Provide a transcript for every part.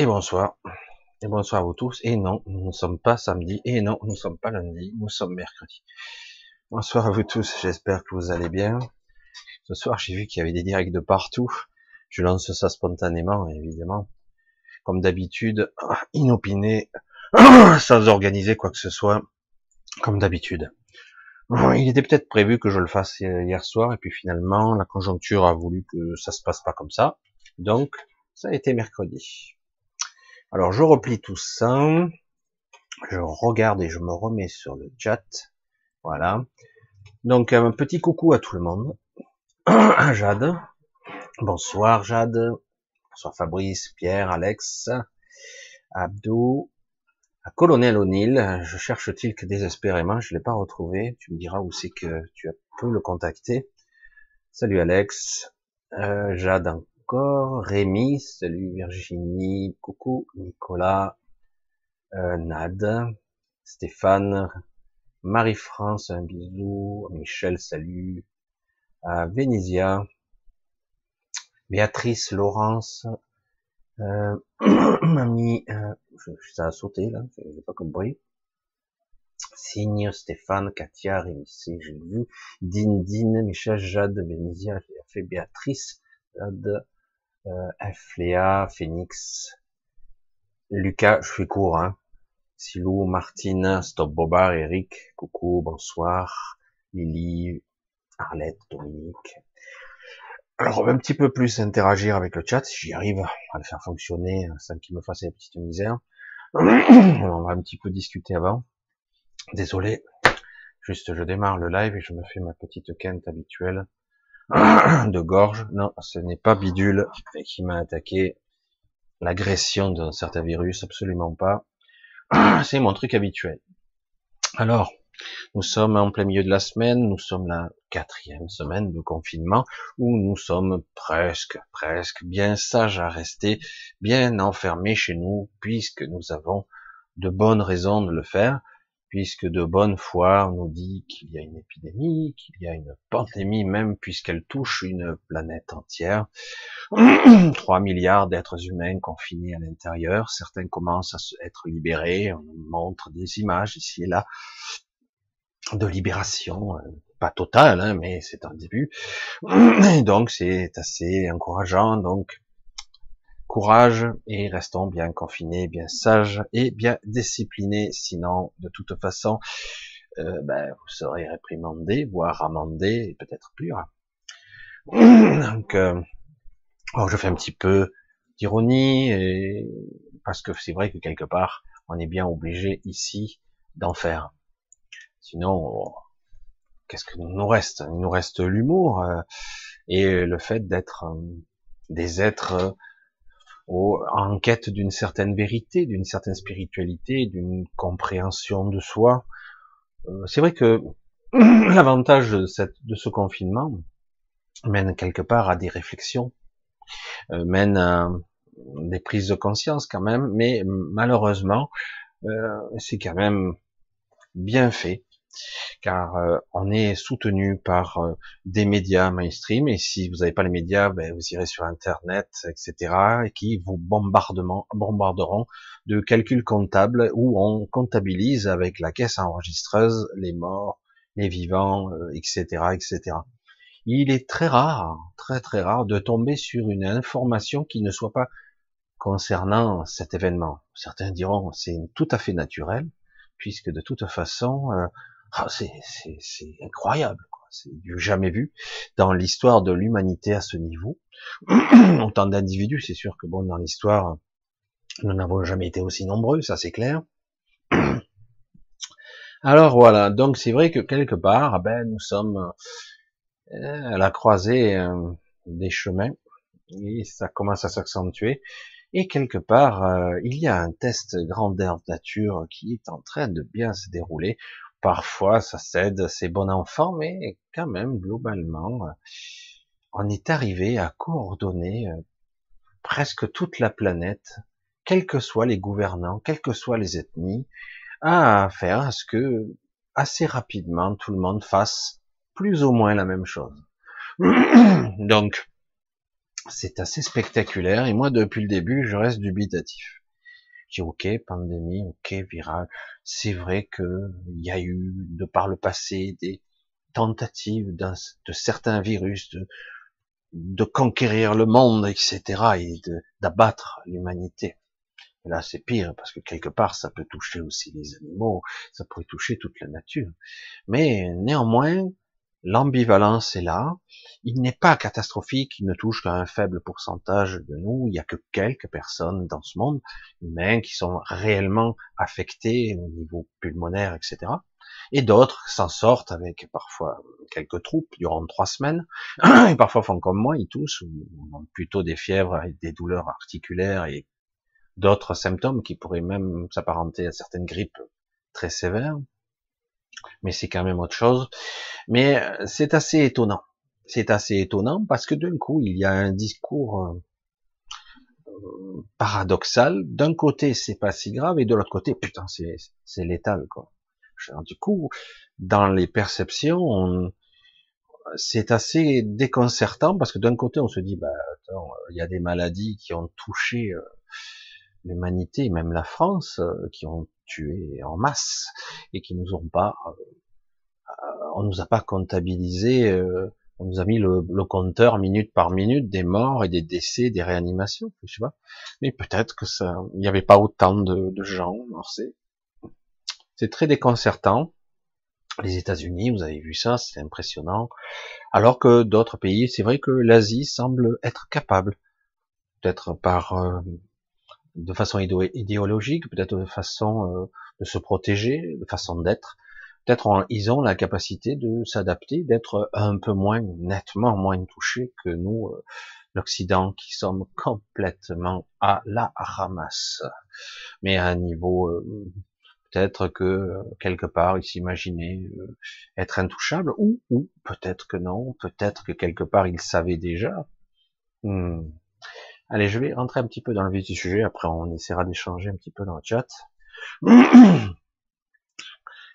Et bonsoir. Et bonsoir à vous tous. Et non, nous ne sommes pas samedi. Et non, nous ne sommes pas lundi. Nous sommes mercredi. Bonsoir à vous tous. J'espère que vous allez bien. Ce soir, j'ai vu qu'il y avait des directs de partout. Je lance ça spontanément, évidemment. Comme d'habitude, inopiné, sans organiser quoi que ce soit. Comme d'habitude. Il était peut-être prévu que je le fasse hier soir, et puis finalement, la conjoncture a voulu que ça se passe pas comme ça. Donc, ça a été mercredi. Alors, je replie tout ça. Je regarde et je me remets sur le chat. Voilà. Donc, un petit coucou à tout le monde. Jade. Bonsoir, Jade. Bonsoir, Fabrice, Pierre, Alex, Abdou, Colonel O'Neill, je cherche Tilk désespérément, je l'ai pas retrouvé. Tu me diras où c'est que tu peux le contacter. Salut Alex, euh, Jade encore, Rémi, salut Virginie, coucou Nicolas, euh, Nad, Stéphane, Marie-France, un bisou, Michel, salut, euh, Vénisia, Béatrice, Laurence, euh, mamie, euh, ça a sauté là, j'ai pas compris. Signe, Stéphane, Katia, Rémissé, j'ai vu. Dine, Dine, Michel, Jade, Vénisia, j'ai fait Béatrice, Jade, euh, Fléa, Phoenix, Lucas, je suis court, hein. Silou, Martine, Stop Bobard, Eric, coucou, bonsoir, Lily, Arlette, Dominique, alors, on va un petit peu plus interagir avec le chat, si j'y arrive à le faire fonctionner sans qu'il me fasse des petites misères. on va un petit peu discuter avant. Désolé, juste je démarre le live et je me fais ma petite quinte habituelle de gorge. Non, ce n'est pas Bidule qui m'a attaqué. L'agression d'un certain virus, absolument pas. C'est mon truc habituel. Alors, nous sommes en plein milieu de la semaine, nous sommes la quatrième semaine de confinement, où nous sommes presque, presque bien sages à rester, bien enfermés chez nous, puisque nous avons de bonnes raisons de le faire, puisque de bonne foi on nous dit qu'il y a une épidémie, qu'il y a une pandémie même, puisqu'elle touche une planète entière. 3 milliards d'êtres humains confinés à l'intérieur, certains commencent à être libérés, on nous montre des images ici et là, de libération, euh, pas totale, hein, mais c'est un début. Donc c'est assez encourageant. Donc courage et restons bien confinés, bien sages et bien disciplinés. Sinon, de toute façon, euh, ben, vous serez réprimandé, voire amendé, et peut-être plus. Donc, euh, je fais un petit peu d'ironie, et... parce que c'est vrai que quelque part, on est bien obligé ici d'en faire. Sinon, qu'est-ce que nous reste? Il nous reste l'humour euh, et le fait d'être euh, des êtres euh, en quête d'une certaine vérité, d'une certaine spiritualité, d'une compréhension de soi. C'est vrai que l'avantage de, de ce confinement mène quelque part à des réflexions, mène à des prises de conscience quand même, mais malheureusement, c'est quand même bien fait car euh, on est soutenu par euh, des médias mainstream et si vous n'avez pas les médias, ben, vous irez sur internet, etc. et qui vous bombarderont de calculs comptables où on comptabilise avec la caisse enregistreuse les morts, les vivants, etc., euh, etc. Il est très rare, très très rare de tomber sur une information qui ne soit pas concernant cet événement. Certains diront c'est tout à fait naturel, puisque de toute façon, ah, c'est incroyable, c'est du jamais vu dans l'histoire de l'humanité à ce niveau. Autant d'individus, c'est sûr que bon, dans l'histoire, nous n'avons jamais été aussi nombreux, ça c'est clair. Alors voilà, donc c'est vrai que quelque part, ah ben nous sommes euh, à la croisée euh, des chemins et ça commence à s'accentuer. Et quelque part, euh, il y a un test grandeur nature qui est en train de bien se dérouler. Parfois, ça cède, c'est bon enfant, mais quand même, globalement, on est arrivé à coordonner euh, presque toute la planète, quels que soient les gouvernants, quelles que soient les ethnies, à faire à ce que, assez rapidement, tout le monde fasse plus ou moins la même chose. Donc, c'est assez spectaculaire. Et moi, depuis le début, je reste dubitatif. Dis, ok, pandémie, ok, viral. C'est vrai que il y a eu, de par le passé, des tentatives de certains virus de, de conquérir le monde, etc., et d'abattre l'humanité. Là, c'est pire, parce que quelque part, ça peut toucher aussi les animaux, ça pourrait toucher toute la nature. Mais néanmoins, l'ambivalence est là. Il n'est pas catastrophique, il ne touche qu'à un faible pourcentage de nous. Il n'y a que quelques personnes dans ce monde humain qui sont réellement affectées au niveau pulmonaire, etc. Et d'autres s'en sortent avec parfois quelques troupes durant trois semaines. Et parfois font comme moi, ils toussent, ou ont plutôt des fièvres et des douleurs articulaires et d'autres symptômes qui pourraient même s'apparenter à certaines grippes très sévères. Mais c'est quand même autre chose. Mais euh, c'est assez étonnant. C'est assez étonnant parce que d'un coup, il y a un discours euh, euh, paradoxal. D'un côté, c'est pas si grave, et de l'autre côté, putain, c'est létal, quoi. Du coup, dans les perceptions, c'est assez déconcertant parce que d'un côté, on se dit, bah, attends, il y a des maladies qui ont touché l'humanité, même la France, euh, qui ont tué en masse et qui nous ont pas, euh, on nous a pas comptabilisé, euh, on nous a mis le, compteur minute par minute des morts et des décès, des réanimations, je sais pas. Mais peut-être que ça, il n'y avait pas autant de, gens, c'est, très déconcertant. Les États-Unis, vous avez vu ça, c'est impressionnant. Alors que d'autres pays, c'est vrai que l'Asie semble être capable, peut-être par de façon idéologique, peut-être de façon euh, de se protéger, de façon d'être. Peut-être ils ont la capacité de s'adapter, d'être un peu moins nettement moins touchés que nous, euh, l'Occident, qui sommes complètement à la ramasse. Mais à un niveau euh, peut-être que quelque part ils s'imaginaient être intouchables, ou, ou peut-être que non, peut-être que quelque part ils savaient déjà. Hmm. Allez, je vais rentrer un petit peu dans le vif du sujet, après on essaiera d'échanger un petit peu dans le chat.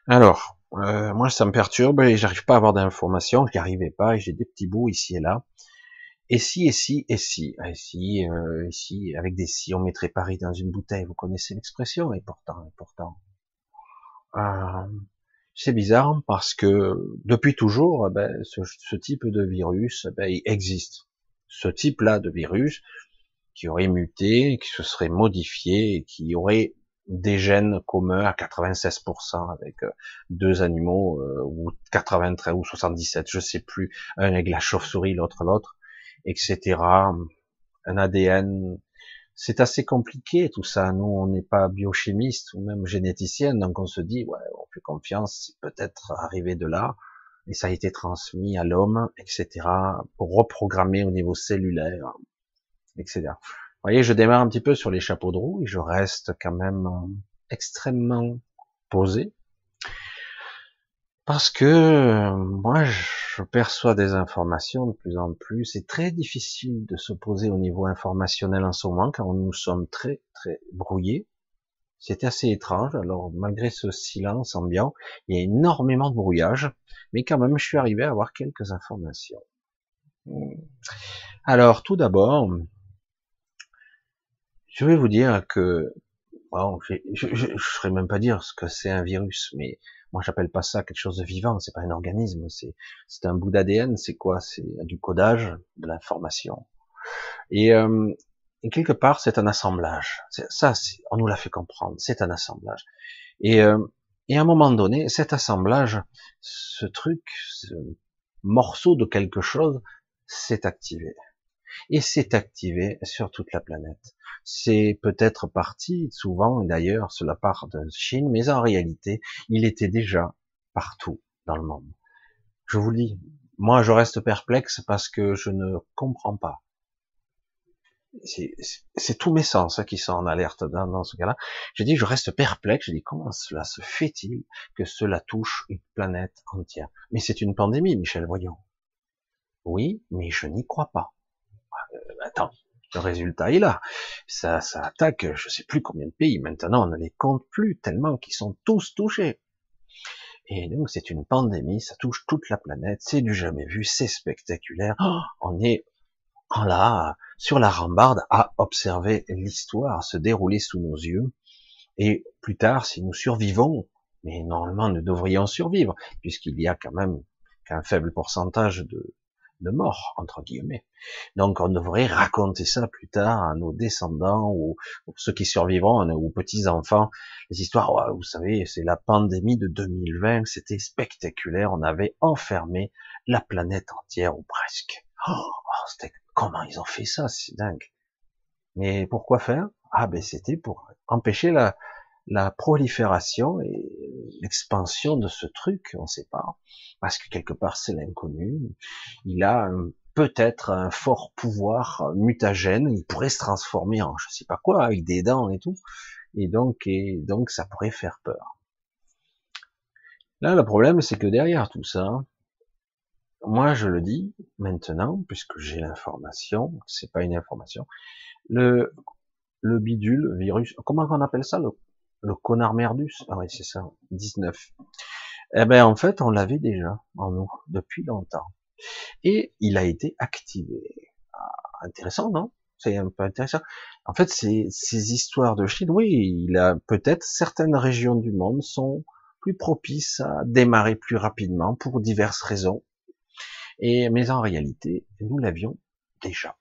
Alors, euh, moi ça me perturbe et j'arrive pas à avoir d'informations, je n'y arrivais pas et j'ai des petits bouts ici et là. Et si, et si, et si, et si, euh, avec des si, on mettrait Paris dans une bouteille, vous connaissez l'expression, et pourtant, et pourtant. Euh, c'est bizarre parce que depuis toujours, ben, ce, type de virus, ben, il existe. Ce type-là de virus, qui aurait muté, qui se serait modifié et qui aurait des gènes communs à 96% avec euh, deux animaux euh, ou 93 ou 77, je sais plus, un avec la chauve-souris, l'autre l'autre, etc. Un ADN, c'est assez compliqué tout ça. Nous, on n'est pas biochimiste ou même généticien, donc on se dit ouais, on fait confiance, c'est peut-être arrivé de là et ça a été transmis à l'homme, etc. pour reprogrammer au niveau cellulaire etc. Vous voyez, je démarre un petit peu sur les chapeaux de roue et je reste quand même euh, extrêmement posé parce que euh, moi je perçois des informations de plus en plus. C'est très difficile de s'opposer au niveau informationnel en ce moment car nous sommes très très brouillés. C'est assez étrange. Alors malgré ce silence ambiant, il y a énormément de brouillage, mais quand même je suis arrivé à avoir quelques informations. Alors tout d'abord, je vais vous dire que bon, je, ne saurais même pas dire ce que c'est un virus, mais moi j'appelle pas ça quelque chose de vivant, c'est pas un organisme, c'est c'est un bout d'ADN, c'est quoi? C'est du codage, de l'information. Et, euh, et, quelque part c'est un assemblage. Ça, on nous l'a fait comprendre, c'est un assemblage. Et, euh, et à un moment donné, cet assemblage, ce truc, ce morceau de quelque chose, s'est activé. Et s'est activé sur toute la planète c'est peut-être parti souvent d'ailleurs sur la part de Chine, mais en réalité, il était déjà partout dans le monde. Je vous dis, moi je reste perplexe parce que je ne comprends pas. C'est tous mes sens qui sont en alerte dans, dans ce cas-là. Je dis, je reste perplexe. Je dis, comment cela se fait-il que cela touche une planète entière? Mais c'est une pandémie, Michel, voyons. Oui, mais je n'y crois pas. Euh, attends, le résultat est là. Ça, ça attaque, je sais plus combien de pays. Maintenant, on ne les compte plus tellement qu'ils sont tous touchés. Et donc, c'est une pandémie, ça touche toute la planète, c'est du jamais vu, c'est spectaculaire. Oh, on est là, sur la rambarde, à observer l'histoire se dérouler sous nos yeux. Et plus tard, si nous survivons, mais normalement nous devrions survivre, puisqu'il y a quand même qu'un faible pourcentage de, de morts, entre guillemets. Donc on devrait raconter ça plus tard à nos descendants ou, ceux qui survivront, aux petits-enfants, les histoires, vous savez, c'est la pandémie de 2020, c'était spectaculaire, on avait enfermé la planète entière, ou presque. Oh, oh comment ils ont fait ça, c'est dingue. Mais pourquoi faire? Ah ben c'était pour empêcher la, la prolifération et l'expansion de ce truc, on ne sait pas, parce que quelque part c'est l'inconnu. Il a peut-être un fort pouvoir mutagène, il pourrait se transformer en je sais pas quoi avec des dents et tout, et donc et donc ça pourrait faire peur. Là, le problème, c'est que derrière tout ça, moi je le dis maintenant, puisque j'ai l'information, c'est pas une information, le le bidule, virus, comment on appelle ça, le le connard merdus, ah oui c'est ça, 19. Eh ben en fait on l'avait déjà en nous depuis longtemps et il a été activé. Ah, intéressant non? C'est un peu intéressant. En fait ces, ces histoires de Chine, oui, il a peut-être certaines régions du monde sont plus propices à démarrer plus rapidement pour diverses raisons. Et mais en réalité nous l'avions déjà.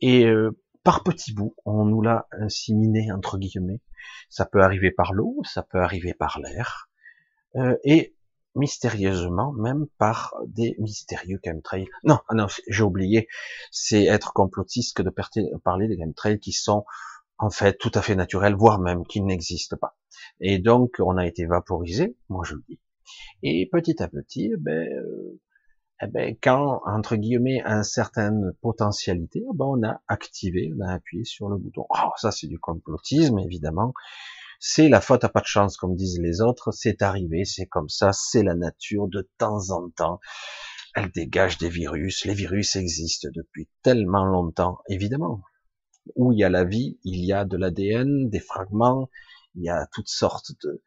Et euh, par petits bouts, on nous l'a inséminé entre guillemets ça peut arriver par l'eau, ça peut arriver par l'air, euh, et mystérieusement même par des mystérieux chemtrails. Non, ah non, j'ai oublié, c'est être complotiste que de parler des chemtrails qui sont en fait tout à fait naturels, voire même qui n'existent pas. Et donc on a été vaporisé, moi je le dis. Et petit à petit, ben, euh, eh ben, quand, entre guillemets, une certaine potentialité, eh ben, on a activé, on a appuyé sur le bouton. Oh, ça, c'est du complotisme, évidemment. C'est la faute à pas de chance, comme disent les autres. C'est arrivé, c'est comme ça, c'est la nature. De temps en temps, elle dégage des virus. Les virus existent depuis tellement longtemps, évidemment. Où il y a la vie, il y a de l'ADN, des fragments, il y a toutes sortes de,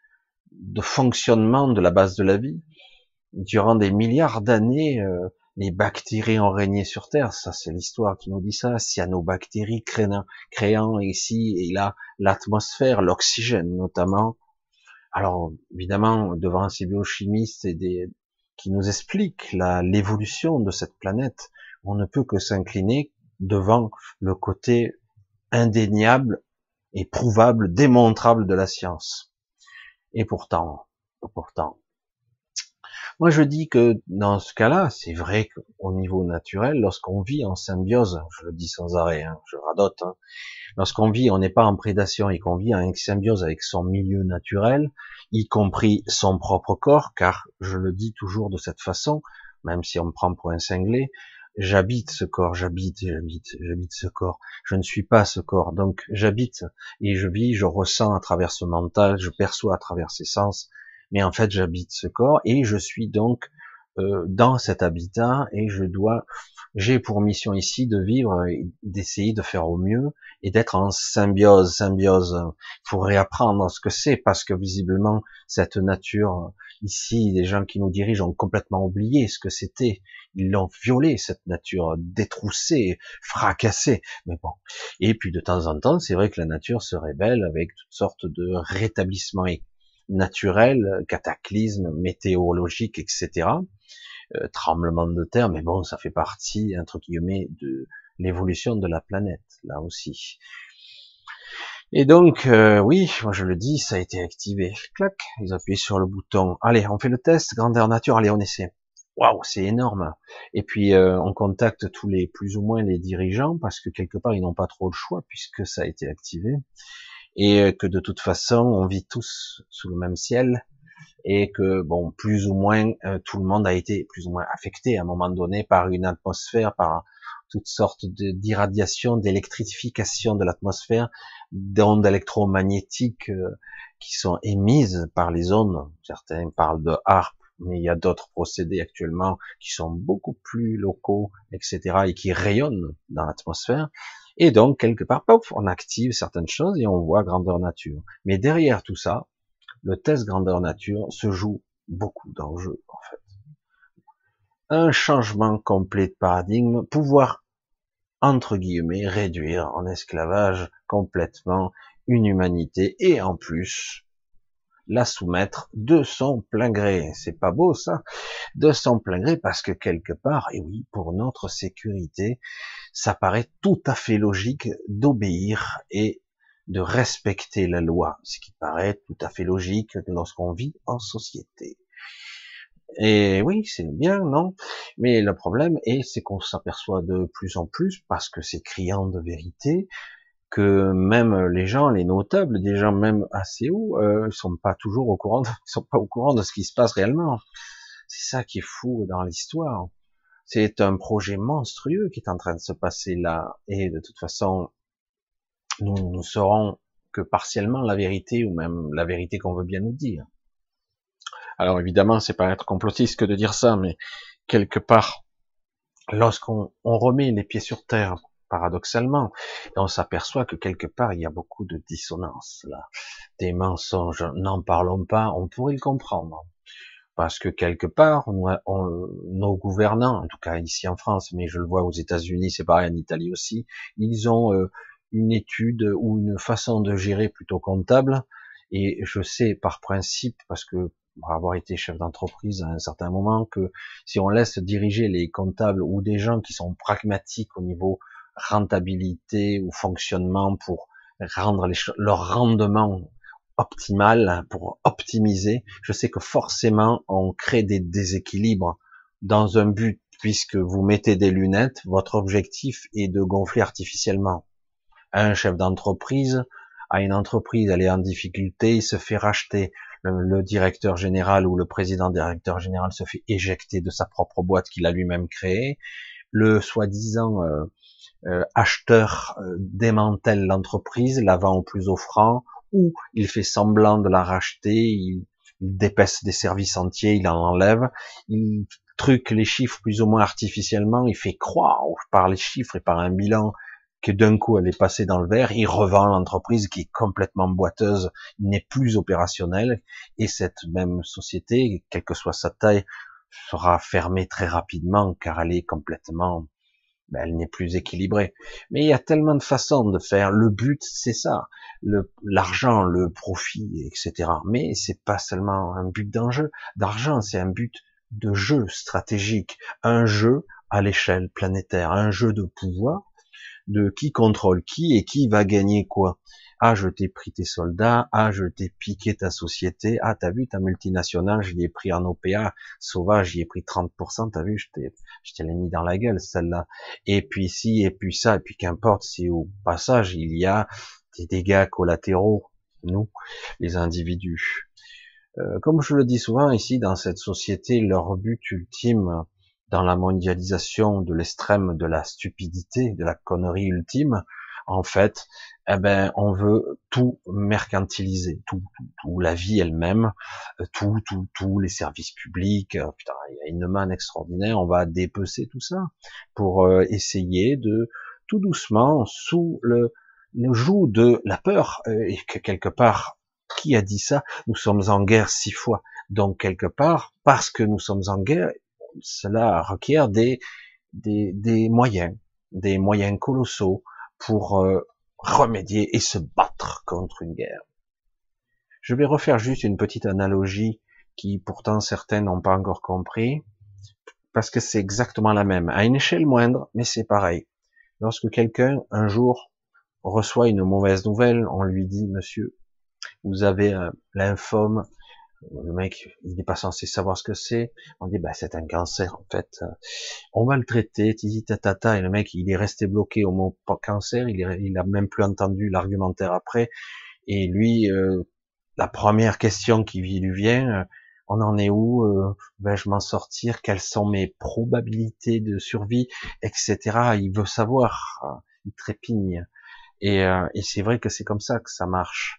de fonctionnements de la base de la vie durant des milliards d'années, euh, les bactéries ont régné sur Terre. Ça, c'est l'histoire qui nous dit ça. Cyanobactéries créant, ici et là l'atmosphère, l'oxygène notamment. Alors, évidemment, devant ces biochimistes et des, qui nous expliquent l'évolution de cette planète, on ne peut que s'incliner devant le côté indéniable et prouvable, démontrable de la science. Et pourtant, pourtant, moi, je dis que dans ce cas-là, c'est vrai qu'au niveau naturel, lorsqu'on vit en symbiose, je le dis sans arrêt, hein, je radote, hein, lorsqu'on vit, on n'est pas en prédation et qu'on vit en symbiose avec son milieu naturel, y compris son propre corps, car je le dis toujours de cette façon, même si on me prend pour un cinglé, j'habite ce corps, j'habite, j'habite, j'habite ce corps. Je ne suis pas ce corps, donc j'habite et je vis, je ressens à travers ce mental, je perçois à travers ses sens, mais en fait j'habite ce corps et je suis donc euh, dans cet habitat et je dois, j'ai pour mission ici de vivre, d'essayer de faire au mieux et d'être en symbiose, symbiose. Il faut réapprendre ce que c'est parce que visiblement cette nature ici, les gens qui nous dirigent ont complètement oublié ce que c'était. Ils l'ont violé cette nature, détroussée, fracassée. Mais bon. Et puis de temps en temps, c'est vrai que la nature se rébelle avec toutes sortes de rétablissements naturels, cataclysmes météorologiques, etc. Euh, tremblements de terre, mais bon, ça fait partie, entre guillemets, de l'évolution de la planète, là aussi. Et donc, euh, oui, moi je le dis, ça a été activé. Clac, ils appuient sur le bouton. Allez, on fait le test, grandeur nature, allez, on essaie. Waouh, c'est énorme. Et puis, euh, on contacte tous les, plus ou moins les dirigeants, parce que quelque part, ils n'ont pas trop le choix, puisque ça a été activé et que de toute façon on vit tous sous le même ciel et que bon plus ou moins euh, tout le monde a été plus ou moins affecté à un moment donné par une atmosphère par toutes sortes d'irradiation d'électrification de l'atmosphère d'ondes électromagnétiques euh, qui sont émises par les ondes. Certains parlent de harpe mais il y a d'autres procédés actuellement qui sont beaucoup plus locaux etc et qui rayonnent dans l'atmosphère et donc, quelque part, on active certaines choses et on voit grandeur nature. Mais derrière tout ça, le test grandeur nature se joue beaucoup d'enjeux, en fait. Un changement complet de paradigme, pouvoir entre guillemets, réduire en esclavage complètement une humanité et en plus la soumettre de son plein gré. C'est pas beau ça, de son plein gré parce que quelque part, et oui, pour notre sécurité, ça paraît tout à fait logique d'obéir et de respecter la loi, ce qui paraît tout à fait logique lorsqu'on vit en société. Et oui, c'est bien, non? Mais le problème est, c'est qu'on s'aperçoit de plus en plus, parce que c'est criant de vérité, que même les gens, les notables, des gens même assez hauts, euh, sont pas toujours au courant, de, sont pas au courant de ce qui se passe réellement. C'est ça qui est fou dans l'histoire. C'est un projet monstrueux qui est en train de se passer là, et de toute façon, nous ne saurons que partiellement la vérité, ou même la vérité qu'on veut bien nous dire. Alors évidemment, c'est pas être complotiste que de dire ça, mais quelque part, lorsqu'on remet les pieds sur terre, paradoxalement, on s'aperçoit que quelque part il y a beaucoup de dissonance là, des mensonges. N'en parlons pas, on pourrait le comprendre, parce que quelque part, nos gouvernants, en tout cas ici en France, mais je le vois aux États-Unis, c'est pareil en Italie aussi, ils ont euh, une étude ou une façon de gérer plutôt comptable. Et je sais par principe, parce que pour avoir été chef d'entreprise à un certain moment, que si on laisse diriger les comptables ou des gens qui sont pragmatiques au niveau rentabilité ou fonctionnement pour rendre leur rendement optimal, pour optimiser, je sais que forcément on crée des déséquilibres dans un but, puisque vous mettez des lunettes, votre objectif est de gonfler artificiellement. Un chef d'entreprise à une entreprise, elle est en difficulté, il se fait racheter. Le, directeur général ou le président directeur général se fait éjecter de sa propre boîte qu'il a lui-même créée, le soi-disant euh, euh, acheteur euh, démantèle l'entreprise, la vend au plus offrant, ou il fait semblant de la racheter, il, il des services entiers, il en enlève, il truque les chiffres plus ou moins artificiellement, il fait croire par les chiffres et par un bilan que d'un coup elle est passée dans le vert, il revend l'entreprise qui est complètement boiteuse, n'est plus opérationnelle, et cette même société, quelle que soit sa taille, sera fermée très rapidement car elle est complètement, ben, elle n'est plus équilibrée. Mais il y a tellement de façons de faire. Le but, c'est ça, l'argent, le, profit, etc. Mais c'est pas seulement un but d'enjeu, d'argent, c'est un but de jeu stratégique, un jeu à l'échelle planétaire, un jeu de pouvoir de qui contrôle qui et qui va gagner quoi. Ah, je t'ai pris tes soldats, ah, je t'ai piqué ta société, ah, t'as vu ta multinationale, je l'ai pris en OPA, sauvage, j'y ai pris 30%, t'as vu, je t'ai, je t'ai mis dans la gueule, celle-là. Et puis si, et puis ça, et puis qu'importe si au passage il y a des dégâts collatéraux, nous, les individus. Euh, comme je le dis souvent ici dans cette société, leur but ultime, dans la mondialisation de l'extrême de la stupidité, de la connerie ultime, en fait, eh ben, on veut tout mercantiliser, tout, tout, tout la vie elle-même, euh, tout, tout, tout, les services publics. Euh, putain, il y a une manne extraordinaire. On va dépecer tout ça pour euh, essayer de tout doucement, sous le, le joug de la peur, et que quelque part, qui a dit ça? Nous sommes en guerre six fois. Donc quelque part, parce que nous sommes en guerre, cela requiert des, des, moyens, des moyens colossaux pour euh, remédier et se battre contre une guerre. Je vais refaire juste une petite analogie qui pourtant certains n'ont pas encore compris, parce que c'est exactement la même, à une échelle moindre, mais c'est pareil. Lorsque quelqu'un, un jour, reçoit une mauvaise nouvelle, on lui dit, monsieur, vous avez euh, lymphome le mec, il n'est pas censé savoir ce que c'est. On dit, bah, c'est un cancer, en fait. On va le traiter, titi tatata, et le mec, il est resté bloqué au mot cancer, il, est, il a même plus entendu l'argumentaire après. Et lui, euh, la première question qui lui vient, euh, on en est où euh, Vais-je m'en sortir? Quelles sont mes probabilités de survie, etc. Il veut savoir, il trépigne. Et, et c'est vrai que c'est comme ça que ça marche.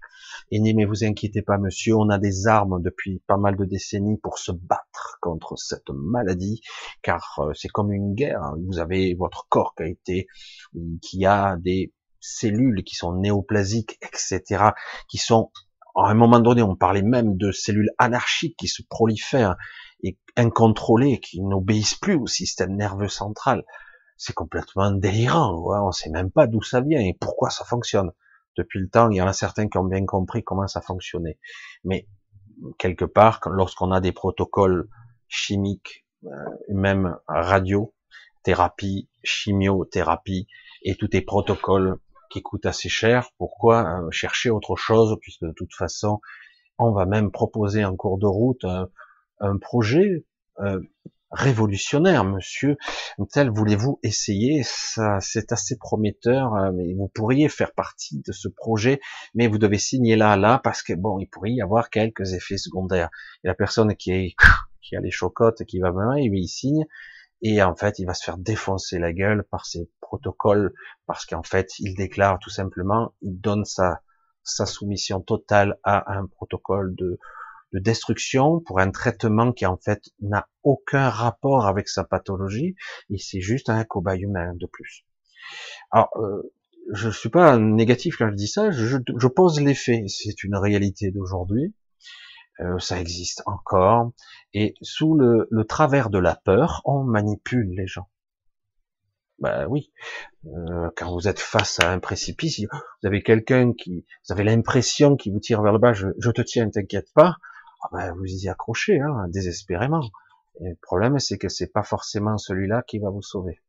Et ni mais vous inquiétez pas, monsieur, on a des armes depuis pas mal de décennies pour se battre contre cette maladie, car euh, c'est comme une guerre. Hein. Vous avez votre corps qui a été, qui a des cellules qui sont néoplasiques, etc., qui sont à un moment donné, on parlait même de cellules anarchiques qui se prolifèrent et incontrôlées, qui n'obéissent plus au système nerveux central. c'est complètement délirant. Ouais, on sait même pas d'où ça vient et pourquoi ça fonctionne. Depuis le temps, il y en a certains qui ont bien compris comment ça fonctionnait. Mais quelque part, lorsqu'on a des protocoles chimiques, euh, même radio, thérapie, chimiothérapie et tous les protocoles qui coûtent assez cher, pourquoi euh, chercher autre chose puisque de toute façon, on va même proposer en cours de route un, projet euh, révolutionnaire, monsieur. Tel, voulez-vous essayer? Ça, c'est assez prometteur. Euh, mais vous pourriez faire partie de ce projet, mais vous devez signer là, là, parce que bon, il pourrait y avoir quelques effets secondaires. Et la personne qui est qui a les chocottes, qui va même, il signe, et en fait, il va se faire défoncer la gueule par ces protocoles, parce qu'en fait, il déclare tout simplement, il donne sa sa soumission totale à un protocole de de destruction pour un traitement qui en fait n'a aucun rapport avec sa pathologie et c'est juste un cobaye humain de plus. Alors, euh, je suis pas négatif quand je dis ça, je, je pose les faits, c'est une réalité d'aujourd'hui, euh, ça existe encore, et sous le, travers de la peur, on manipule les gens. Ben oui, euh, quand vous êtes face à un précipice, vous avez quelqu'un qui, vous avez l'impression qu'il vous tire vers le bas, je, je te tiens, t'inquiète pas, ah ben, vous y accrochez, hein, désespérément. Le problème, c'est que c'est pas forcément celui-là qui va vous sauver.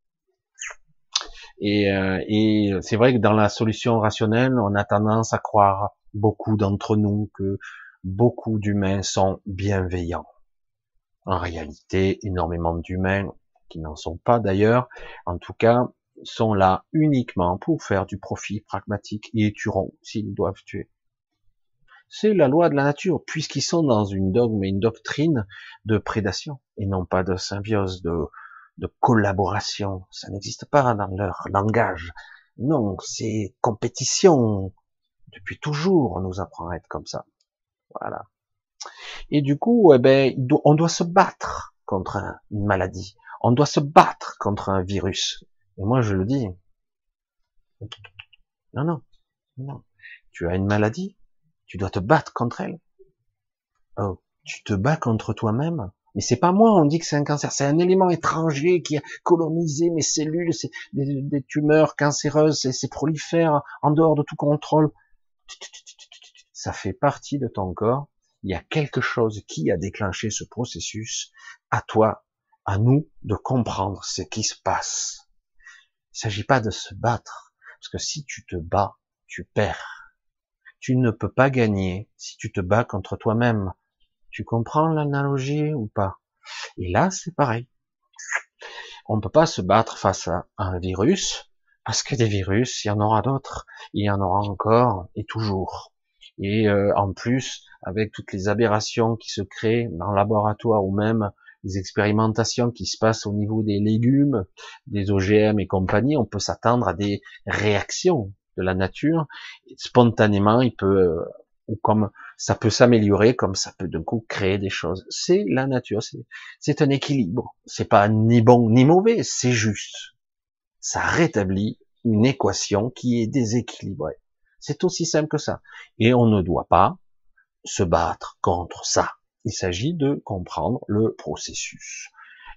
Et, euh, et c'est vrai que dans la solution rationnelle, on a tendance à croire, beaucoup d'entre nous, que beaucoup d'humains sont bienveillants. En réalité, énormément d'humains, qui n'en sont pas d'ailleurs, en tout cas, sont là uniquement pour faire du profit pragmatique et tueront s'ils doivent tuer. C'est la loi de la nature, puisqu'ils sont dans une dogme et une doctrine de prédation, et non pas de symbiose, de, collaboration. Ça n'existe pas dans leur langage. Non, c'est compétition. Depuis toujours, on nous apprend à être comme ça. Voilà. Et du coup, eh ben, on doit se battre contre une maladie. On doit se battre contre un virus. Et moi, je le dis. Non, non, non. Tu as une maladie, tu dois te battre contre elle. Oh, tu te bats contre toi-même. Mais c'est pas moi, on dit que c'est un cancer, c'est un élément étranger qui a colonisé mes cellules, c'est des, tumeurs cancéreuses, c'est prolifère en dehors de tout contrôle. Ça fait partie de ton corps. Il y a quelque chose qui a déclenché ce processus. À toi, à nous, de comprendre ce qui se passe. Il s'agit pas de se battre, parce que si tu te bats, tu perds tu ne peux pas gagner si tu te bats contre toi-même. Tu comprends l'analogie ou pas? Et là, c'est pareil. On ne peut pas se battre face à un virus, parce que des virus, il y en aura d'autres, il y en aura encore et toujours. Et euh, en plus, avec toutes les aberrations qui se créent dans le laboratoire ou même les expérimentations qui se passent au niveau des légumes, des OGM et compagnie, on peut s'attendre à des réactions de la nature, spontanément, il peut, euh, ou comme ça peut s'améliorer, comme ça peut d'un coup créer des choses. C'est la nature, c'est un équilibre. C'est pas ni bon ni mauvais, c'est juste. Ça rétablit une équation qui est déséquilibrée. C'est aussi simple que ça. Et on ne doit pas se battre contre ça. Il s'agit de comprendre le processus.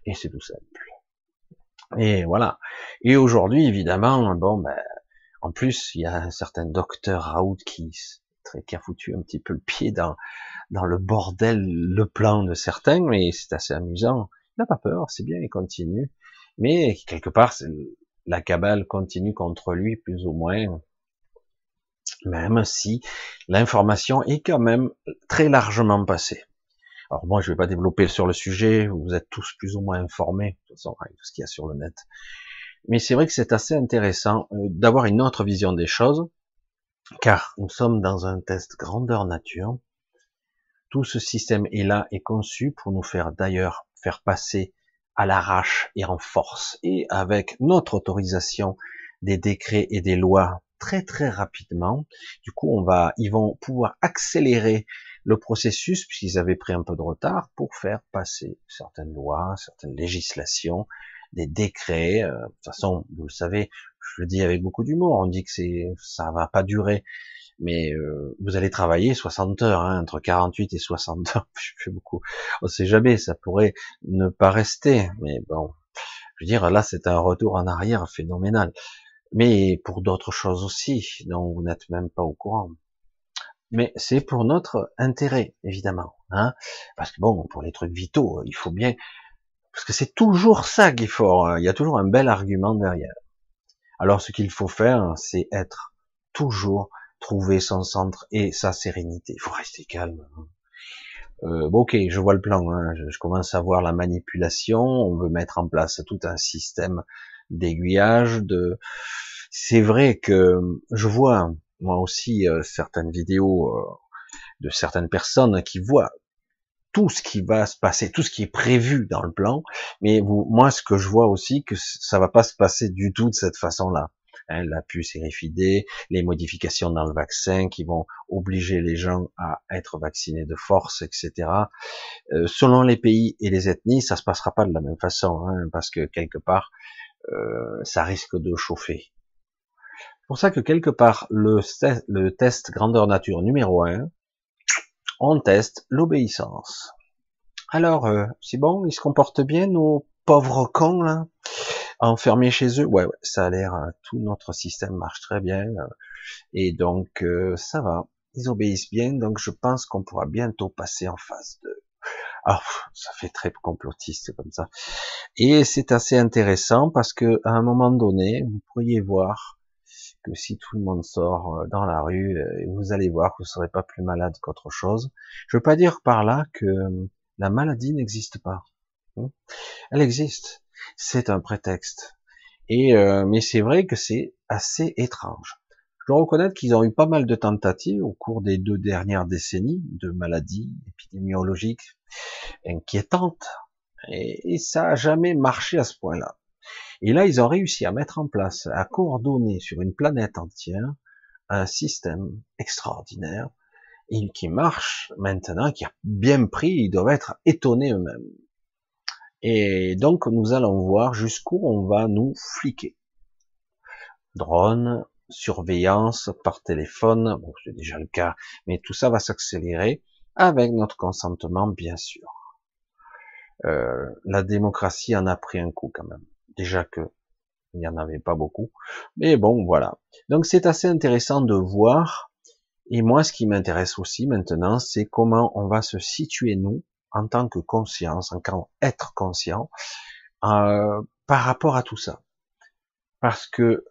Et c'est tout simple. Et voilà. Et aujourd'hui, évidemment, bon, ben, en plus, il y a un certain docteur Raoult qui, qui a foutu un petit peu le pied dans, dans le bordel, le plan de certains, mais c'est assez amusant. Il n'a pas peur, c'est bien, il continue. Mais quelque part, la cabale continue contre lui, plus ou moins, même si l'information est quand même très largement passée. Alors moi, je vais pas développer sur le sujet, vous êtes tous plus ou moins informés, de toute façon, avec tout ce qu'il y a sur le net. Mais c'est vrai que c'est assez intéressant euh, d'avoir une autre vision des choses, car nous sommes dans un test grandeur nature. Tout ce système est là et conçu pour nous faire d'ailleurs faire passer à l'arrache et en force et avec notre autorisation des décrets et des lois très très rapidement. Du coup, on va, ils vont pouvoir accélérer le processus puisqu'ils avaient pris un peu de retard pour faire passer certaines lois, certaines législations, des décrets. Euh, de toute façon, vous le savez, je le dis avec beaucoup d'humour. On dit que c'est, ça va pas durer, mais euh, vous allez travailler 60 heures, hein, entre 48 et 60 heures. Je fais beaucoup. On sait jamais, ça pourrait ne pas rester, mais bon. Je veux dire, là, c'est un retour en arrière phénoménal. Mais pour d'autres choses aussi, dont vous n'êtes même pas au courant. Mais c'est pour notre intérêt, évidemment. Hein parce que bon, pour les trucs vitaux, il faut bien... Parce que c'est toujours ça qui est fort. Hein. Il y a toujours un bel argument derrière. Alors ce qu'il faut faire, c'est être toujours trouver son centre et sa sérénité. Il faut rester calme. Hein. Euh, bon, ok, je vois le plan. Hein. Je, commence à voir la manipulation. On veut mettre en place tout un système d'aiguillage. De, c'est vrai que je vois moi aussi euh, certaines vidéos euh, de certaines personnes qui voient tout ce qui va se passer, tout ce qui est prévu dans le plan. Mais vous, moi, ce que je vois aussi, que ça va pas se passer du tout de cette façon-là. Hein, la puce RFID, les modifications dans le vaccin qui vont obliger les gens à être vaccinés de force, etc. Euh, selon les pays et les ethnies, ça se passera pas de la même façon, hein, parce que quelque part, euh, ça risque de chauffer. C'est pour ça que quelque part, le, le test grandeur nature numéro un, on teste l'obéissance. Alors, euh, c'est bon, ils se comportent bien, nos pauvres cons, là enfermés chez eux? Ouais, ça a l'air, euh, tout notre système marche très bien. Euh, et donc, euh, ça va. Ils obéissent bien, donc je pense qu'on pourra bientôt passer en phase 2. Alors, ça fait très complotiste comme ça. Et c'est assez intéressant parce que à un moment donné, vous pourriez voir si tout le monde sort dans la rue, vous allez voir que vous serez pas plus malade qu'autre chose. Je veux pas dire par là que la maladie n'existe pas. Hein? Elle existe c'est un prétexte. Et euh, mais c'est vrai que c'est assez étrange. Je dois reconnaître qu'ils ont eu pas mal de tentatives au cours des deux dernières décennies de maladies épidémiologiques inquiétantes, et, et ça a jamais marché à ce point-là. Et là, ils ont réussi à mettre en place, à coordonner sur une planète entière un système extraordinaire et qui marche maintenant, qui a bien pris, ils doivent être étonnés eux-mêmes. Et donc, nous allons voir jusqu'où on va nous fliquer. Drone, surveillance par téléphone, bon, c'est déjà le cas, mais tout ça va s'accélérer avec notre consentement, bien sûr. Euh, la démocratie en a pris un coup quand même. Déjà que il n'y en avait pas beaucoup, mais bon, voilà. Donc c'est assez intéressant de voir. Et moi, ce qui m'intéresse aussi maintenant, c'est comment on va se situer nous en tant que conscience, en tant qu'être conscient, euh, par rapport à tout ça. Parce que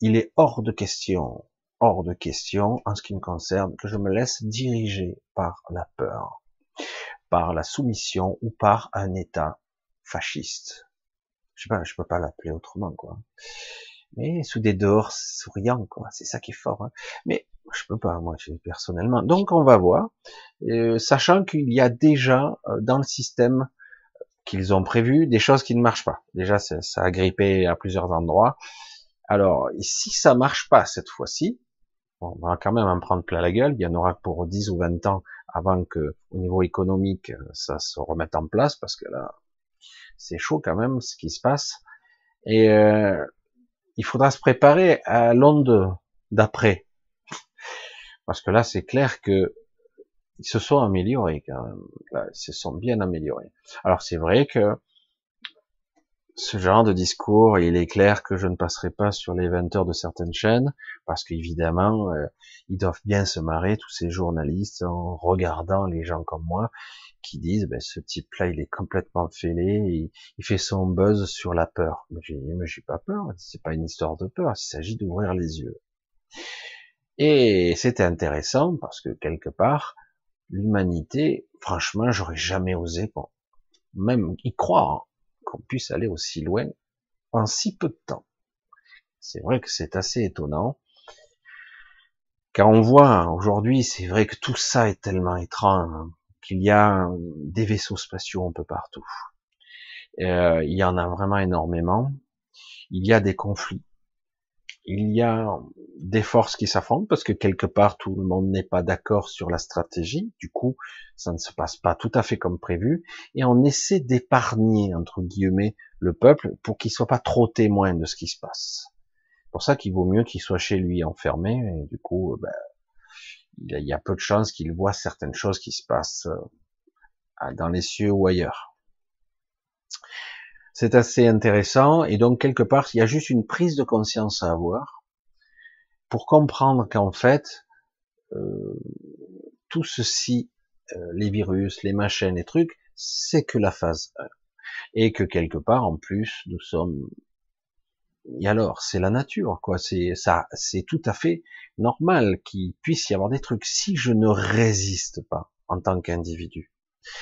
il est hors de question, hors de question, en ce qui me concerne, que je me laisse diriger par la peur, par la soumission ou par un état fasciste. Je sais pas, je peux pas l'appeler autrement, quoi. Mais sous des dehors souriants, quoi. C'est ça qui est fort. Hein. Mais je peux pas, moi, personnellement. Donc, on va voir, euh, sachant qu'il y a déjà euh, dans le système qu'ils ont prévu des choses qui ne marchent pas. Déjà, ça, a grippé à plusieurs endroits. Alors, si ça marche pas cette fois-ci, on va quand même en prendre plein la gueule. Il y en aura pour 10 ou 20 ans avant que, au niveau économique, ça se remette en place, parce que là, c'est chaud quand même ce qui se passe. Et euh, il faudra se préparer à l'onde d'après. Parce que là, c'est clair que ils se sont améliorés quand même. ils se sont bien améliorés. Alors c'est vrai que ce genre de discours, il est clair que je ne passerai pas sur les 20 heures de certaines chaînes, parce qu'évidemment, euh, ils doivent bien se marrer, tous ces journalistes, en regardant les gens comme moi, qui disent, ben, ce type-là, il est complètement fêlé, il, fait son buzz sur la peur. Mais j'ai mais j'ai pas peur, c'est pas une histoire de peur, il s'agit d'ouvrir les yeux. Et c'était intéressant parce que quelque part, l'humanité, franchement, j'aurais jamais osé, même y croire, hein, qu'on puisse aller aussi loin en si peu de temps. C'est vrai que c'est assez étonnant. Car on voit aujourd'hui, c'est vrai que tout ça est tellement étrange hein, qu'il y a des vaisseaux spatiaux un peu partout. Euh, il y en a vraiment énormément. Il y a des conflits il y a des forces qui s'affrontent parce que quelque part tout le monde n'est pas d'accord sur la stratégie. Du coup, ça ne se passe pas tout à fait comme prévu et on essaie d'épargner entre guillemets le peuple pour qu'il soit pas trop témoin de ce qui se passe. C'est pour ça qu'il vaut mieux qu'il soit chez lui enfermé et du coup, ben, il y a peu de chances qu'il voit certaines choses qui se passent euh, dans les cieux ou ailleurs. c'est assez intéressant. Et donc, quelque part, il y a juste une prise de conscience à avoir pour comprendre qu'en fait, euh, tout ceci, euh, les virus, les machines, les trucs, c'est que la phase 1. Et que quelque part, en plus, nous sommes et alors, c'est la nature, quoi. C'est ça, c'est tout à fait normal qu'il puisse y avoir des trucs. Si je ne résiste pas en tant qu'individu,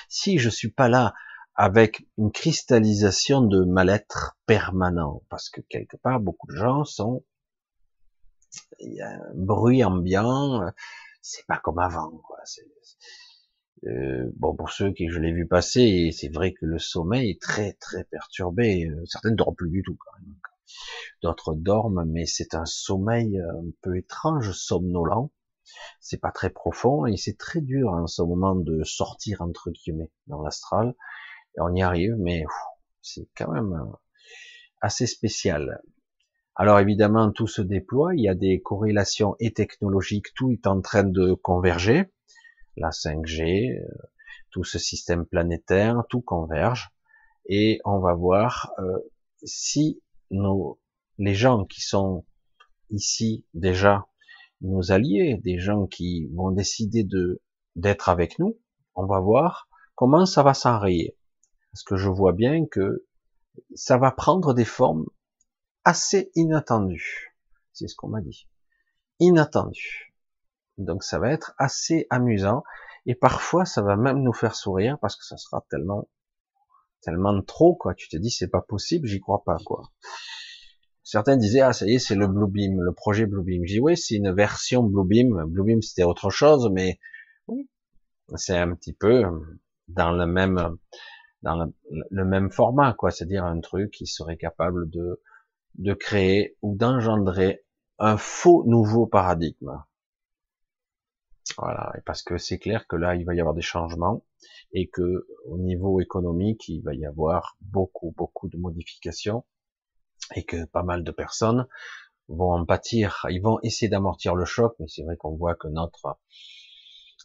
si je suis pas là avec une cristallisation de mal-être permanent, parce que quelque part, beaucoup de gens sont, il y a un bruit ambiant, c'est pas comme avant, quoi. Euh, bon, pour ceux qui je l'ai vu passer, c'est vrai que le sommeil est très très perturbé. Euh, certaines ne dorment plus du tout quand même. D'autres dorment, mais c'est un sommeil un peu étrange, somnolent. C'est pas très profond et c'est très dur en ce moment de sortir entre guillemets dans l'astral. On y arrive, mais c'est quand même euh, assez spécial. Alors évidemment, tout se déploie, il y a des corrélations et technologiques, tout est en train de converger. La 5G, euh, tout ce système planétaire, tout converge. Et on va voir euh, si les gens qui sont ici déjà nos alliés, des gens qui vont décider de d'être avec nous, on va voir comment ça va s'enrayer. Parce que je vois bien que ça va prendre des formes assez inattendues. C'est ce qu'on m'a dit. Inattendues. Donc ça va être assez amusant et parfois ça va même nous faire sourire parce que ça sera tellement tellement trop quoi. Tu te dis c'est pas possible, j'y crois pas quoi. Certains disaient ah ça y est c'est le Bluebeam, le projet Bluebeam. J'ai dit oui c'est une version Bluebeam. Bluebeam c'était autre chose mais oui c'est un petit peu dans le même dans le même format quoi, c'est-à-dire un truc qui serait capable de de créer ou d'engendrer un faux nouveau paradigme. Voilà, et parce que c'est clair que là, il va y avoir des changements et que au niveau économique, il va y avoir beaucoup, beaucoup de modifications et que pas mal de personnes vont en pâtir. Ils vont essayer d'amortir le choc, mais c'est vrai qu'on voit que notre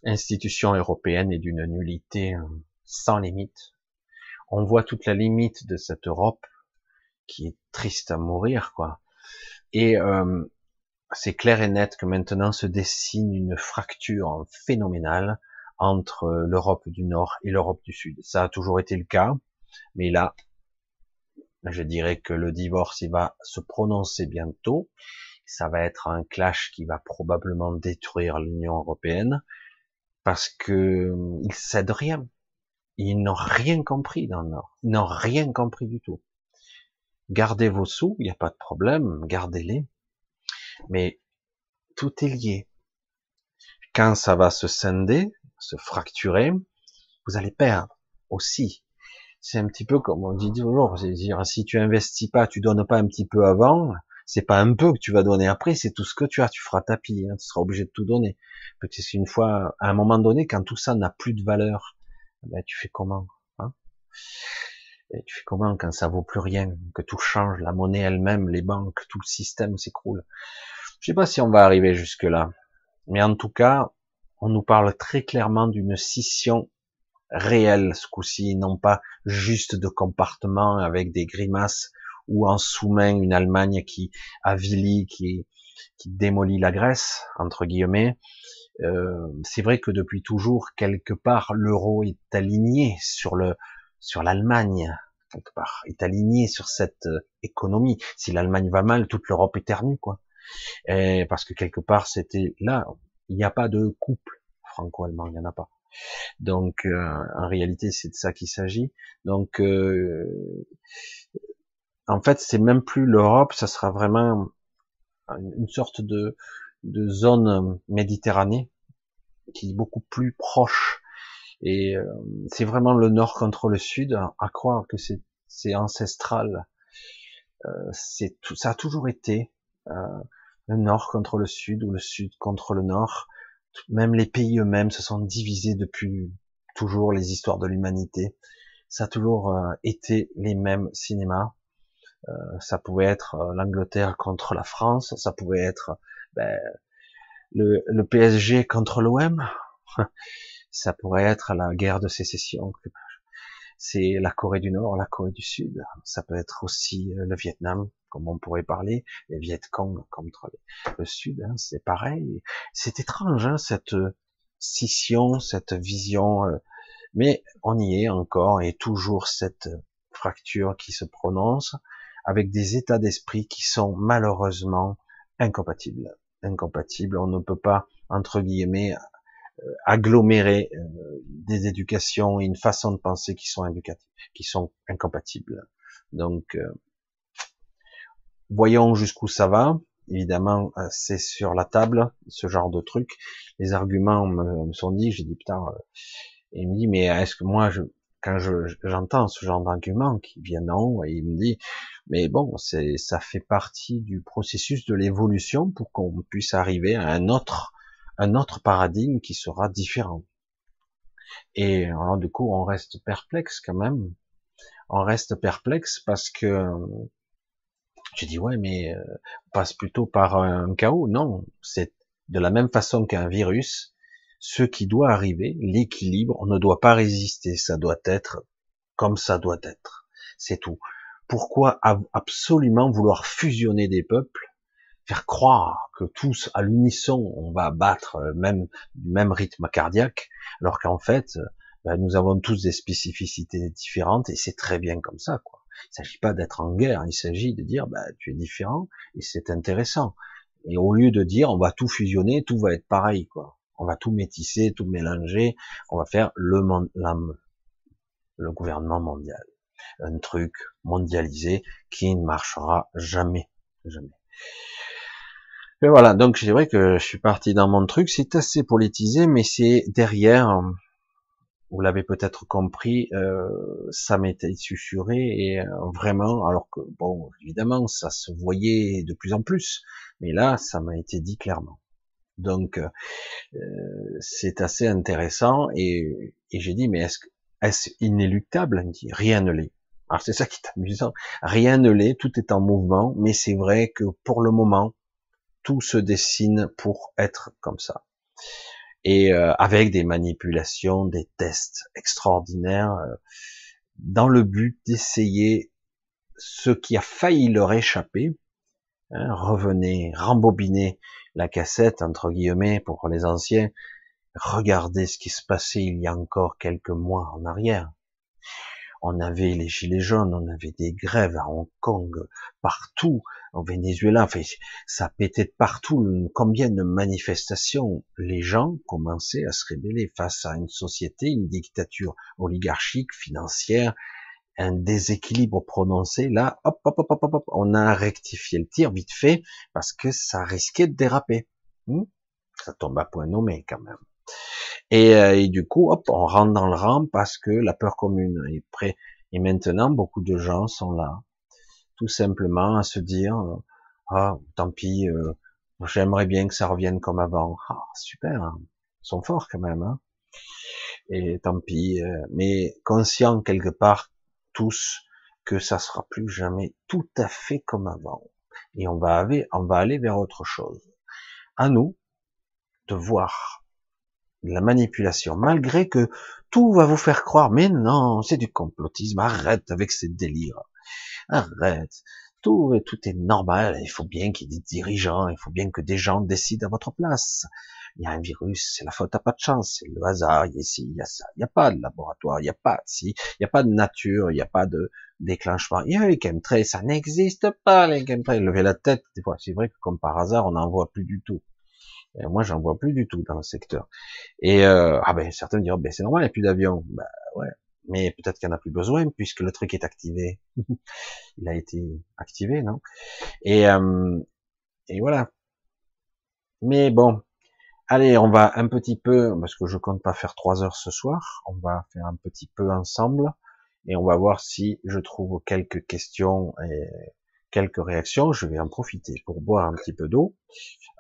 institution européenne est d'une nullité sans limite. On voit toute la limite de cette Europe qui est triste à mourir, quoi. Et euh, c'est clair et net que maintenant se dessine une fracture phénoménale entre l'Europe du Nord et l'Europe du Sud. Ça a toujours été le cas, mais là, je dirais que le divorce, il va se prononcer bientôt. Ça va être un clash qui va probablement détruire l'Union européenne parce que ils cèdent rien. Ils n'ont rien compris dans le Nord. Ils n'ont rien compris du tout. Gardez vos sous, il n'y a pas de problème, gardez-les. Mais tout est lié. Quand ça va se scinder, se fracturer, vous allez perdre aussi. C'est un petit peu comme on dit toujours, c'est dire si tu investis pas, tu donnes pas un petit peu avant, c'est pas un peu que tu vas donner après, c'est tout ce que tu as, tu feras tapis, hein, tu seras obligé de tout donner. Peut-être qu'une fois, à un moment donné, quand tout ça n'a plus de valeur, ben, tu fais comment hein? Et tu fais comment quand ça vaut plus rien, que tout change, la monnaie elle-même, les banques, tout le système s'écroule? Je sais pas si on va arriver jusque là, mais en tout cas, on nous parle très clairement d'une scission réelle ce coup-ci, non pas juste de comportement avec des grimaces ou en sous-main une Allemagne qui avilit, qui, qui démolit la Grèce entre guillemets, euh, c'est vrai que depuis toujours, quelque part, l'euro est aligné sur le sur l'Allemagne, quelque part, est aligné sur cette euh, économie. Si l'Allemagne va mal, toute l'Europe éternue, quoi. Et parce que quelque part, c'était là, il n'y a pas de couple franco-allemand, il n'y en a pas. Donc, euh, en réalité, c'est de ça qu'il s'agit. Donc, en fait, c'est même plus l'Europe, ça sera vraiment une sorte de de zone euh, méditerranée qui est beaucoup plus proche. Et euh, c'est vraiment le nord contre le sud, à croire que c'est ancestral. Euh, tout, ça a toujours été le nord contre le sud ou le sud contre le nord. Même les pays eux-mêmes se sont divisés depuis toujours les histoires de l'humanité. Ça a toujours été les mêmes cinémas. ça pouvait être l'Angleterre contre la France, ça pouvait être ben, le, le, PSG contre l'OM, ça pourrait être la guerre de sécession. c'est la Corée du Nord, la Corée du Sud. Ça peut être aussi euh, le Vietnam, comme on pourrait parler, les Viet Cong contre le Sud. Hein, c'est pareil. C'est étrange hein, cette scission, cette vision. mais on y est encore et toujours cette fracture qui se prononce avec des états d'esprit qui sont malheureusement incompatibles. Incompatibles. On ne peut pas entre guillemets euh, agglomérer euh, des éducations et une façon de penser qui sont qui sont incompatibles. Donc, euh, voyons jusqu'où ça va. Évidemment, c'est sur la table, ce genre de truc. Les arguments me, sont dit, j'ai dit putain, et il me dit mais est-ce que moi, je, quand j'entends ce genre d'arguments qui viennent en haut, et il me dit, mais bon, c'est, ça fait partie du processus de l'évolution pour qu'on puisse arriver à un autre un autre paradigme qui sera différent. Et alors, du coup, on reste perplexe quand même. On reste perplexe parce que j'ai dit ouais, mais euh, on passe plutôt par un chaos. Non, c'est de la même façon qu'un virus. Ce qui doit arriver, l'équilibre, on ne doit pas résister. Ça doit être comme ça doit être. C'est tout. Pourquoi absolument vouloir fusionner des peuples faire croire que tous à l'unisson on va battre euh, même même rythme cardiaque, alors qu'en fait ben, nous avons tous des spécificités différentes et c'est très bien comme ça. Quoi. Il s'agit pas d'être en guerre, il s'agit de dire ben, tu es différent et c'est intéressant. Et au lieu de dire on va tout fusionner, tout va être pareil, quoi. On va tout métisser, tout mélanger, on va faire le monde, le gouvernement mondial, un truc mondialisé qui ne marchera jamais, jamais. Et voilà, donc c'est vrai que je suis parti dans mon truc, c'est assez politisé, mais c'est derrière, vous l'avez peut-être compris, euh, ça m'était susurré et euh, vraiment, alors que bon, évidemment, ça se voyait de plus en plus, mais là, ça m'a été dit clairement. Donc, euh, c'est assez intéressant et, et j'ai dit, mais est-ce est-ce inéluctable? Rien ne l'est. Alors c'est ça qui est amusant. Rien ne l'est, tout est en mouvement, mais c'est vrai que pour le moment, tout se dessine pour être comme ça. Et euh, avec des manipulations, des tests extraordinaires, euh, dans le but d'essayer ce qui a failli leur échapper, hein, revenez, rembobiner la cassette, entre guillemets, pour les anciens, regardez ce qui se passait il y a encore quelques mois en arrière on avait les gilets jaunes, on avait des grèves à Hong Kong, partout, au Venezuela, enfin, ça pétait de partout, combien de manifestations les gens commençaient à se rébeller face à une société, une dictature oligarchique, financière, un déséquilibre prononcé, là, hop, hop, hop, hop, hop, on a rectifié le tir vite fait, parce que ça risquait de déraper. Hmm? Ça tombe à point nommé quand même. Euh, et, du coup, hop, on rentre dans le rang parce que la peur commune est prête. Et maintenant, beaucoup de gens sont là, tout simplement à se dire, euh, ah, tant pis, euh, j'aimerais bien que ça revienne comme avant. Ah, super, hein. ils sont forts quand même. Hein et tant pis, mais conscient quelque part tous que ça sera plus jamais tout à fait comme avant. Et on va aller, on va aller vers autre chose. À nous de voir la manipulation, malgré que tout va vous faire croire, mais non, c'est du complotisme, arrête avec ces délires, arrête, tout, tout est normal, il faut bien qu'il y ait des dirigeants, il faut bien que des gens décident à votre place. Il y a un virus, c'est la faute à pas de chance, c'est le hasard, il y a ici, il y a ça, il n'y a pas de laboratoire, il n'y a pas de il n'y a pas de nature, il n'y a pas de déclenchement. Il y a les ça n'existe pas les chemtrails. Levez la tête, des fois, c'est vrai que comme par hasard, on n'en voit plus du tout. Moi, j'en vois plus du tout dans le secteur. Et euh, ah ben certains diront, ben c'est normal, il n'y a plus d'avions. Ben ouais, mais peut-être qu'il n'y en a plus besoin puisque le truc est activé. il a été activé, non? Et euh, et voilà. Mais bon, allez, on va un petit peu, parce que je compte pas faire trois heures ce soir, on va faire un petit peu ensemble et on va voir si je trouve quelques questions et quelques réactions. Je vais en profiter pour boire un petit peu d'eau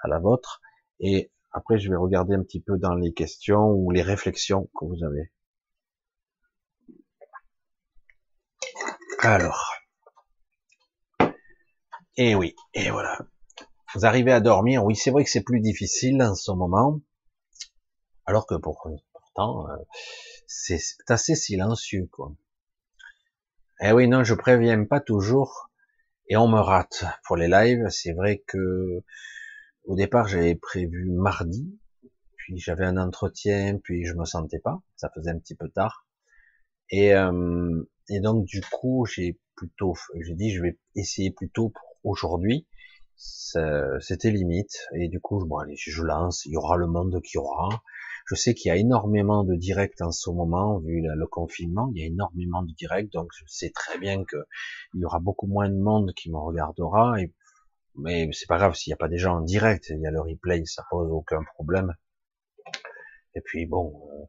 à la vôtre et après, je vais regarder un petit peu dans les questions ou les réflexions que vous avez. Alors. Et eh oui, et voilà. Vous arrivez à dormir. Oui, c'est vrai que c'est plus difficile en ce moment. Alors que pourtant, euh, c'est assez silencieux, quoi. Eh oui, non, je préviens pas toujours et on me rate pour les lives. C'est vrai que au départ j'avais prévu mardi, puis j'avais un entretien, puis je me sentais pas, ça faisait un petit peu tard. Et, euh, et donc du coup j'ai plutôt, j'ai dit je vais essayer plutôt pour aujourd'hui. C'était limite et du coup bon allez je lance, il y aura le monde qui aura. Je sais qu'il y a énormément de directs en ce moment, vu le confinement, il y a énormément de directs, donc je sais très bien que il y aura beaucoup moins de monde qui me regardera, et, mais c'est pas grave s'il n'y a pas des gens en direct, il y a le replay, ça pose aucun problème. Et puis bon, euh,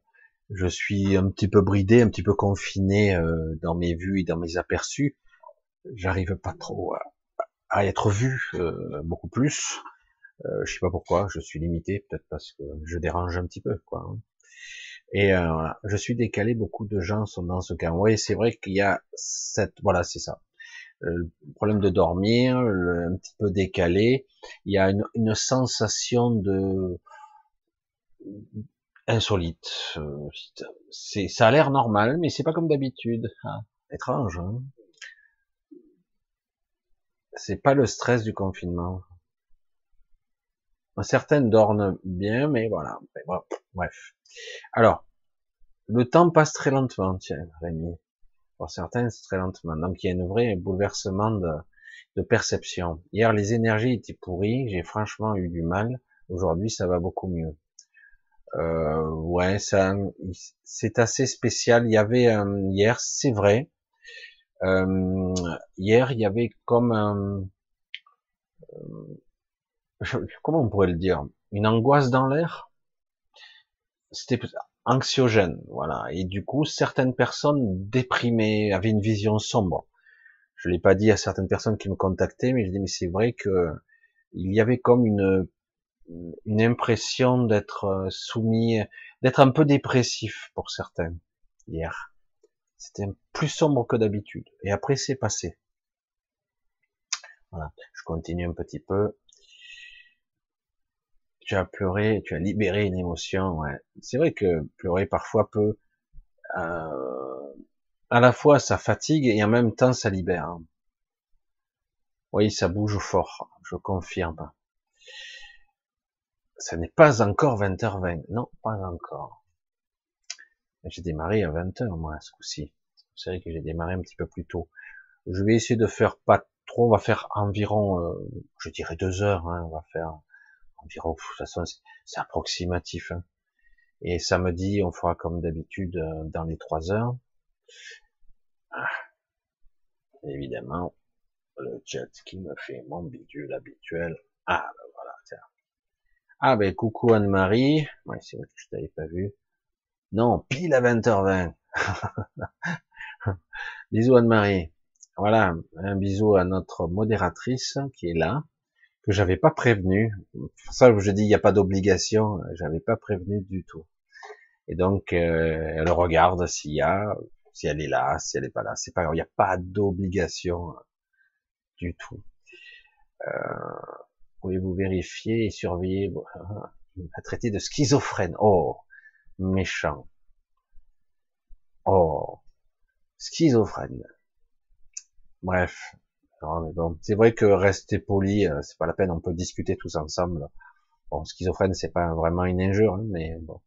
je suis un petit peu bridé, un petit peu confiné euh, dans mes vues et dans mes aperçus. J'arrive pas trop à, à être vu euh, beaucoup plus. Euh, je sais pas pourquoi, je suis limité, peut-être parce que je dérange un petit peu, quoi. Hein. Et euh, voilà, je suis décalé. Beaucoup de gens sont dans ce cas. Oui, c'est vrai qu'il y a cette, voilà, c'est ça. Le problème de dormir, un petit peu décalé. Il y a une, une sensation de insolite. Euh, c'est, ça a l'air normal, mais c'est pas comme d'habitude. Ah, étrange. Hein c'est pas le stress du confinement. Certaines dorment bien, mais voilà. Bref. Alors, le temps passe très lentement, tiens, Rémi. Pour certains, c'est très lentement. Donc, il y a un vrai bouleversement de, de perception. Hier, les énergies étaient pourries. J'ai franchement eu du mal. Aujourd'hui, ça va beaucoup mieux. Euh, ouais, ça, c'est assez spécial. Il y avait euh, hier, c'est vrai. Euh, hier, il y avait comme un, euh, comment on pourrait le dire, une angoisse dans l'air? C'était anxiogène, voilà. Et du coup, certaines personnes déprimées, avaient une vision sombre. Je l'ai pas dit à certaines personnes qui me contactaient, mais je dis mais c'est vrai que il y avait comme une une impression d'être euh, soumis, d'être un peu dépressif pour certains hier. C'était plus sombre que d'habitude. Et après, c'est passé. Voilà. Je continue un petit peu tu as pleuré, tu as libéré une émotion. Ouais. C'est vrai que pleurer parfois peut, euh, à la fois ça fatigue et en même temps ça libère. Oui, ça bouge fort, je confirme. Ça n'est pas encore 20h20. Non, pas encore. J'ai démarré à 20h, moi, ce coup-ci. C'est vrai que j'ai démarré un petit peu plus tôt. Je vais essayer de faire pas trop, on va faire environ, euh, je dirais deux heures, hein, on va faire environ, de toute façon, c'est approximatif. Hein. Et samedi, on fera comme d'habitude euh, dans les trois heures. Ah. Évidemment, le chat qui me fait mon bidule habituel. Ah, ben voilà. Ah, ben coucou Anne-Marie. Ouais, c'est vrai que je t'avais pas vu. Non, pile à 20h20. bisous Anne-Marie. Voilà, un bisou à notre modératrice qui est là que j'avais pas prévenu. Ça, je dis, il n'y a pas d'obligation. J'avais pas prévenu du tout. Et donc, euh, elle regarde s'il y a, si elle est là, si elle est pas là. C'est pas, il n'y a pas d'obligation du tout. Euh, Pouvez-vous vérifier et surveiller Il m'a traité de schizophrène? Oh, méchant. Oh, schizophrène. Bref, c'est vrai que rester poli, euh, c'est pas la peine, on peut discuter tous ensemble. Bon, schizophrène, c'est pas vraiment une injure, hein, mais bon.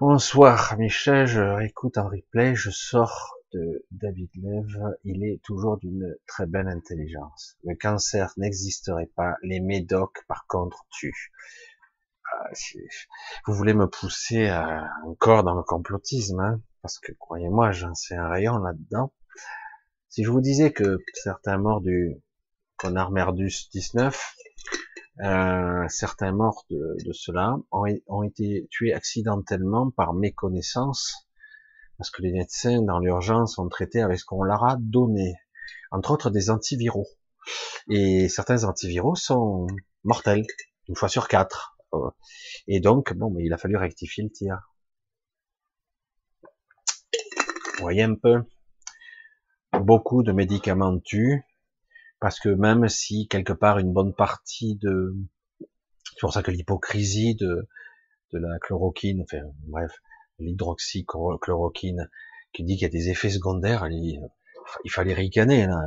Bonsoir, Michel, je écoute en replay, je sors de David Lev, il est toujours d'une très belle intelligence. Le cancer n'existerait pas, les médocs, par contre, tuent. Ah, vous voulez me pousser encore dans le complotisme, hein, parce que croyez-moi, j'en sais un rayon là-dedans. Si je vous disais que certains morts du connard Merdus 19, euh, certains morts de, cela ont, été tués accidentellement par méconnaissance, parce que les médecins dans l'urgence ont traité avec ce qu'on leur a donné, entre autres des antiviraux. Et certains antiviraux sont mortels, une fois sur quatre. Et donc, bon, mais il a fallu rectifier le tir. Vous voyez un peu beaucoup de médicaments tuent, parce que même si quelque part une bonne partie de, c'est pour ça que l'hypocrisie de, de la chloroquine, enfin bref, l'hydroxychloroquine, qui dit qu'il y a des effets secondaires, il, fallait ricaner là.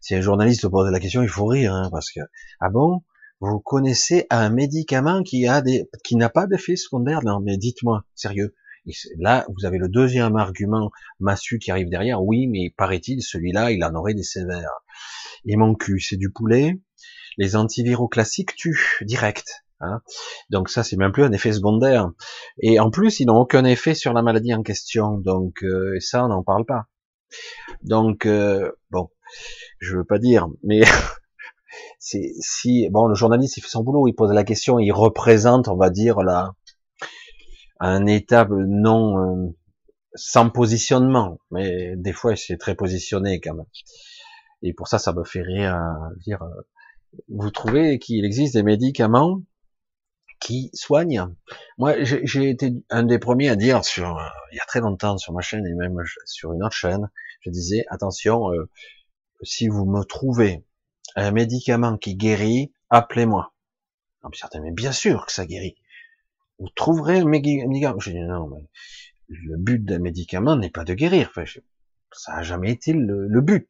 Si un journaliste pose la question, il faut rire, hein, parce que ah bon, vous connaissez un médicament qui a des, qui n'a pas d'effet secondaire Non, mais dites-moi, sérieux. là, vous avez le deuxième argument massu qui arrive derrière. Oui, mais paraît-il, celui-là, il en aurait des sévères. Et mon cul, c'est du poulet. Les antiviraux classiques tuent direct. Hein. donc ça, c'est même plus un effet secondaire. Et en plus, ils n'ont aucun effet sur la maladie en question. Donc euh, ça, on n'en parle pas. Donc euh, bon, je veux pas dire, mais si bon le journaliste il fait son boulot, il pose la question, il représente, on va dire là un état non euh, sans positionnement, mais des fois c'est très positionné quand même. Et pour ça, ça me fait rire dire. Vous trouvez qu'il existe des médicaments qui soignent Moi, j'ai été un des premiers à dire sur il y a très longtemps sur ma chaîne et même sur une autre chaîne, je disais attention, euh, si vous me trouvez un médicament qui guérit, appelez-moi. Certains, mais bien sûr que ça guérit. Vous trouverez un médicament. Je dis non, mais le but d'un médicament n'est pas de guérir. Ça a jamais été le, but.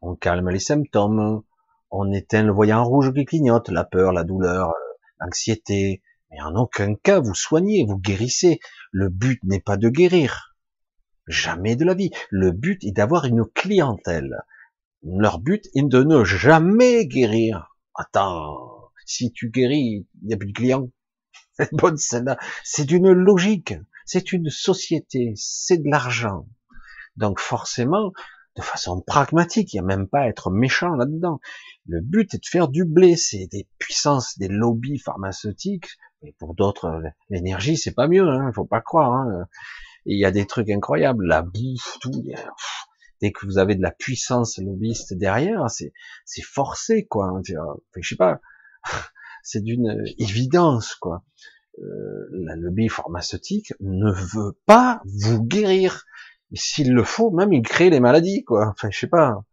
On calme les symptômes, on éteint le voyant rouge qui clignote, la peur, la douleur, l'anxiété. Mais en aucun cas vous soignez, vous guérissez. Le but n'est pas de guérir. Jamais de la vie. Le but est d'avoir une clientèle. Leur but est de ne jamais guérir. Attends, si tu guéris, il n'y a plus de clients. C'est bonne celle-là. C'est d'une logique. C'est une société. C'est de l'argent. Donc forcément, de façon pragmatique, il n'y a même pas à être méchant là-dedans. Le but est de faire du blé. C'est des puissances, des lobbies pharmaceutiques. Et pour d'autres, l'énergie, c'est pas mieux. Hein, faut pas croire. Hein. il y a des trucs incroyables. La bouffe, tout dès que vous avez de la puissance lobbyiste derrière, c'est c'est forcé quoi. je sais pas, c'est d'une évidence quoi. Euh, la lobby pharmaceutique ne veut pas vous guérir. S'il le faut, même il crée les maladies quoi. Enfin je sais pas.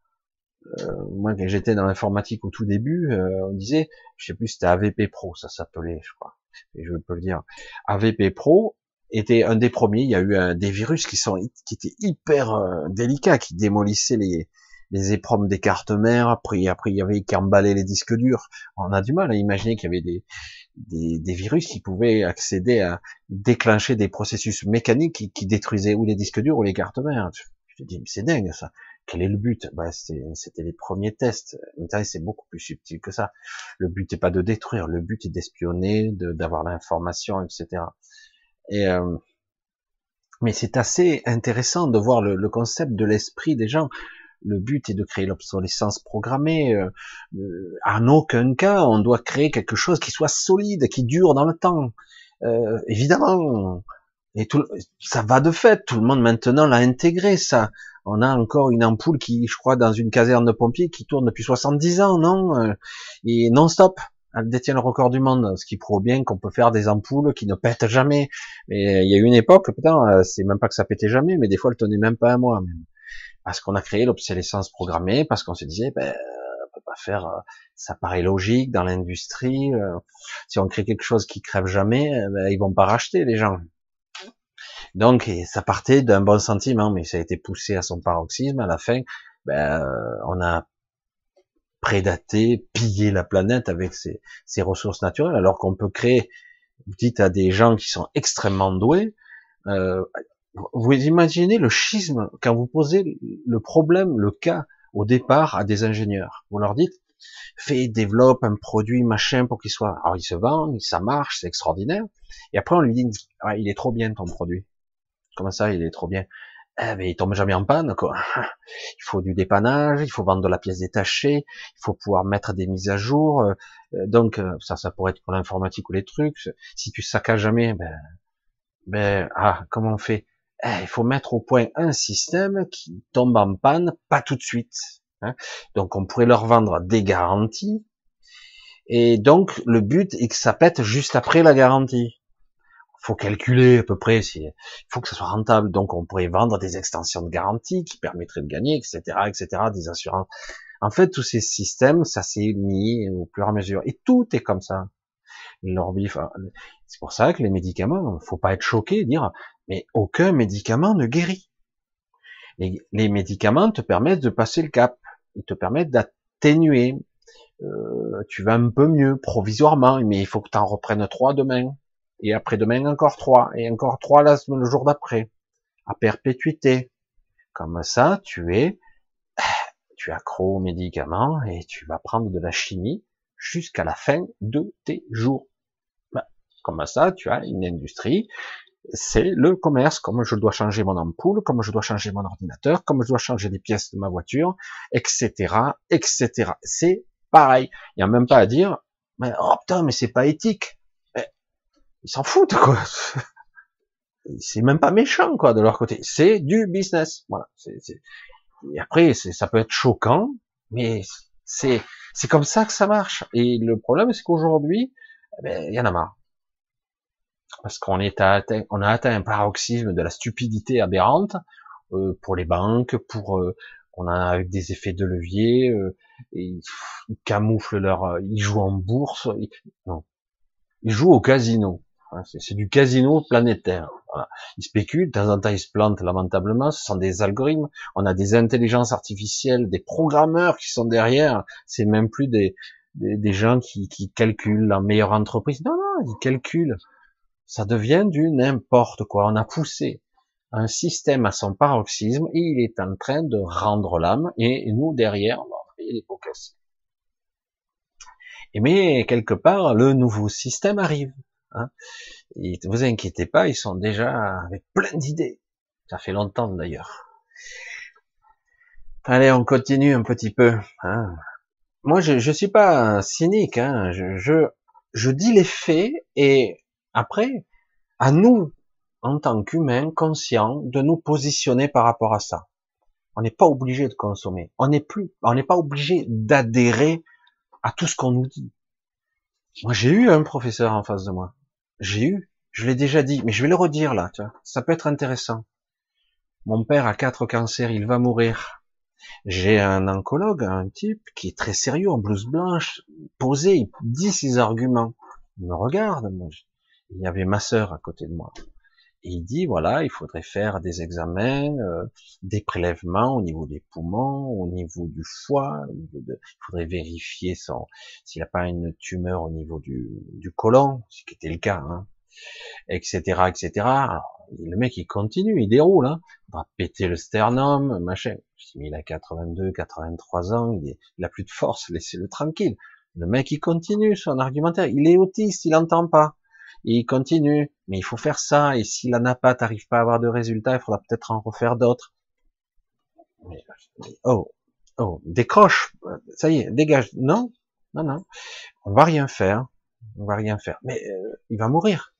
Euh, moi quand j'étais dans l'informatique au tout début, euh, on disait, je sais plus c'était AVP Pro, ça s'appelait, je crois. Et je peux le dire. AVP Pro, était un des premiers. Il y a eu des virus qui sont qui étaient hyper euh, délicats, qui démolissaient les les des cartes mères. Après, après il y avait qui emballaient les disques durs. On a du mal à imaginer qu'il y avait des, des, des virus qui pouvaient accéder à déclencher des processus mécaniques qui, qui détruisaient ou les disques durs ou les cartes mères. Je te dis, c'est dingue ça. Quel est le but? Bah, C'était les premiers tests. Maintenant, c'est beaucoup plus subtil que ça. Le but n'est pas de détruire, le but est d'espionner, d'avoir l'information, etc. Et euh, mais c'est assez intéressant de voir le, le concept de l'esprit des gens. Le but est de créer l'obsolescence programmée. Euh, euh, en aucun cas, on doit créer quelque chose qui soit solide, qui dure dans le temps. Euh, évidemment, et tout, ça va de fait. Tout le monde maintenant l'a intégré. Ça, on a encore une ampoule qui, je crois, dans une caserne de pompiers, qui tourne depuis 70 ans, non? Et non-stop elle détient le record du monde, ce qui prouve bien qu'on peut faire des ampoules qui ne pètent jamais. Mais il y a eu une époque, putain, euh, c'est même pas que ça pétait jamais, mais des fois, elle tenait même pas un mois, même. Parce qu'on a créé l'obsolescence programmée, parce qu'on se disait, ben, on peut pas faire, euh, ça paraît logique dans l'industrie, euh, si on crée quelque chose qui crève jamais, ben, ils vont pas racheter, les gens. Donc, ça partait d'un bon sentiment, mais ça a été poussé à son paroxysme, à la fin, ben, on a prédater, piller la planète avec ses, ressources naturelles, alors qu'on peut créer, dites à des gens qui sont extrêmement doués, euh, vous imaginez le schisme quand vous posez le problème, le cas au départ à des ingénieurs. Vous leur dites, fais, développe un produit, machin, pour qu'il soit, alors il se vend, ça marche, c'est extraordinaire. Et après on lui dit, ah, il est trop bien ton produit. Comment ça, il est trop bien? Eh ben, il tombe jamais en panne, quoi. Il faut du dépannage, il faut vendre de la pièce détachée, il faut pouvoir mettre des mises à jour. Euh, donc, euh, ça, ça pourrait être pour l'informatique ou les trucs. Si tu saccages jamais, ben, ben, ah, comment on fait? Il faut mettre au point un système qui tombe en panne, pas tout de suite. Hein. Donc, on pourrait leur vendre des garanties. Et donc, le but est que ça pète juste après la garantie faut calculer à peu près, il faut que ça soit rentable. Donc on pourrait vendre des extensions de garantie qui permettraient de gagner, etc., etc., des assurances. En fait, tous ces systèmes, ça s'est mis au fur et à mesure. Et tout est comme ça. C'est pour ça que les médicaments, faut pas être choqué, dire, mais aucun médicament ne guérit. Les, médicaments te permettent de passer le cap. Ils te permettent d'atténuer. Euh, tu vas un peu mieux provisoirement, mais il faut que tu en reprennes trois demain. Et après-demain encore trois. Et encore trois semaine, le jour d'après. À perpétuité. Comme ça, tu es, tu es accro aux médicaments et tu vas prendre de la chimie jusqu'à la fin de tes jours. Bah, comme ça, tu as une industrie c'est le commerce, comme je dois changer mon ampoule, comme je dois changer mon ordinateur, comme je dois changer les pièces de ma voiture, etc., etc. C'est pareil. Il n'y a même pas à dire, mais oh putain, mais c'est pas éthique. ils s'en foutent, quoi. C'est même pas méchant, quoi, de leur côté. C'est du business. Voilà. Et après, ça peut être choquant, mais c'est, c'est comme ça que ça marche. Et le problème, c'est qu'aujourd'hui, eh ben, il y en a marre parce qu'on est atteint, on a atteint un paroxysme de la stupidité aberrante euh, pour les banques, pour euh, on a avec des effets de levier, euh, ils camouflent leur, euh, ils jouent en bourse, ils, non, ils jouent au casino. C'est du casino planétaire. Ils spéculent, de temps en temps ils se plantent lamentablement. Ce sont des algorithmes. On a des intelligences artificielles, des programmeurs qui sont derrière. C'est même plus des, des, des gens qui, qui calculent la meilleure entreprise. Non, non, ils calculent ça devient du n'importe quoi. On a poussé un système à son paroxysme et il est en train de rendre l'âme et nous derrière, on va les pots cassés. Et mais quelque part, le nouveau système arrive. Hein. Vous inquiétez pas, ils sont déjà avec plein d'idées. Ça fait longtemps d'ailleurs. Allez, on continue un petit peu. Hein. Moi, je, je suis pas cynique. Hein. Je dis les faits et après, à nous, en tant qu'humains conscients, de nous positionner par rapport à ça. On n'est pas obligé de consommer. On n'est plus, on n'est pas obligé d'adhérer à tout ce qu'on nous dit. Moi, j'ai eu un professeur en face de moi. J'ai eu, je l'ai déjà dit, mais je vais le redire là, tu vois. Ça peut être intéressant. Mon père a quatre cancers, il va mourir. J'ai un oncologue, un type qui est très sérieux, en blouse blanche, posé, il dit ses arguments. Il me regarde, moi, il y avait ma sœur à côté de moi. Et il dit voilà, il faudrait faire des examens, euh, des prélèvements au niveau des poumons, au niveau du foie, il faudrait vérifier son s'il n'a pas une tumeur au niveau du, du côlon, ce qui était le cas, hein, etc., etc. Alors, le mec il continue, il déroule, hein, on va péter le sternum, machin. Il a 82, 83 ans, il, est, il a plus de force, laissez-le tranquille. Le mec il continue son argumentaire, il est autiste, il entend pas il continue, mais il faut faire ça, et si la NAPA t'arrive pas à avoir de résultats, il faudra peut-être en refaire d'autres. Oh, oh, décroche, ça y est, dégage. Non, non, non, on va rien faire, on va rien faire. Mais euh, il va mourir.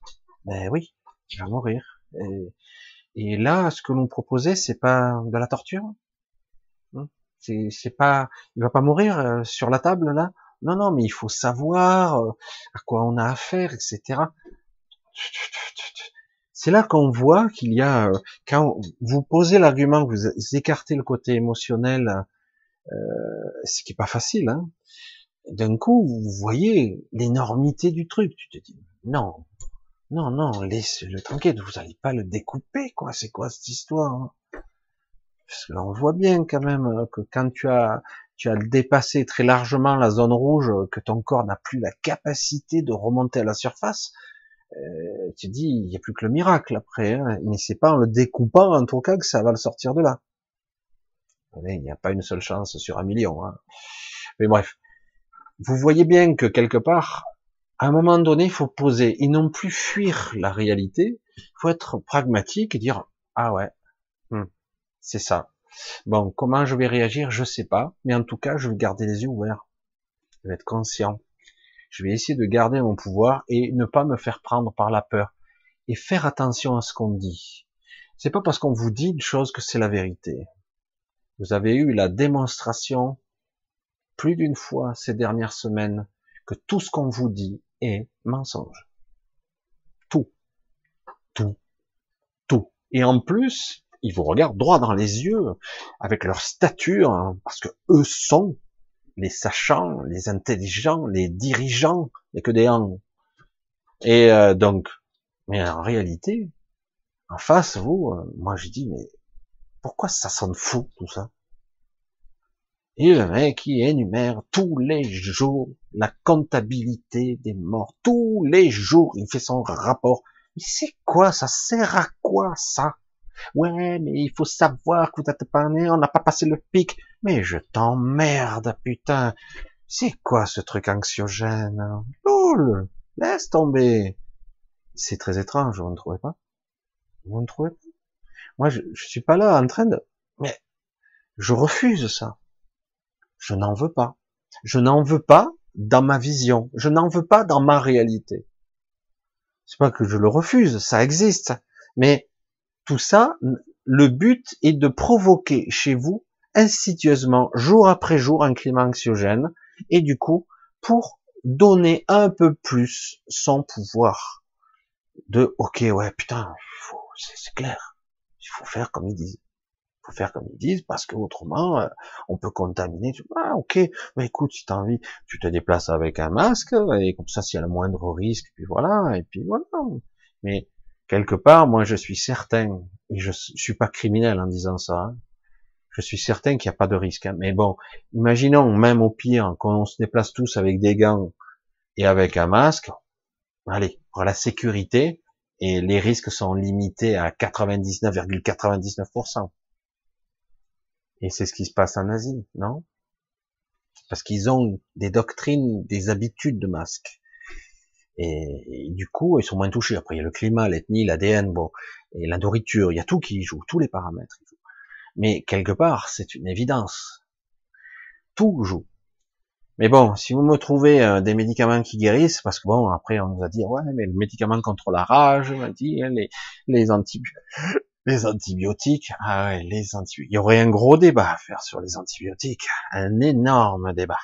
Mais oui, il va mourir. Et, et là, ce que l'on proposait, c'est pas de la torture. Hein c'est pas, il va pas mourir euh, sur la table là. Non, non, mais il faut savoir euh, à quoi on a affaire, etc. C'est là qu'on voit qu'il y a, euh, quand vous posez l'argument, vous écartez le côté émotionnel, euh, ce qui est pas facile, hein, d'un coup, vous voyez l'énormité du truc. Tu te dis, non, non, non, laissez-le tranquille, vous n'allez pas le découper, quoi. C'est quoi cette histoire hein? Parce là, on voit bien quand même que quand tu as tu as dépassé très largement la zone rouge, que ton corps n'a plus la capacité de remonter à la surface, euh, tu dis, il n'y a plus que le miracle après, hein. mais c'est pas en le découpant en tout cas que ça va le sortir de là. Il n'y a pas une seule chance sur un million. Hein. Mais bref, vous voyez bien que quelque part, à un moment donné, il faut poser et non plus fuir la réalité. Il faut être pragmatique et dire ah ouais, hmm, c'est ça. Bon, comment je vais réagir, je sais pas, mais en tout cas, je vais garder les yeux ouverts. Je vais être conscient. Je vais essayer de garder mon pouvoir et ne pas me faire prendre par la peur. Et faire attention à ce qu'on dit. C'est pas parce qu'on vous dit une chose que c'est la vérité. Vous avez eu la démonstration plus d'une fois ces dernières semaines que tout ce qu'on vous dit est mensonge. Tout. Tout. Tout. Et en plus, ils vous regardent droit dans les yeux avec leur stature, hein, parce que eux sont les sachants, les intelligents, les dirigeants, et que des ans. Et euh, donc, mais en réalité, en face, vous, euh, moi je dis, mais Pourquoi ça sonne fou tout ça? Et le mec qui énumère tous les jours la comptabilité des morts, tous les jours, il fait son rapport. Mais c'est quoi ça sert à quoi ça? Ouais, mais il faut savoir que vous êtes pas né, on n'a pas passé le pic. Mais je t'emmerde, putain. C'est quoi ce truc anxiogène Loul, laisse tomber. C'est très étrange, vous ne trouvez pas? Vous ne trouvez pas? Moi, je, je suis pas là en train de... Mais je refuse ça. Je n'en veux pas. Je n'en veux pas dans ma vision. Je n'en veux pas dans ma réalité. C'est pas que je le refuse, ça existe. Mais tout ça, le but est de provoquer chez vous insidieusement, jour après jour, un climat anxiogène, et du coup, pour donner un peu plus son pouvoir de, ok, ouais, putain, c'est clair, il faut faire comme ils disent. Il faut faire comme ils disent, parce que autrement, euh, on peut contaminer. Ah, ok, mais écoute, si tu as envie, tu te déplaces avec un masque, et comme ça, s'il y a le moindre risque, puis voilà, et puis voilà. Mais quelque part, moi, je suis certain, et je, suis pas criminel en disant ça, hein, je suis certain qu'il n'y a pas de risque. Hein. Mais bon, imaginons même au pire qu'on se déplace tous avec des gants et avec un masque. Allez, pour la sécurité, et les risques sont limités à 99,99%. Et c'est ce qui se passe en Asie, non? Parce qu'ils ont des doctrines, des habitudes de masque. Et, du coup, ils sont moins touchés. Après, il y a le climat, l'ethnie, l'ADN, bon, et la nourriture, il y a tout qui joue, tous les paramètres. Mais quelque part, c'est une évidence. Tout joue. Mais bon, si vous me trouvez euh, des médicaments qui guérissent, parce que bon, après on nous a dit, ouais, mais le médicament contre la rage, on dit, hein, les, les, antibiotiques, ah les antibiotiques. Il y aurait un gros débat à faire sur les antibiotiques, un énorme débat.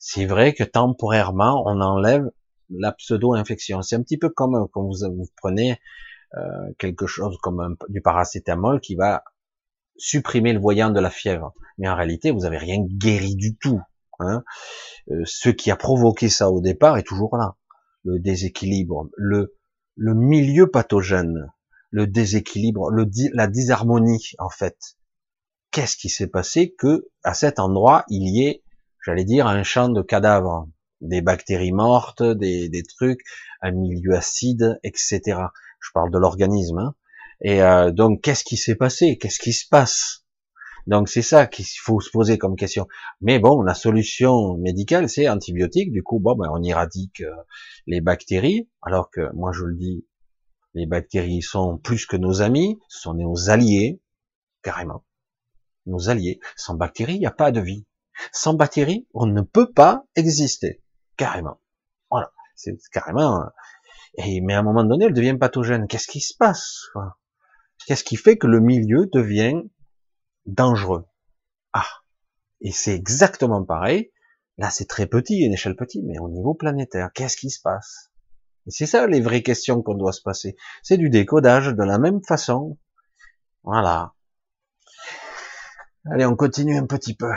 C'est vrai que temporairement, on enlève la pseudo-infection. C'est un petit peu comme quand vous, prenez euh, quelque chose comme du paracétamol qui va supprimer le voyant de la fièvre. Mais en réalité, vous avez rien guéri du tout. Hein. Euh, ce qui a provoqué ça au départ est toujours là. Le déséquilibre, le, milieu pathogène, le déséquilibre, la disharmonie en fait. Qu'est-ce qui s'est passé que à cet endroit il y ait, j'allais dire, un champ de cadavres, des bactéries mortes, des, des trucs, un milieu acide, etc. Je parle de l'organisme. Hein. Et euh, donc, qu'est-ce qui s'est passé? Qu'est-ce qui se passe? Donc, c'est ça qu'il faut se poser comme question. Mais bon, la solution médicale, c'est antibiotique. Du coup, bon, ben, on éradique euh, les bactéries. Alors que, moi, je le dis, les bactéries sont plus que nos amis, ce sont nos alliés, carrément. Nos alliés. Sans bactéries, il n'y a pas de vie. Sans bactéries, on ne peut pas exister. Carrément. Voilà. C'est carrément. Et, mais à un moment donné, elle devient pathogène. Qu'est-ce qui se passe Qu'est-ce qui fait que le milieu devient dangereux? Ah, et c'est exactement pareil. Là, c'est très petit, une échelle petite, mais au niveau planétaire, qu'est-ce qui se passe? Et c'est ça les vraies questions qu'on doit se passer. C'est du décodage de la même façon. Voilà. Allez, on continue un petit peu.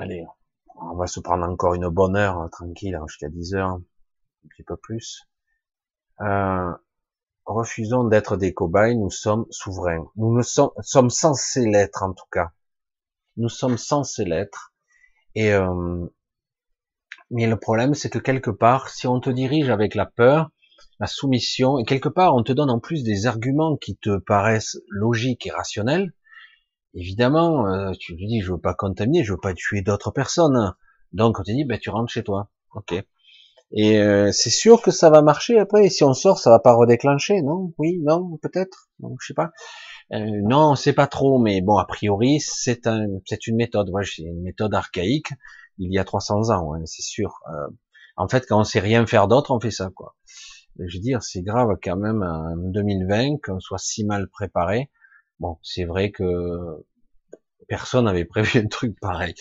Allez, on va se prendre encore une bonne heure, tranquille, jusqu'à 10 heures, un petit peu plus. Euh, refusons d'être des cobayes, nous sommes souverains. Nous ne sommes, sommes censés l'être en tout cas. Nous sommes censés l'être. Et euh, mais le problème, c'est que quelque part, si on te dirige avec la peur, la soumission, et quelque part, on te donne en plus des arguments qui te paraissent logiques et rationnels, évidemment, euh, tu lui dis, je veux pas contaminer, je veux pas tuer d'autres personnes. Donc, on te dit, ben, tu rentres chez toi. Ok. Et euh, c'est sûr que ça va marcher après. si on sort, ça va pas redéclencher, non? Oui, non, peut-être? Donc je sais pas. Euh, non, c'est pas trop, mais bon, a priori, c'est un, c'est une méthode. Moi, c'est une méthode archaïque. Il y a 300 ans, hein, c'est sûr. Euh, en fait, quand on sait rien faire d'autre, on fait ça, quoi. Je veux dire, c'est grave quand même en 2020 qu'on soit si mal préparé. Bon, c'est vrai que personne n'avait prévu un truc pareil.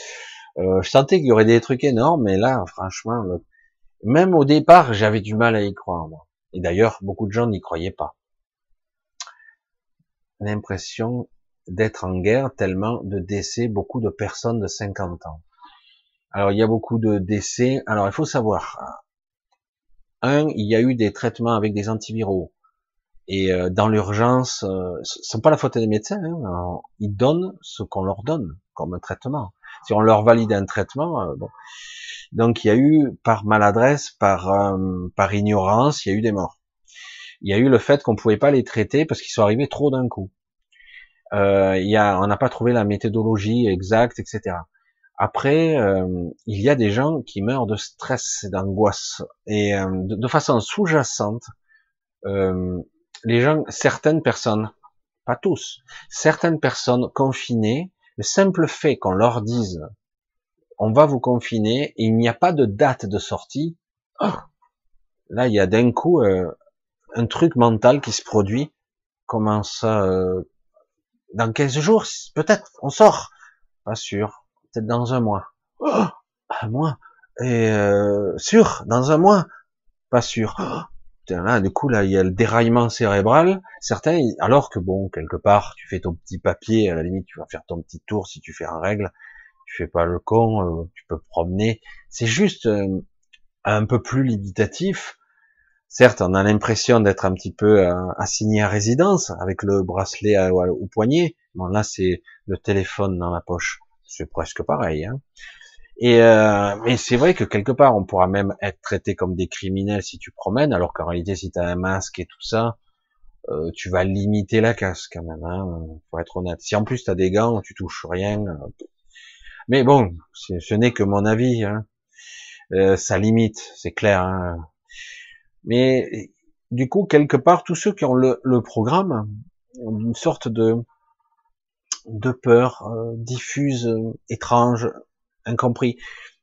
Euh, je sentais qu'il y aurait des trucs énormes, mais là, franchement, même au départ, j'avais du mal à y croire. Et d'ailleurs, beaucoup de gens n'y croyaient pas. L'impression d'être en guerre, tellement de décès, beaucoup de personnes de 50 ans. Alors, il y a beaucoup de décès. Alors, il faut savoir, un, il y a eu des traitements avec des antiviraux. Et euh, dans l'urgence, euh, ce sont pas la faute des médecins. Hein, ils donnent ce qu'on leur donne comme traitement. Si on leur valide un traitement, euh, bon. Donc il y a eu par maladresse, par par ignorance, il y a eu des morts. Il y a eu le fait qu'on pouvait pas les traiter parce qu'ils sont arrivés trop d'un coup. il y a, on n'a pas trouvé la méthodologie exacte, etc. Après, il y a des gens qui meurent de stress et d'angoisse et de, de, façon sous-jacente. Les gens, certaines personnes, pas tous, certaines personnes confinées, le simple fait qu'on leur dise, on va vous confiner, et il n'y a pas de date de sortie, oh, là, il y a d'un coup euh, un truc mental qui se produit. Comment ça euh, Dans 15 jours, peut-être, on sort. Pas sûr. Peut-être dans un mois. Oh, un mois. Et euh, sûr, dans un mois. Pas sûr. Oh, du coup, là, il y a le déraillement cérébral. Certains, alors que bon, quelque part, tu fais ton petit papier, à la limite, tu vas faire ton petit tour si tu fais en règle. Tu fais pas le con, euh, tu peux promener. C'est juste euh, un peu plus limitatif. Certes, on a l'impression d'être un petit peu euh, assigné à résidence avec le bracelet au poignet. Bon, là, c'est le téléphone dans la poche. C'est presque pareil. Hein. Et euh, mais c'est vrai que quelque part, on pourra même être traité comme des criminels si tu promènes, alors qu'en réalité, si tu as un masque et tout ça, euh, tu vas limiter la casse quand même, hein, pour être honnête. Si en plus tu as des gants, tu touches rien. Euh, mais bon, ce n'est que mon avis. Hein. Euh, ça limite, c'est clair. Hein. Mais du coup, quelque part, tous ceux qui ont le, le programme une sorte de de peur euh, diffuse, étrange, incompris,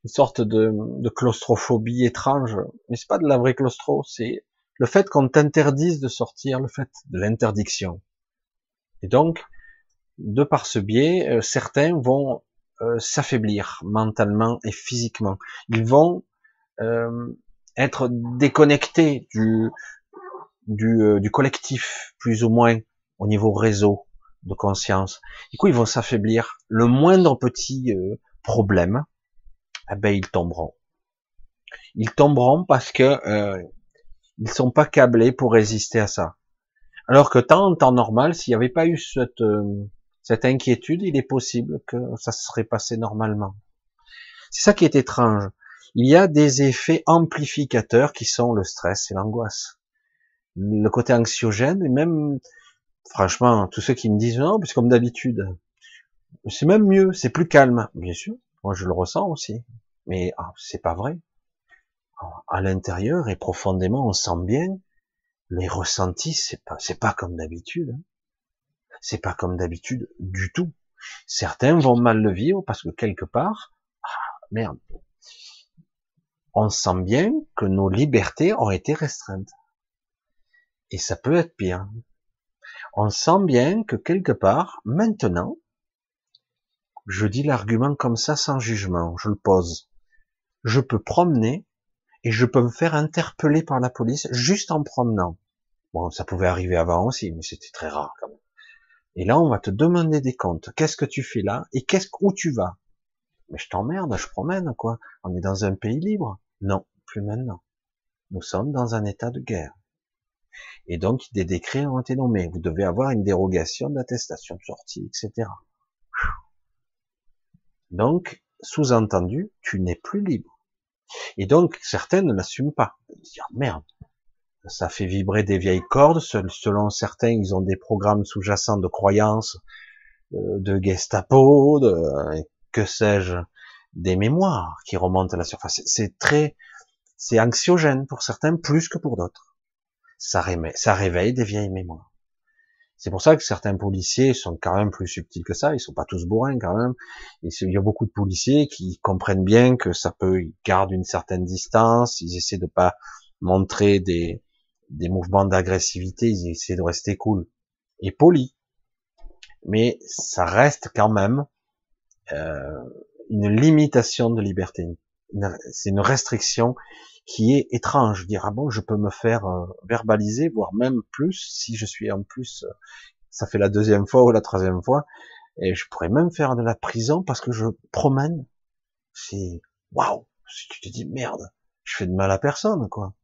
une sorte de, de claustrophobie étrange, mais c'est pas de la vraie claustro, c'est le fait qu'on t'interdise de sortir, le fait de l'interdiction. Et donc, de par ce biais, euh, certains vont euh, s'affaiblir mentalement et physiquement. Ils vont euh, être déconnectés du, du, du, collectif, plus ou moins, au niveau réseau de conscience. Du coup, ils vont s'affaiblir. Le moindre petit problème, eh ben ils tomberont. Ils tomberont parce que euh, ils sont pas câblés pour résister à ça. Alors que tant en temps normal, s'il n'y avait pas eu cette, euh, cette inquiétude, il est possible que ça se serait passé normalement. C'est ça qui est étrange. Il y a des effets amplificateurs qui sont le stress et l'angoisse. Le côté anxiogène et même, franchement, tous ceux qui me disent non, c'est comme d'habitude. C'est même mieux, c'est plus calme, bien sûr. Moi, je le ressens aussi, mais ah, c'est pas vrai. À l'intérieur et profondément, on sent bien les ressentis. C'est pas, c'est pas comme d'habitude. Hein. C'est pas comme d'habitude du tout. Certains vont mal le vivre parce que quelque part, ah, merde, on sent bien que nos libertés ont été restreintes. Et ça peut être pire. On sent bien que quelque part, maintenant, je dis l'argument comme ça sans jugement, je le pose. Je peux promener et je peux me faire interpeller par la police juste en promenant. Bon, ça pouvait arriver avant aussi, mais c'était très rare quand même. Et là, on va te demander des comptes. Qu'est-ce que tu fais là et qu'est-ce où tu vas? Mais je t'emmerde, je promène quoi. On est dans un pays libre? Non, plus maintenant. Nous sommes dans un état de guerre. Et donc des décrets ont été nommés. Vous devez avoir une dérogation d'attestation de sortie, etc. Donc, sous-entendu, tu n'es plus libre. Et donc, certains ne l'assument pas. Ah, merde, ça fait vibrer des vieilles cordes. Selon certains, ils ont des programmes sous-jacents de croyances, euh, de Gestapo, de, que sais-je, des mémoires qui remontent à la surface. C'est très, c'est anxiogène pour certains plus que pour d'autres. Ça réveille des vieilles mémoires. C'est pour ça que certains policiers sont quand même plus subtils que ça. Ils sont pas tous bourrins quand même. il y a beaucoup de policiers qui comprennent bien que ça peut, ils gardent une certaine distance. Ils essaient de pas montrer des, des mouvements d'agressivité. Ils essaient de rester cool et polis. Mais ça reste quand même euh, une limitation de liberté. C'est une restriction qui est étrange. Dire ah bon, je peux me faire euh, verbaliser, voire même plus si je suis en plus. Euh, ça fait la deuxième fois ou la troisième fois, et je pourrais même faire de la prison parce que je promène. C'est waouh. Si tu te dis merde, je fais de mal à personne quoi.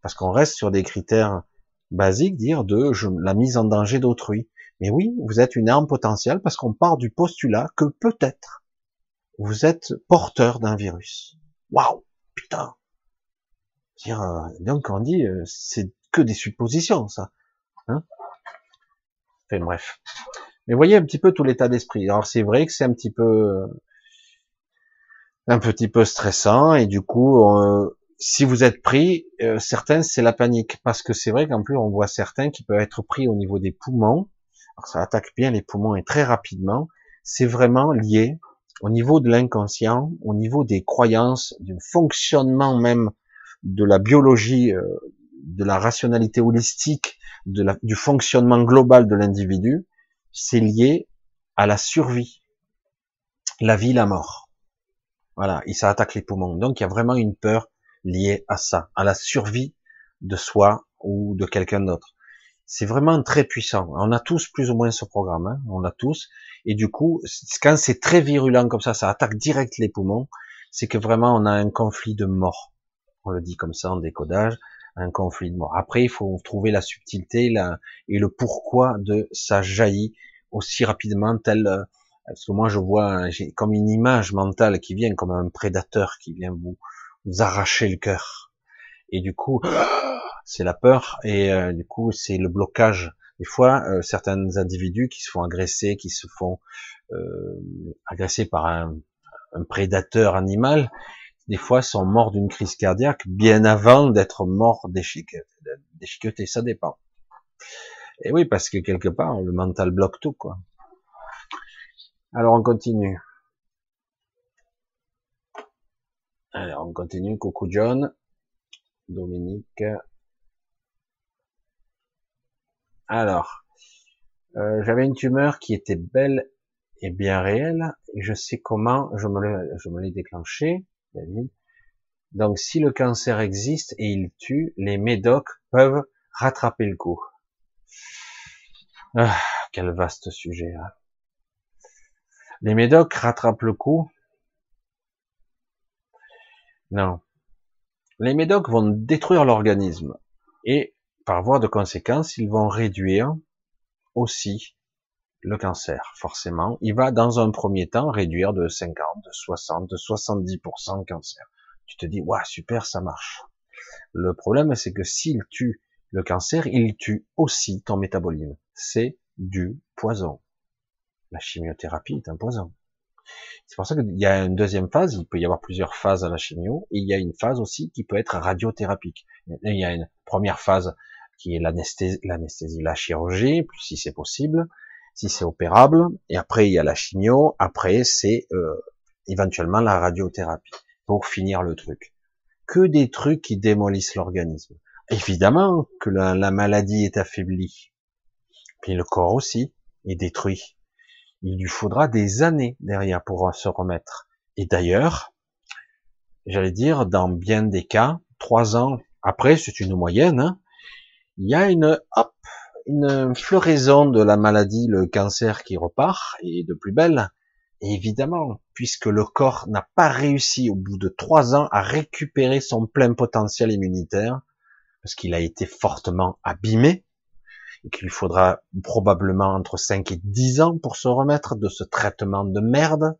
Parce qu'on reste sur des critères basique, dire de la mise en danger d'autrui. Mais oui, vous êtes une arme potentielle parce qu'on part du postulat que peut-être vous êtes porteur d'un virus. Waouh, putain. Dire, euh, donc on dit, euh, c'est que des suppositions, ça. Hein? Enfin bref. Mais voyez un petit peu tout l'état d'esprit. Alors c'est vrai que c'est un petit peu, un petit peu stressant et du coup, si vous êtes pris, euh, certains c'est la panique parce que c'est vrai qu'en plus on voit certains qui peuvent être pris au niveau des poumons. Alors, ça attaque bien les poumons et très rapidement. C'est vraiment lié au niveau de l'inconscient, au niveau des croyances, du fonctionnement même de la biologie, euh, de la rationalité holistique, du fonctionnement global de l'individu. C'est lié à la survie, la vie, la mort. Voilà, et ça attaque les poumons. Donc il y a vraiment une peur lié à ça, à la survie de soi ou de quelqu'un d'autre. C'est vraiment très puissant. On a tous plus ou moins ce programme, hein. on l'a tous. Et du coup, quand c'est très virulent comme ça, ça attaque direct les poumons, c'est que vraiment on a un conflit de mort. On le dit comme ça en décodage, un conflit de mort. Après, il faut trouver la subtilité et le pourquoi de ça jaillit aussi rapidement tel euh, parce que moi je vois j'ai comme une image mentale qui vient comme un prédateur qui vient vous arracher le cœur. Et du coup, c'est la peur et euh, du coup, c'est le blocage. Des fois, euh, certains individus qui se font agresser, qui se font euh, agresser par un, un, prédateur animal, des fois sont morts d'une crise cardiaque bien avant d'être morts déchiquetés. Ça dépend. Et oui, parce que quelque part, le mental bloque tout, quoi. Alors on continue. Alors, on continue. Coucou John. Dominique. Alors, euh, j'avais une tumeur qui était belle et bien réelle. Je sais comment je me l'ai déclenché, David. Donc, si le cancer existe et il tue, les médocs peuvent rattraper le coup. Ah, quel vaste sujet. Hein. Les médocs rattrapent le coup? Non. Les médocs vont détruire l'organisme et par voie de conséquence, ils vont réduire aussi le cancer, forcément. Il va dans un premier temps réduire de 50, de 60, de 70% le cancer. Tu te dis, ouais, super, ça marche. Le problème, c'est que s'il tue le cancer, il tue aussi ton métabolisme. C'est du poison. La chimiothérapie est un poison. C'est pour ça qu'il y a une deuxième phase, il peut y avoir plusieurs phases à la chimio, et il y a une phase aussi qui peut être radiothérapique. Il y a une première phase qui est l'anesthésie, la chirurgie, si c'est possible, si c'est opérable, et après il y a la chimio, après c'est euh, éventuellement la radiothérapie, pour finir le truc. Que des trucs qui démolissent l'organisme. Évidemment que la maladie est affaiblie, puis le corps aussi est détruit il lui faudra des années derrière pour se remettre. Et d'ailleurs, j'allais dire, dans bien des cas, trois ans après, c'est une moyenne, hein, il y a une, hop, une floraison de la maladie, le cancer qui repart, et de plus belle. Évidemment, puisque le corps n'a pas réussi au bout de trois ans à récupérer son plein potentiel immunitaire, parce qu'il a été fortement abîmé, et qu'il faudra probablement entre 5 et 10 ans pour se remettre de ce traitement de merde,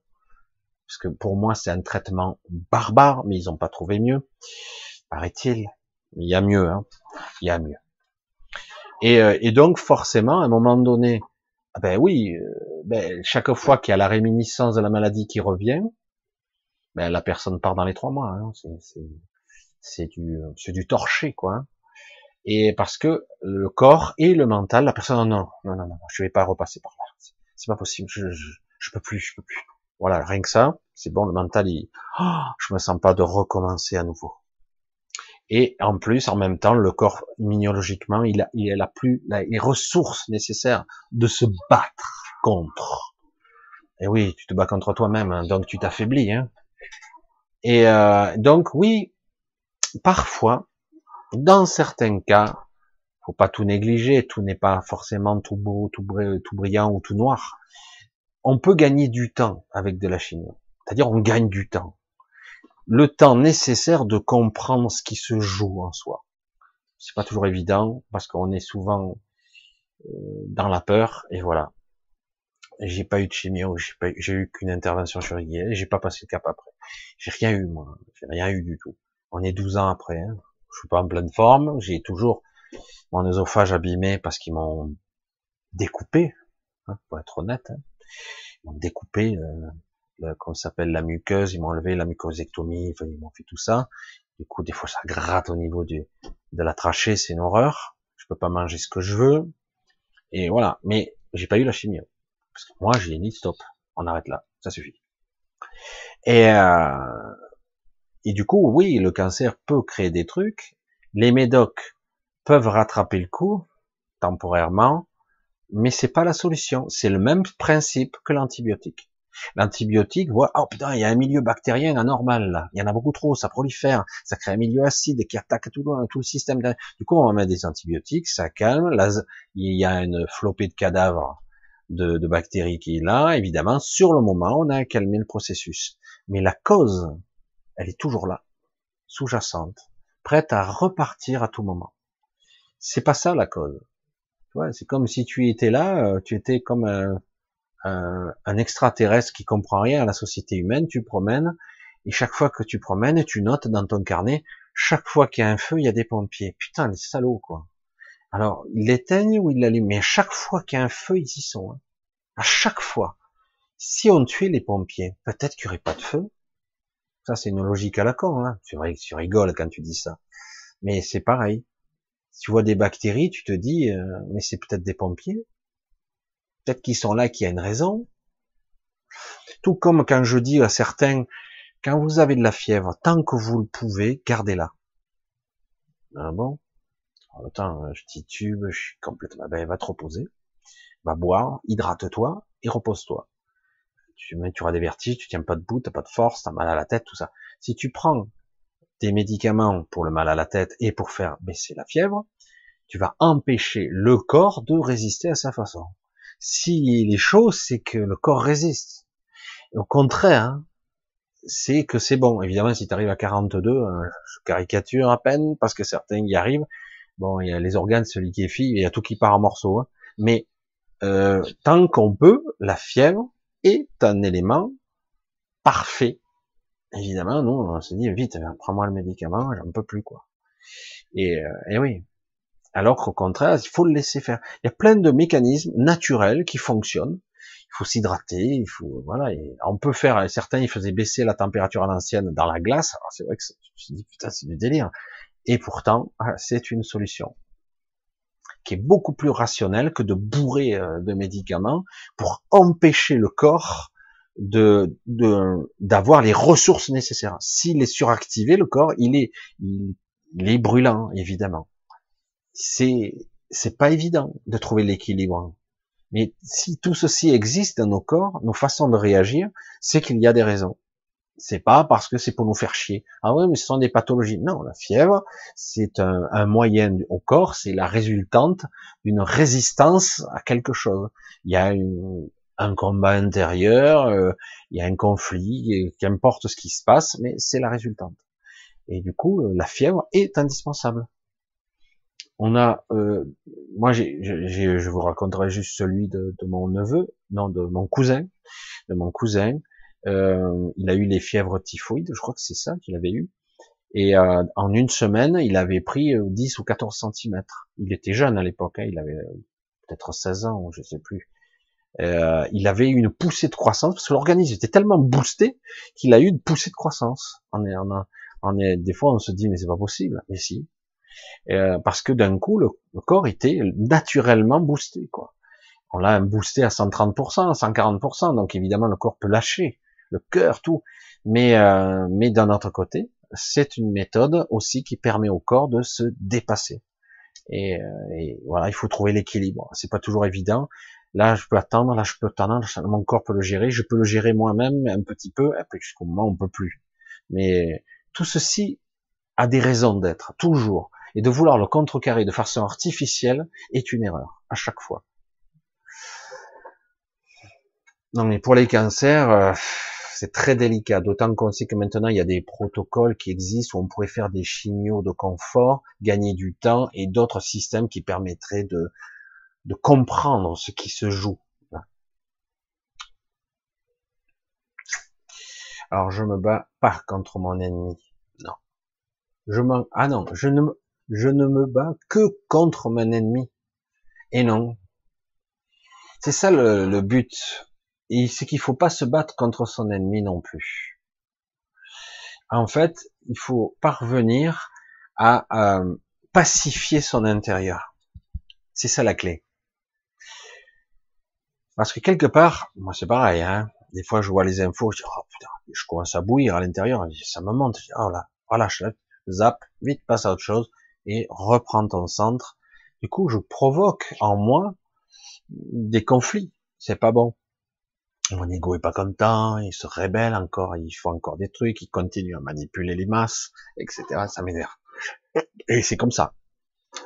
parce que pour moi c'est un traitement barbare, mais ils n'ont pas trouvé mieux, paraît-il. Il y a mieux, hein. il y a mieux. Et, euh, donc forcément, à un moment donné, ah ben oui, euh, ben, chaque fois qu'il y a la réminiscence de la maladie qui revient, ben, la personne part dans les trois mois. Hein. C'est du, du torché, quoi. Et parce que le corps et le mental, la personne, non, non, non, non, je vais pas repasser par là. C'est pas possible, je, je, je, peux plus, je peux plus. Voilà, rien que ça, c'est bon, le mental, il, oh, je me sens pas de recommencer à nouveau. Et en plus, en même temps, le corps immunologiquement, il a, il a plus les ressources nécessaires de se battre contre. Et oui, tu te bats contre toi-même, hein, donc tu t'affaiblis. Hein. Et euh, donc oui, parfois, dans certains cas, faut pas tout négliger, tout n'est pas forcément tout beau, tout, brillant ou tout noir. On peut gagner du temps avec de la chimie. C'est-à-dire on gagne du temps. Le temps nécessaire de comprendre ce qui se joue en soi. c'est pas toujours évident parce qu'on est souvent euh, dans la peur et voilà. J'ai pas eu de chimio, j'ai eu qu'une intervention et j'ai pas passé le cap après. J'ai rien eu moi, j'ai rien eu du tout. On est 12 ans après, hein. Je suis pas en pleine forme, j'ai toujours mon œsophage abîmé parce qu'ils m'ont découpé, hein, pour être honnête. Hein. Ils m'ont découpé, euh, comment s'appelle la muqueuse, ils m'ont enlevé la mucosectomie, ils m'ont fait tout ça. Du coup, des fois, ça gratte au niveau du, de la trachée, c'est une horreur. Je peux pas manger ce que je veux. Et voilà. Mais j'ai pas eu la chimio. Parce que moi, j'ai dit stop. On arrête là. Ça suffit. Et, euh, et du coup, oui, le cancer peut créer des trucs. Les médocs peuvent rattraper le coup, temporairement, mais c'est pas la solution. C'est le même principe que l'antibiotique. L'antibiotique voit, oh putain, il y a un milieu bactérien anormal là, il y en a beaucoup trop, ça prolifère, ça crée un milieu acide qui attaque tout, le système. Du coup, on va mettre des antibiotiques, ça calme, là, il y a une flopée de cadavres de, de bactéries qui est là, évidemment, sur le moment, on a calmé le processus. Mais la cause, elle est toujours là, sous-jacente, prête à repartir à tout moment. C'est pas ça la cause. C'est comme si tu étais là, euh, tu étais comme un, extraterrestre qui comprend rien à la société humaine, tu promènes, et chaque fois que tu promènes, tu notes dans ton carnet, chaque fois qu'il y a un feu, il y a des pompiers. Putain, les salauds, quoi. Alors, ils l'éteignent ou ils l'allument, mais à chaque fois qu'il y a un feu, ils y sont. Hein. À chaque fois. Si on tuait les pompiers, peut-être qu'il n'y aurait pas de feu. Ça, c'est une logique à la con. Hein. Que tu rigoles quand tu dis ça. Mais c'est pareil. Tu vois des bactéries, tu te dis, euh, mais c'est peut-être des pompiers. Peut-être qu'ils sont là, qu'il y a une raison. Tout comme quand je dis à certains, quand vous avez de la fièvre, tant que vous le pouvez, gardez-la. Ah bon? Attends, je titube, je suis complètement... Ben, va te reposer, va boire, hydrate-toi et repose-toi. Tu, tu auras des vertiges, tu tiens pas debout, t'as pas de force, t'as mal à la tête, tout ça. Si tu prends des médicaments pour le mal à la tête et pour faire baisser la fièvre, tu vas empêcher le corps de résister à sa façon. S'il est chaud, c'est que le corps résiste. au contraire, c'est que c'est bon. Évidemment, si tu arrives à 42, hein, je caricature à peine parce que certains y arrivent. Bon, il y a les organes se liquéfient, il y a tout qui part en morceaux. Hein. Mais euh, tant qu'on peut, la fièvre est un élément parfait. Évidemment, nous, on se dit vite, prends-moi le médicament, j'en peux plus quoi. Et, euh, et oui, alors qu'au contraire, il faut le laisser faire. Il y a plein de mécanismes naturels qui fonctionnent. Il faut s'hydrater, il faut, voilà, on peut faire, certains, ils faisaient baisser la température à l'ancienne dans la glace. Alors c'est vrai que je me dit, putain, c'est du délire. Et pourtant, ah, c'est une solution qui est beaucoup plus rationnelle que de bourrer euh, de médicaments pour empêcher le corps de d'avoir les ressources nécessaires. S'il est suractivé, le corps, il est il est brûlant évidemment c'est c'est pas évident de trouver l'équilibre. Mais si tout ceci existe dans nos corps, nos façons de réagir, c'est qu'il y a des raisons. C'est pas parce que c'est pour nous faire chier. Ah ouais, mais ce sont des pathologies. Non, la fièvre, c'est un, un, moyen au corps, c'est la résultante d'une résistance à quelque chose. Il y a une, un combat intérieur, euh, il y a un conflit, qu'importe ce qui se passe, mais c'est la résultante. Et du coup, la fièvre est indispensable. On a, euh, moi, je vous raconterai juste celui de, mon neveu, non, de mon cousin, de mon cousin. Euh, il a eu les fièvres typhoïdes, je crois que c'est ça qu'il avait eu. Et euh, en une semaine, il avait pris 10 ou 14 centimètres. Il était jeune à l'époque, hein, il avait peut-être 16 ans, je sais plus. il avait eu une poussée de croissance parce que l'organisme était tellement boosté qu'il a eu une poussée de croissance. On est, on est, des fois, on se dit mais c'est pas possible. Mais si, euh, parce que d'un coup, le, corps était naturellement boosté. Quoi. On l'a boosté à 130%, 140%, donc évidemment le corps peut lâcher, le cœur, tout. Mais, euh, mais d'un autre côté, c'est une méthode aussi qui permet au corps de se dépasser. Et, euh, et voilà, il faut trouver l'équilibre. C'est pas toujours évident. Là, je peux attendre, là, je peux attendre, mon corps peut le gérer, je peux le gérer moi-même un petit peu, et puis jusqu'au moment on peut plus. Mais tout ceci a des raisons d'être, toujours. Et de vouloir le contrecarrer de façon artificielle est une erreur, à chaque fois. Non mais pour les cancers, euh, C'est très délicat, d'autant qu'on sait que maintenant il y a des protocoles qui existent où on pourrait faire des chimios de confort, gagner du temps et d'autres systèmes qui permettraient de, de comprendre ce qui se joue. Alors je me bats pas contre mon ennemi. Non. Je me, ah non, je ne, je ne me bats que contre mon ennemi. Et non. C'est ça le but. Et c'est qu'il faut pas se battre contre son ennemi non plus. En fait, il faut parvenir à, pacifier son intérieur. C'est ça la clé. Parce que quelque part, moi c'est pareil, hein, des fois je vois les infos, je dis, oh putain, je commence à bouillir à l'intérieur, ça me monte, je dis, oh là, voilà, je zap, vite, passe à autre chose, et reprends ton centre. Du coup, je provoque en moi des conflits. C'est pas bon. Mon ego est pas content, il se rébelle encore, il faut encore des trucs, il continue à manipuler les masses, etc. Ça m'énerve. Et c'est comme ça.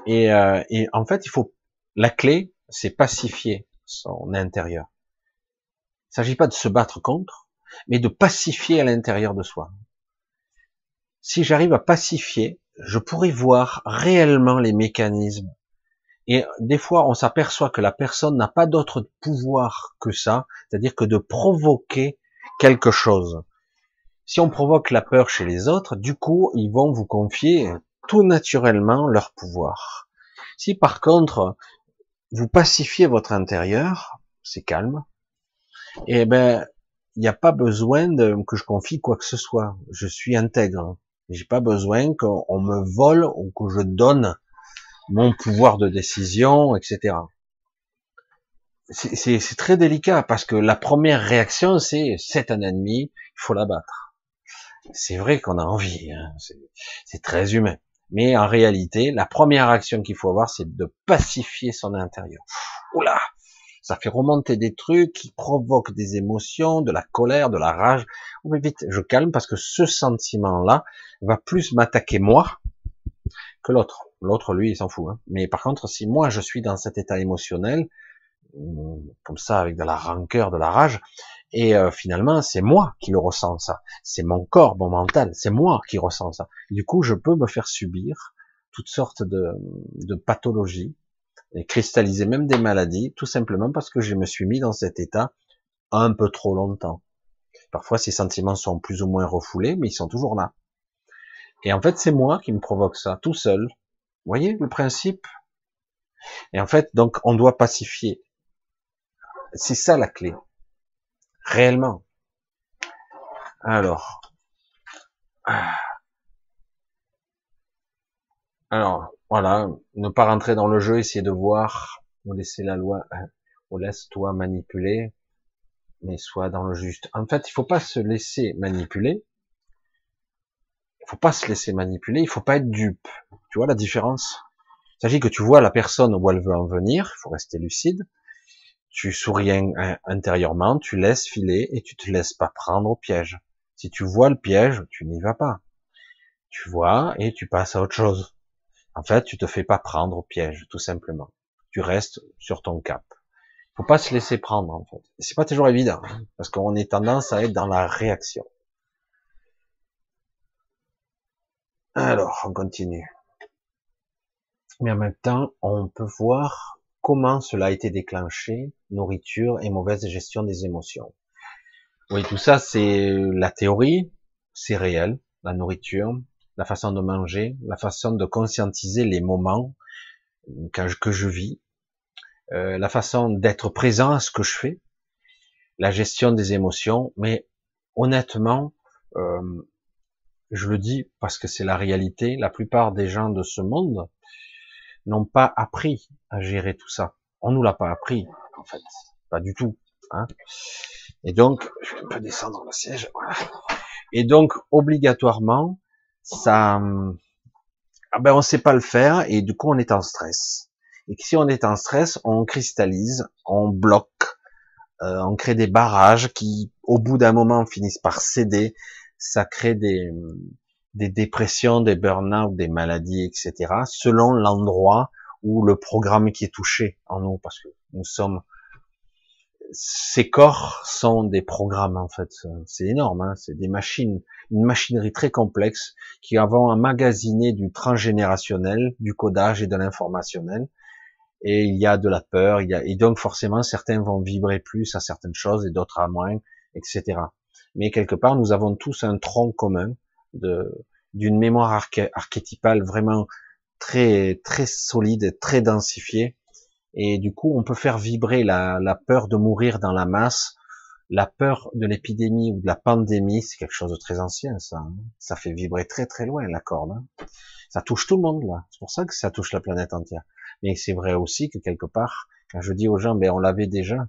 Et, euh, et en fait, il faut la clé, c'est pacifier son intérieur. Il s'agit pas de se battre contre, mais de pacifier à l'intérieur de soi. Si j'arrive à pacifier, je pourrais voir réellement les mécanismes. Et des fois, on s'aperçoit que la personne n'a pas d'autre pouvoir que ça, c'est-à-dire que de provoquer quelque chose. Si on provoque la peur chez les autres, du coup, ils vont vous confier tout naturellement leur pouvoir. Si par contre, vous pacifiez votre intérieur, c'est calme, et eh ben, il n'y a pas besoin de, que je confie quoi que ce soit. Je suis intègre. J'ai pas besoin qu'on me vole ou que je donne mon pouvoir de décision, etc. C'est très délicat parce que la première réaction, c'est c'est un ennemi, il faut l'abattre. C'est vrai qu'on a envie, hein, c'est très humain. Mais en réalité, la première action qu'il faut avoir, c'est de pacifier son intérieur. Oula, ça fait remonter des trucs qui provoquent des émotions, de la colère, de la rage. Oh, mais vite, je calme parce que ce sentiment-là va plus m'attaquer moi que l'autre. L'autre, lui, il s'en fout. Hein. Mais par contre, si moi je suis dans cet état émotionnel, hum, comme ça, avec de la rancœur, de la rage, et euh, finalement, c'est moi qui le ressens ça. C'est mon corps, mon mental, c'est moi qui ressens ça. du coup, je peux me faire subir toutes sortes de, de pathologies, et cristalliser même des maladies, tout simplement parce que je me suis mis dans cet état un peu trop longtemps. Parfois, ces sentiments sont plus ou moins refoulés, mais ils sont toujours là. Et en fait, c'est moi qui me provoque ça, tout seul. Voyez le principe? Et en fait, donc, on doit pacifier. C'est ça la clé. Réellement. Alors. Alors, voilà, ne pas rentrer dans le jeu, essayer de voir, ou laisser la loi, hein, ou laisse-toi manipuler, mais sois dans le juste. En fait, il faut pas se laisser manipuler. Faut pas se laisser manipuler. Il faut pas être dupe. Tu vois la différence? Il s'agit que tu vois la personne où elle veut en venir. Il faut rester lucide. Tu souris intérieurement, tu laisses filer et tu te laisses pas prendre au piège. Si tu vois le piège, tu n'y vas pas. Tu vois et tu passes à autre chose. En fait, tu te fais pas prendre au piège, tout simplement. Tu restes sur ton cap. Faut pas se laisser prendre, en fait. C'est pas toujours évident, hein, parce qu'on est tendance à être dans la réaction. Alors, on continue. Mais en même temps, on peut voir comment cela a été déclenché, nourriture et mauvaise gestion des émotions. Oui, tout ça, c'est la théorie, c'est réel, la nourriture, la façon de manger, la façon de conscientiser les moments que je vis, euh, la façon d'être présent à ce que je fais, la gestion des émotions, mais honnêtement, euh, je le dis parce que c'est la réalité, la plupart des gens de ce monde n'ont pas appris à gérer tout ça. On nous l'a pas appris, en fait, pas du tout. Hein. Et donc, je peux descendre le siège. Et donc, obligatoirement, ça, ah ben on sait pas le faire et du coup on est en stress. Et si on est en stress, on cristallise, on bloque, euh, on crée des barrages qui, au bout d'un moment, finissent par céder. Ça crée des, des dépressions, des burn-out, des maladies, etc. Selon l'endroit ou le programme qui est touché en nous, parce que nous sommes ces corps sont des programmes en fait. C'est énorme, hein c'est des machines, une machinerie très complexe qui vont emmagasiner du transgénérationnel, du codage et de l'informationnel. Et il y a de la peur, il y a, et donc forcément certains vont vibrer plus à certaines choses et d'autres à moins, etc. Mais quelque part, nous avons tous un tronc commun de d'une mémoire archétypale vraiment très très solide, très densifiée et du coup, on peut faire vibrer la, la peur de mourir dans la masse, la peur de l'épidémie ou de la pandémie, c'est quelque chose de très ancien, ça. Hein. Ça fait vibrer très très loin la corde. Hein. Ça touche tout le monde là. C'est pour ça que ça touche la planète entière. Mais c'est vrai aussi que quelque part, quand je dis aux gens, ben on l'avait déjà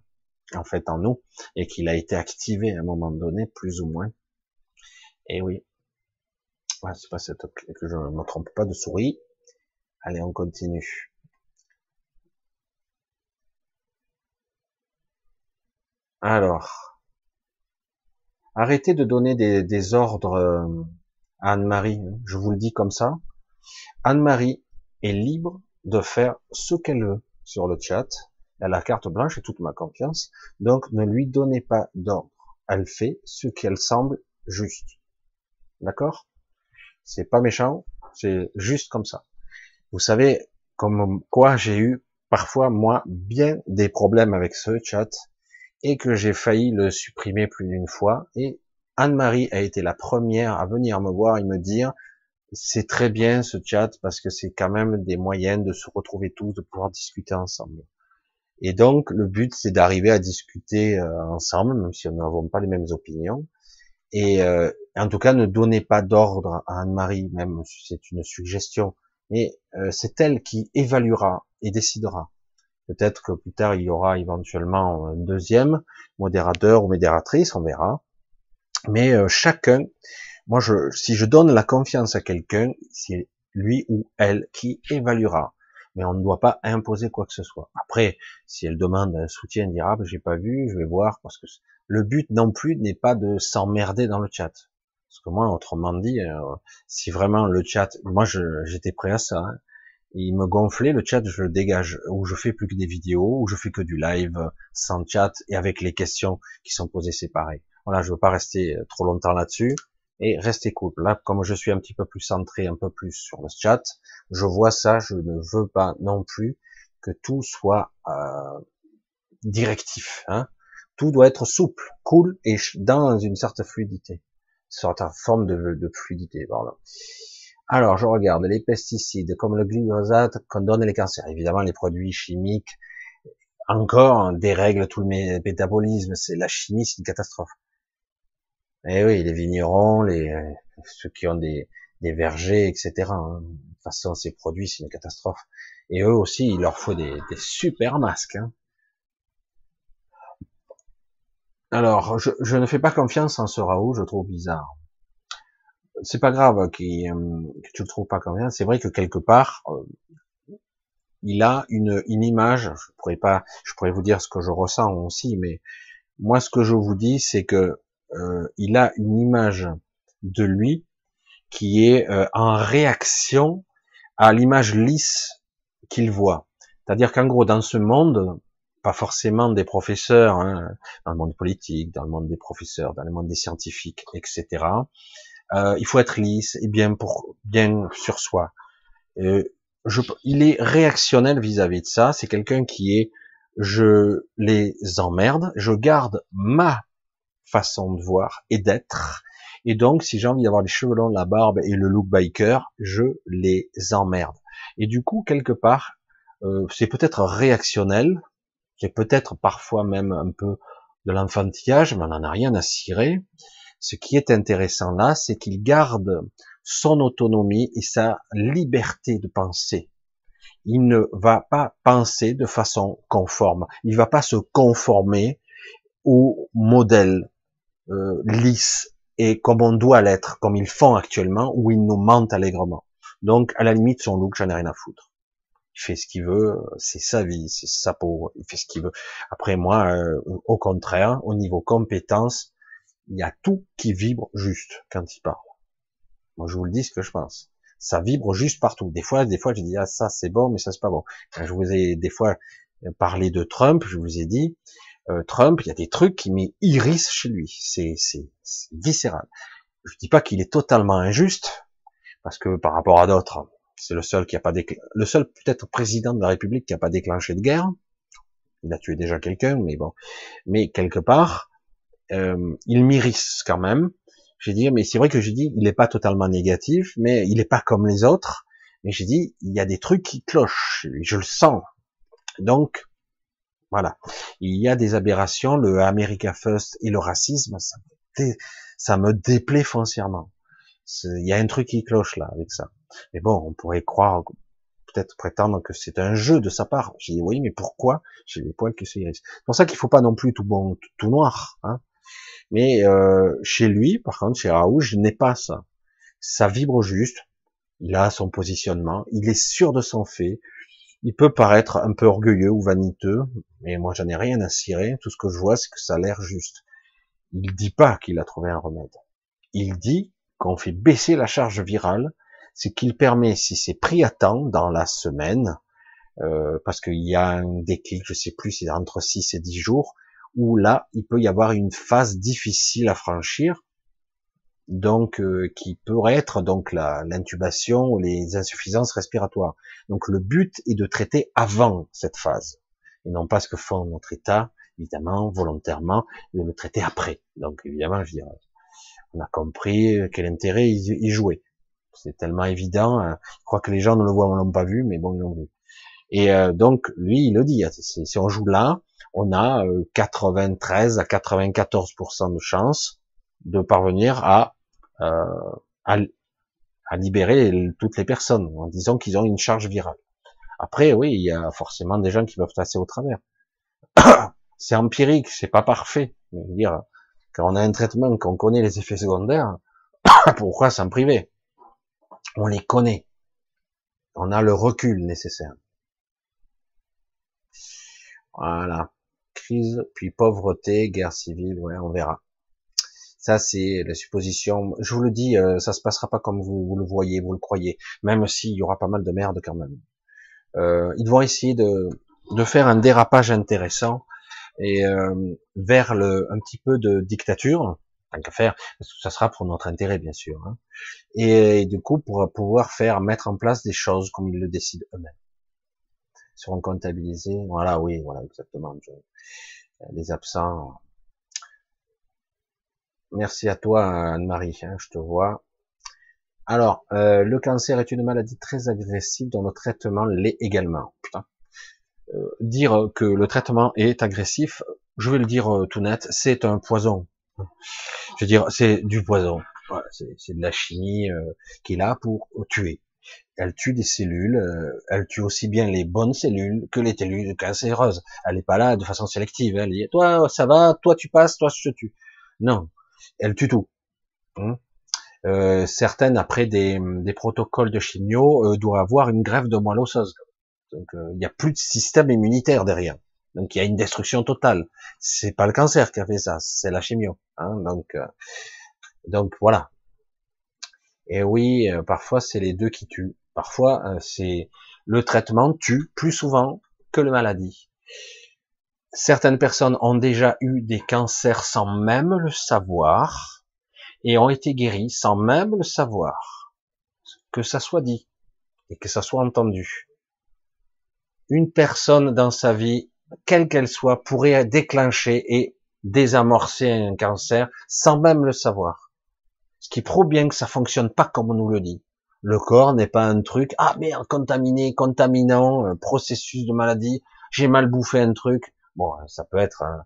en fait en nous et qu'il a été activé à un moment donné, plus ou moins. Et oui. Ouais, c'est pas cette que je me trompe pas de souris. Allez, on continue. Alors, arrêtez de donner des, ordres euh, à Anne-Marie. Hein. Je vous le dis comme ça. Anne-Marie est libre de faire ce qu'elle veut sur le chat. Elle a carte blanche et toute ma confiance. Donc, ne lui donnez pas d'ordre. Elle fait ce qu'elle semble juste. D'accord? C'est pas méchant, c'est juste comme ça. Vous savez comme quoi j'ai eu parfois moi bien des problèmes avec ce chat et que j'ai failli le supprimer plus d'une fois. Et Anne-Marie a été la première à venir me voir et me dire c'est très bien ce chat parce que c'est quand même des moyens de se retrouver tous, de pouvoir discuter ensemble. Et donc le but c'est d'arriver à discuter euh, ensemble, même si nous n'avons pas les mêmes opinions. Et euh, en tout cas, ne donnez pas d'ordre à Anne-Marie, même si c'est une suggestion. Mais euh, c'est elle qui évaluera et décidera. Peut-être que plus tard, il y aura éventuellement un deuxième modérateur ou modératrice, on verra. Mais euh, chacun, moi, je, si je donne la confiance à quelqu'un, c'est lui ou elle qui évaluera. Mais on ne doit pas imposer quoi que ce soit. Après, si elle demande un soutien, dira, ah, ben, j'ai pas vu, je vais voir, parce que le but non plus n'est pas de s'emmerder dans le chat. Parce que moi, autrement dit, euh, si vraiment le chat, moi, j'étais prêt à ça. Hein il me gonflait, le chat, je le dégage, ou je fais plus que des vidéos, ou je fais que du live sans chat et avec les questions qui sont posées séparées. Voilà, je veux pas rester trop longtemps là-dessus et rester cool. Là, comme je suis un petit peu plus centré, un peu plus sur le chat, je vois ça, je ne veux pas non plus que tout soit euh, directif. Hein. Tout doit être souple, cool et dans une certaine fluidité, une certaine forme de, fluidité. Voilà. Alors, je regarde les pesticides, comme le glyphosate, qu'on donne les cancers. Évidemment, les produits chimiques, encore, dérèglent tout le métabolisme. C'est la chimie, c'est une catastrophe. Eh oui, les vignerons, les ceux qui ont des vergers, etc. Façon, ces produits, c'est une catastrophe. Et eux aussi, il leur faut des, super masques. Hein. Alors, je, je, ne fais pas confiance en ce Raoult, je trouve bizarre c'est pas grave qui, euh, que tu le trouves pas ça. C'est vrai que quelque part, euh, il a une, une image. Je pourrais pas, je pourrais vous dire ce que je ressens aussi, mais moi, ce que je vous dis, c'est que euh, il a une image de lui qui est en réaction à l'image lisse qu'il voit. C'est-à-dire qu'en gros, dans ce monde, pas forcément des professeurs, hein, dans le monde politique, dans le monde des professeurs, dans le monde des scientifiques, etc. Euh, il faut être lisse et bien pour bien sur soi. Euh, je, il est réactionnel vis-à-vis de ça. C'est quelqu'un qui est, je les emmerde, je garde ma façon de voir et d'être. Et donc, si j'ai envie d'avoir les cheveux longs, la barbe et le look biker, je les emmerde. Et du coup, quelque part, euh, c'est peut-être réactionnel, c'est peut-être parfois même un peu de l'enfantillage, mais on n'en a rien à cirer. Ce qui est intéressant là, c'est qu'il garde son autonomie et sa liberté de penser. Il ne va pas penser de façon conforme. Il ne va pas se conformer au modèle euh, lisse et comme on doit l'être, comme ils font actuellement, où ils nous mentent allègrement. Donc, à la limite, son look, j'en ai rien à foutre. Il fait ce qu'il veut, c'est sa vie, c'est sa peau, il fait ce qu'il veut. Après, moi, euh, au contraire, au niveau compétence, il y a tout qui vibre juste quand il parle. Moi, je vous le dis ce que je pense. Ça vibre juste partout. Des fois, des fois, je dis ah ça c'est bon, mais ça c'est pas bon. je vous ai des fois parlé de Trump, je vous ai dit euh, Trump, il y a des trucs qui m'irrissent chez lui. C'est, viscéral. Je dis pas qu'il est totalement injuste, parce que par rapport à d'autres, c'est le seul qui a pas le seul peut-être président de la République qui a pas déclenché de guerre. Il a tué déjà quelqu'un, mais bon. Mais quelque part, euh, il m'irrisse quand même. J'ai dit, mais c'est vrai que j'ai dit, il n'est pas totalement négatif, mais il n'est pas comme les autres. Mais j'ai dit, il y a des trucs qui clochent, je le sens. Donc, voilà. Il y a des aberrations, le America First et le racisme, ça me, déplaît foncièrement. Il y a un truc qui cloche là avec ça. Mais bon, on pourrait croire, peut-être prétendre que c'est un jeu de sa part. J'ai dit oui, mais pourquoi? J'ai les poils qui se C'est pour ça qu'il faut pas non plus tout bon, tout noir. Hein. Mais euh, chez lui, par contre, chez Raoult, je n'ai pas ça. Ça vibre juste. Il a son positionnement. Il est sûr de son fait. Il peut paraître un peu orgueilleux ou vaniteux, mais moi j'en ai rien à cirer. Tout ce que je vois, c'est que ça a l'air juste. Il dit pas qu'il a trouvé un remède. Il dit qu'on fait baisser la charge virale, c'est qu'il permet, si c'est pris à temps dans la semaine, euh, parce qu'il y a un déclic, je sais plus, c'est entre 6 et 10 jours, où là, il peut y avoir une phase difficile à franchir, donc euh, qui pourrait être donc l'intubation ou les insuffisances respiratoires. Donc le but est de traiter avant cette phase, et non pas ce que font notre État, évidemment, volontairement, de le traiter après. Donc évidemment, je dirais, on a compris quel intérêt y jouait. C'est tellement évident. Hein. Je crois que les gens ne le voient, on l'ont pas vu, mais bon, ils l'ont vu. Et euh, donc, lui, il le dit. Hein, si on joue là, on a 93 euh, à 94% de chances de parvenir à, euh, à, à, libérer toutes les personnes en disant qu'ils ont une charge virale. Après, oui, il y a forcément des gens qui peuvent passer au travers. c'est empirique, c'est pas parfait. Mais dire, quand on a un traitement, qu'on connaît les effets secondaires, pourquoi s'en priver? On les connaît. On a le recul nécessaire. Voilà crise, puis pauvreté, guerre civile, ouais, on verra. Ça, c'est la supposition. Je vous le dis, euh, ça se passera pas comme vous, le voyez, vous le croyez, même s'il y aura pas mal de merde quand même. Euh, ils vont essayer de, de faire un dérapage intéressant et euh, vers le un petit peu de dictature, tant qu'à faire, parce que ça sera pour notre intérêt bien sûr. Hein. Et, du coup, pour pouvoir faire mettre en place des choses comme ils le décident eux-mêmes seront comptabilisés. Voilà, oui, voilà, exactement. les absents. Merci à toi, Anne-Marie, hein, je te vois. Alors, euh, le cancer est une maladie très agressive dont le traitement l'est également. Putain. Euh, dire que le traitement est agressif, je vais le dire euh, tout net, c'est un poison. Je veux dire, c'est du poison. c'est de la chimie qui est là pour tuer elle tue des cellules, elle tue aussi bien les bonnes cellules que les cellules cancéreuses. Elle n'est pas là de façon sélective. Elle dit, toi, ça va, toi, tu passes, toi, je te tue. Non, elle tue tout. Hein. euh, certaines, après des, protocoles de chimio, euh, doivent avoir une grève de moelle osseuse. Euh, il n'y a plus de système immunitaire derrière. Donc, il y a une destruction totale. C'est pas le cancer qui a fait ça, c'est la chimio. Hein. donc, voilà. Et oui, parfois, c'est les deux qui tuent. Parfois, c'est le traitement tue plus souvent que le maladie. Certaines personnes ont déjà eu des cancers sans même le savoir et ont été guéries sans même le savoir. Que ça soit dit et que ça soit entendu. Une personne dans sa vie, quelle qu'elle soit, pourrait déclencher et désamorcer un cancer sans même le savoir. Ce qui prouve bien que ça fonctionne pas comme on nous le dit. Le corps n'est pas un truc, ah merde, contaminé, contaminant, processus de maladie, j'ai mal bouffé un truc. Bon, ça peut être un,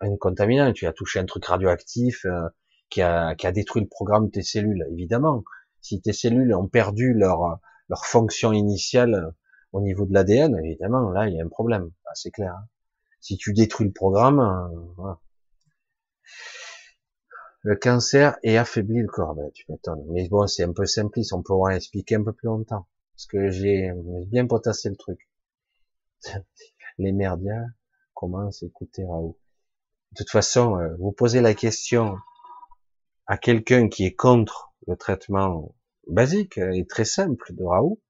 un, contaminant, tu as touché un truc radioactif euh, qui, a, qui a détruit le programme de tes cellules, évidemment. Si tes cellules ont perdu leur, leur fonction initiale au niveau de l'ADN, évidemment, là, il y a un problème, c'est clair. Hein. Si tu détruis le programme, euh, voilà. Le cancer est affaibli le corps, ben, tu m'étonnes. Mais bon, c'est un peu simpliste, on pourra expliquer un peu plus longtemps. Parce que j'ai bien potassé le truc. Les merdias commencent à écouter Raoult. De toute façon, euh, vous posez la question à quelqu'un qui est contre le traitement basique et très simple de Raoult,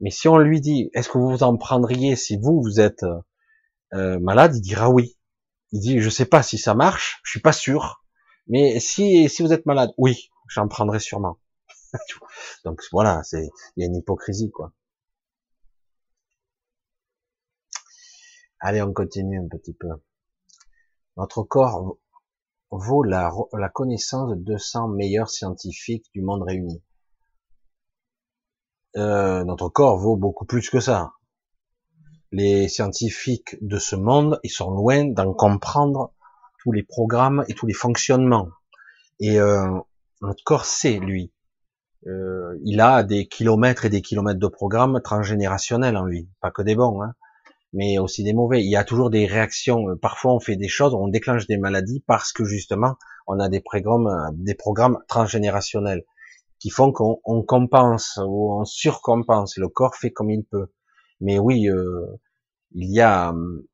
mais si on lui dit, est-ce que vous vous en prendriez si vous, vous êtes euh, malade, il dira oui. il dit, je sais pas si ça marche, je suis pas sûr, mais si, si vous êtes malade, oui, j'en prendrai sûrement. Donc voilà, il y a une hypocrisie, quoi. Allez, on continue un petit peu. Notre corps vaut la, connaissance de 200 meilleurs scientifiques du monde réuni. Euh, notre corps vaut beaucoup plus que ça. Les scientifiques de ce monde, ils sont loin d'en comprendre tous les programmes et tous les fonctionnements. Et euh, notre corps sait, lui. Euh, il a des kilomètres et des kilomètres de programmes transgénérationnels en lui, pas que des bons, hein, mais aussi des mauvais. Il y a toujours des réactions. Parfois, on fait des choses, on déclenche des maladies parce que justement, on a des programmes, des programmes transgénérationnels qui font qu'on compense ou on surcompense. Le corps fait comme il peut. Mais oui, euh, il y a euh,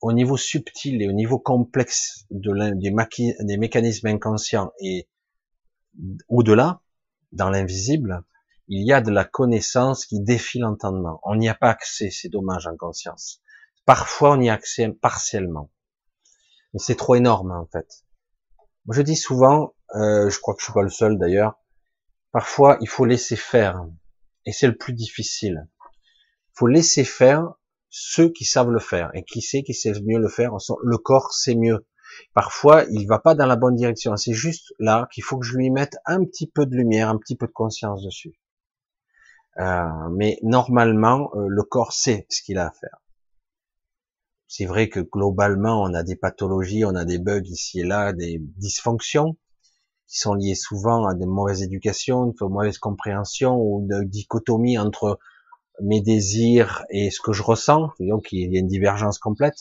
au niveau subtil et au niveau complexe de des mécanismes inconscients et au-delà, dans l'invisible, il y a de la connaissance qui défie l'entendement. On n'y a pas accès, c'est dommage en conscience. Parfois, on y a accès partiellement. Mais c'est trop énorme, en fait. je dis souvent, euh, je crois que je suis pas le seul d'ailleurs, parfois, il faut laisser faire. Et c'est le plus difficile. Il faut laisser faire ceux qui savent le faire. Et qui sait qui sait mieux le faire? Le corps sait mieux. Parfois, il va pas dans la bonne direction. C'est juste là qu'il faut que je lui mette un petit peu de lumière, un petit peu de conscience dessus. Euh, mais normalement, euh, le corps sait ce qu'il a à faire. C'est vrai que globalement, on a des pathologies, on a des bugs ici et là, des dysfonctions qui sont liées souvent à des mauvaises éducations, une mauvaise compréhension ou une dichotomie entre mes désirs et ce que je ressens. Donc, il y a une divergence complète.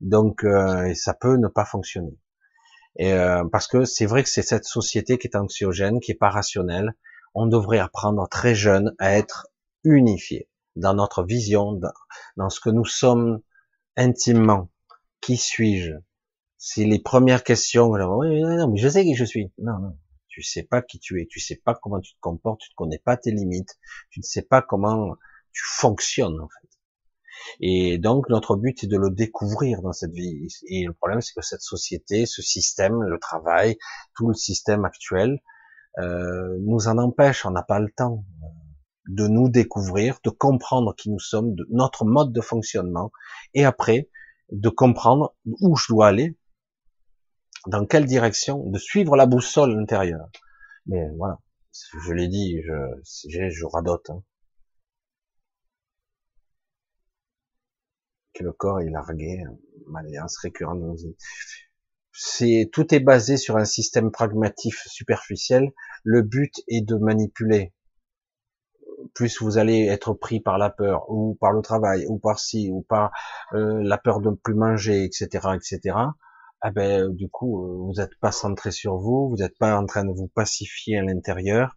Donc, euh, ça peut ne pas fonctionner. Et, parce que c'est vrai que c'est cette société qui est anxiogène, qui est pas rationnelle, on devrait apprendre très jeune à être unifié dans notre vision, dans, ce que nous sommes intimement. Qui suis-je? C'est les premières questions. Non, mais je sais qui je suis. Non, non. Tu sais pas qui tu es. Tu sais pas comment tu te comportes. Tu ne connais pas tes limites. Tu ne sais pas comment tu fonctionnes en fait. Et donc notre but est de le découvrir dans cette vie. Et le problème c'est que cette société, ce système, le travail, tout le système actuel euh, nous en empêche, on n'a pas le temps euh, de nous découvrir, de comprendre qui nous sommes, de notre mode de fonctionnement, et après de comprendre où je dois aller, dans quelle direction, de suivre la boussole intérieure. Mais voilà, je l'ai dit, je, je radote. Hein. Que le corps est largué, malléance récurrente c'est tout est basé sur un système pragmatique superficiel. Le but est de manipuler. Plus vous allez être pris par la peur, ou par le travail, ou par ci, ou par euh, la peur de ne plus manger, etc., etc. Ah ben, du coup, euh, vous n'êtes pas centré sur vous, vous n'êtes pas en train de vous pacifier à l'intérieur.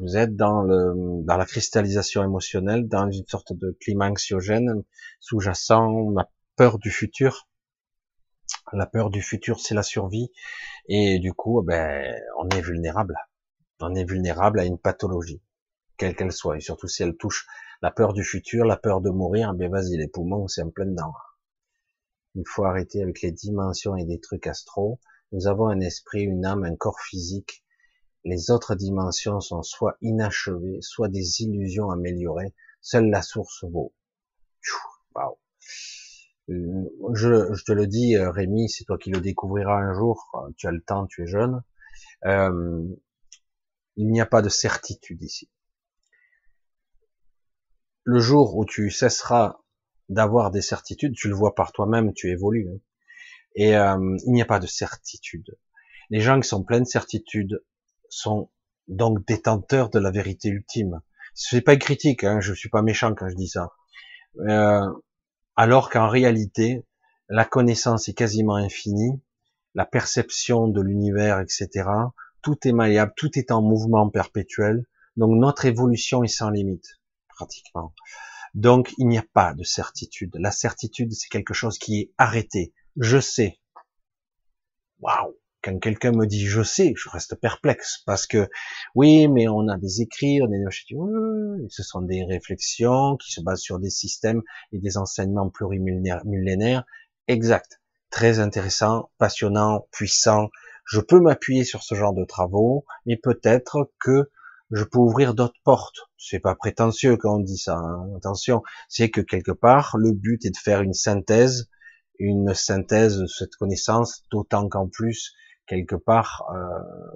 Vous êtes dans le dans la cristallisation émotionnelle, dans une sorte de climat anxiogène sous-jacent, la peur du futur la peur du futur, c'est la survie. Et du coup, ben, on est vulnérable. On est vulnérable à une pathologie, quelle qu'elle soit. Et surtout si elle touche la peur du futur, la peur de mourir, ben vas-y, les poumons, c'est en plein dedans. Il faut arrêter avec les dimensions et des trucs astro. Nous avons un esprit, une âme, un corps physique. Les autres dimensions sont soit inachevées, soit des illusions améliorées. Seule la source vaut. Waouh. Euh, je, je, te le dis, euh, Rémi, c'est toi qui le découvriras un jour. Tu as le temps, tu es jeune. Euh, il n'y a pas de certitude ici. Le jour où tu cesseras d'avoir des certitudes, tu le vois par toi-même, tu évolues. Hein. Et euh, il n'y a pas de certitude. Les gens qui sont pleins de certitude sont donc détenteurs de la vérité ultime. Ce n'est pas une critique, hein, je suis pas méchant quand je dis ça. Euh, alors qu'en réalité, la connaissance est quasiment infinie, la perception de l'univers, etc. Tout est malléable, tout est en mouvement perpétuel. Donc notre évolution est sans limite, pratiquement. Donc il n'y a pas de certitude. La certitude, c'est quelque chose qui est arrêté. Je sais. Waouh quand quelqu'un me dit je sais, je reste perplexe parce que oui, mais on a des écrits, on a des je ce sont des réflexions qui se basent sur des systèmes et des enseignements plurimillénaires. Exact. très intéressant, passionnant, puissant. Je peux m'appuyer sur ce genre de travaux, mais peut-être que je peux ouvrir d'autres portes. C'est pas prétentieux quand on dit ça. Hein. Attention, c'est que quelque part, le but est de faire une synthèse, une synthèse de cette connaissance, d'autant qu'en plus, quelque part, euh,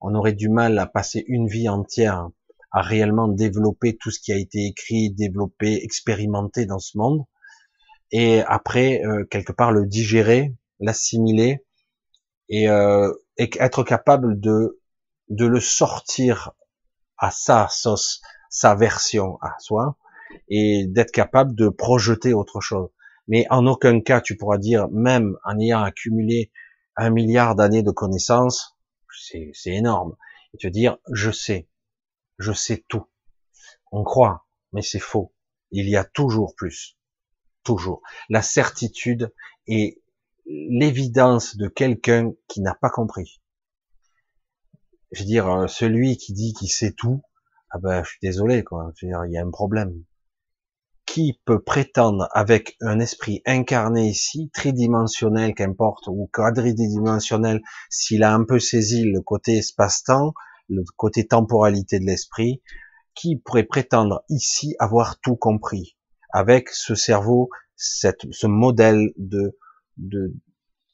on aurait du mal à passer une vie entière à réellement développer tout ce qui a été écrit, développé, expérimenté dans ce monde, et après, euh, quelque part, le digérer, l'assimiler, et, euh, être capable de de le sortir à sa sauce, sa version à soi, et d'être capable de projeter autre chose. Mais en aucun cas tu pourras dire, même en ayant accumulé un milliard d'années de connaissances, c'est énorme, et te dire, je sais, je sais tout. On croit, mais c'est faux. Il y a toujours plus. Toujours. La certitude et l'évidence de quelqu'un qui n'a pas compris je veux dire, euh, celui qui dit qu'il sait tout, ah ben, je suis désolé, quoi. Je veux dire, il y a un problème. Qui peut prétendre avec un esprit incarné ici, tridimensionnel, qu'importe, ou quadridimensionnel, s'il a un peu saisi le côté espace-temps, le côté temporalité de l'esprit, qui pourrait prétendre ici avoir tout compris, avec ce cerveau, cette, ce modèle de, de,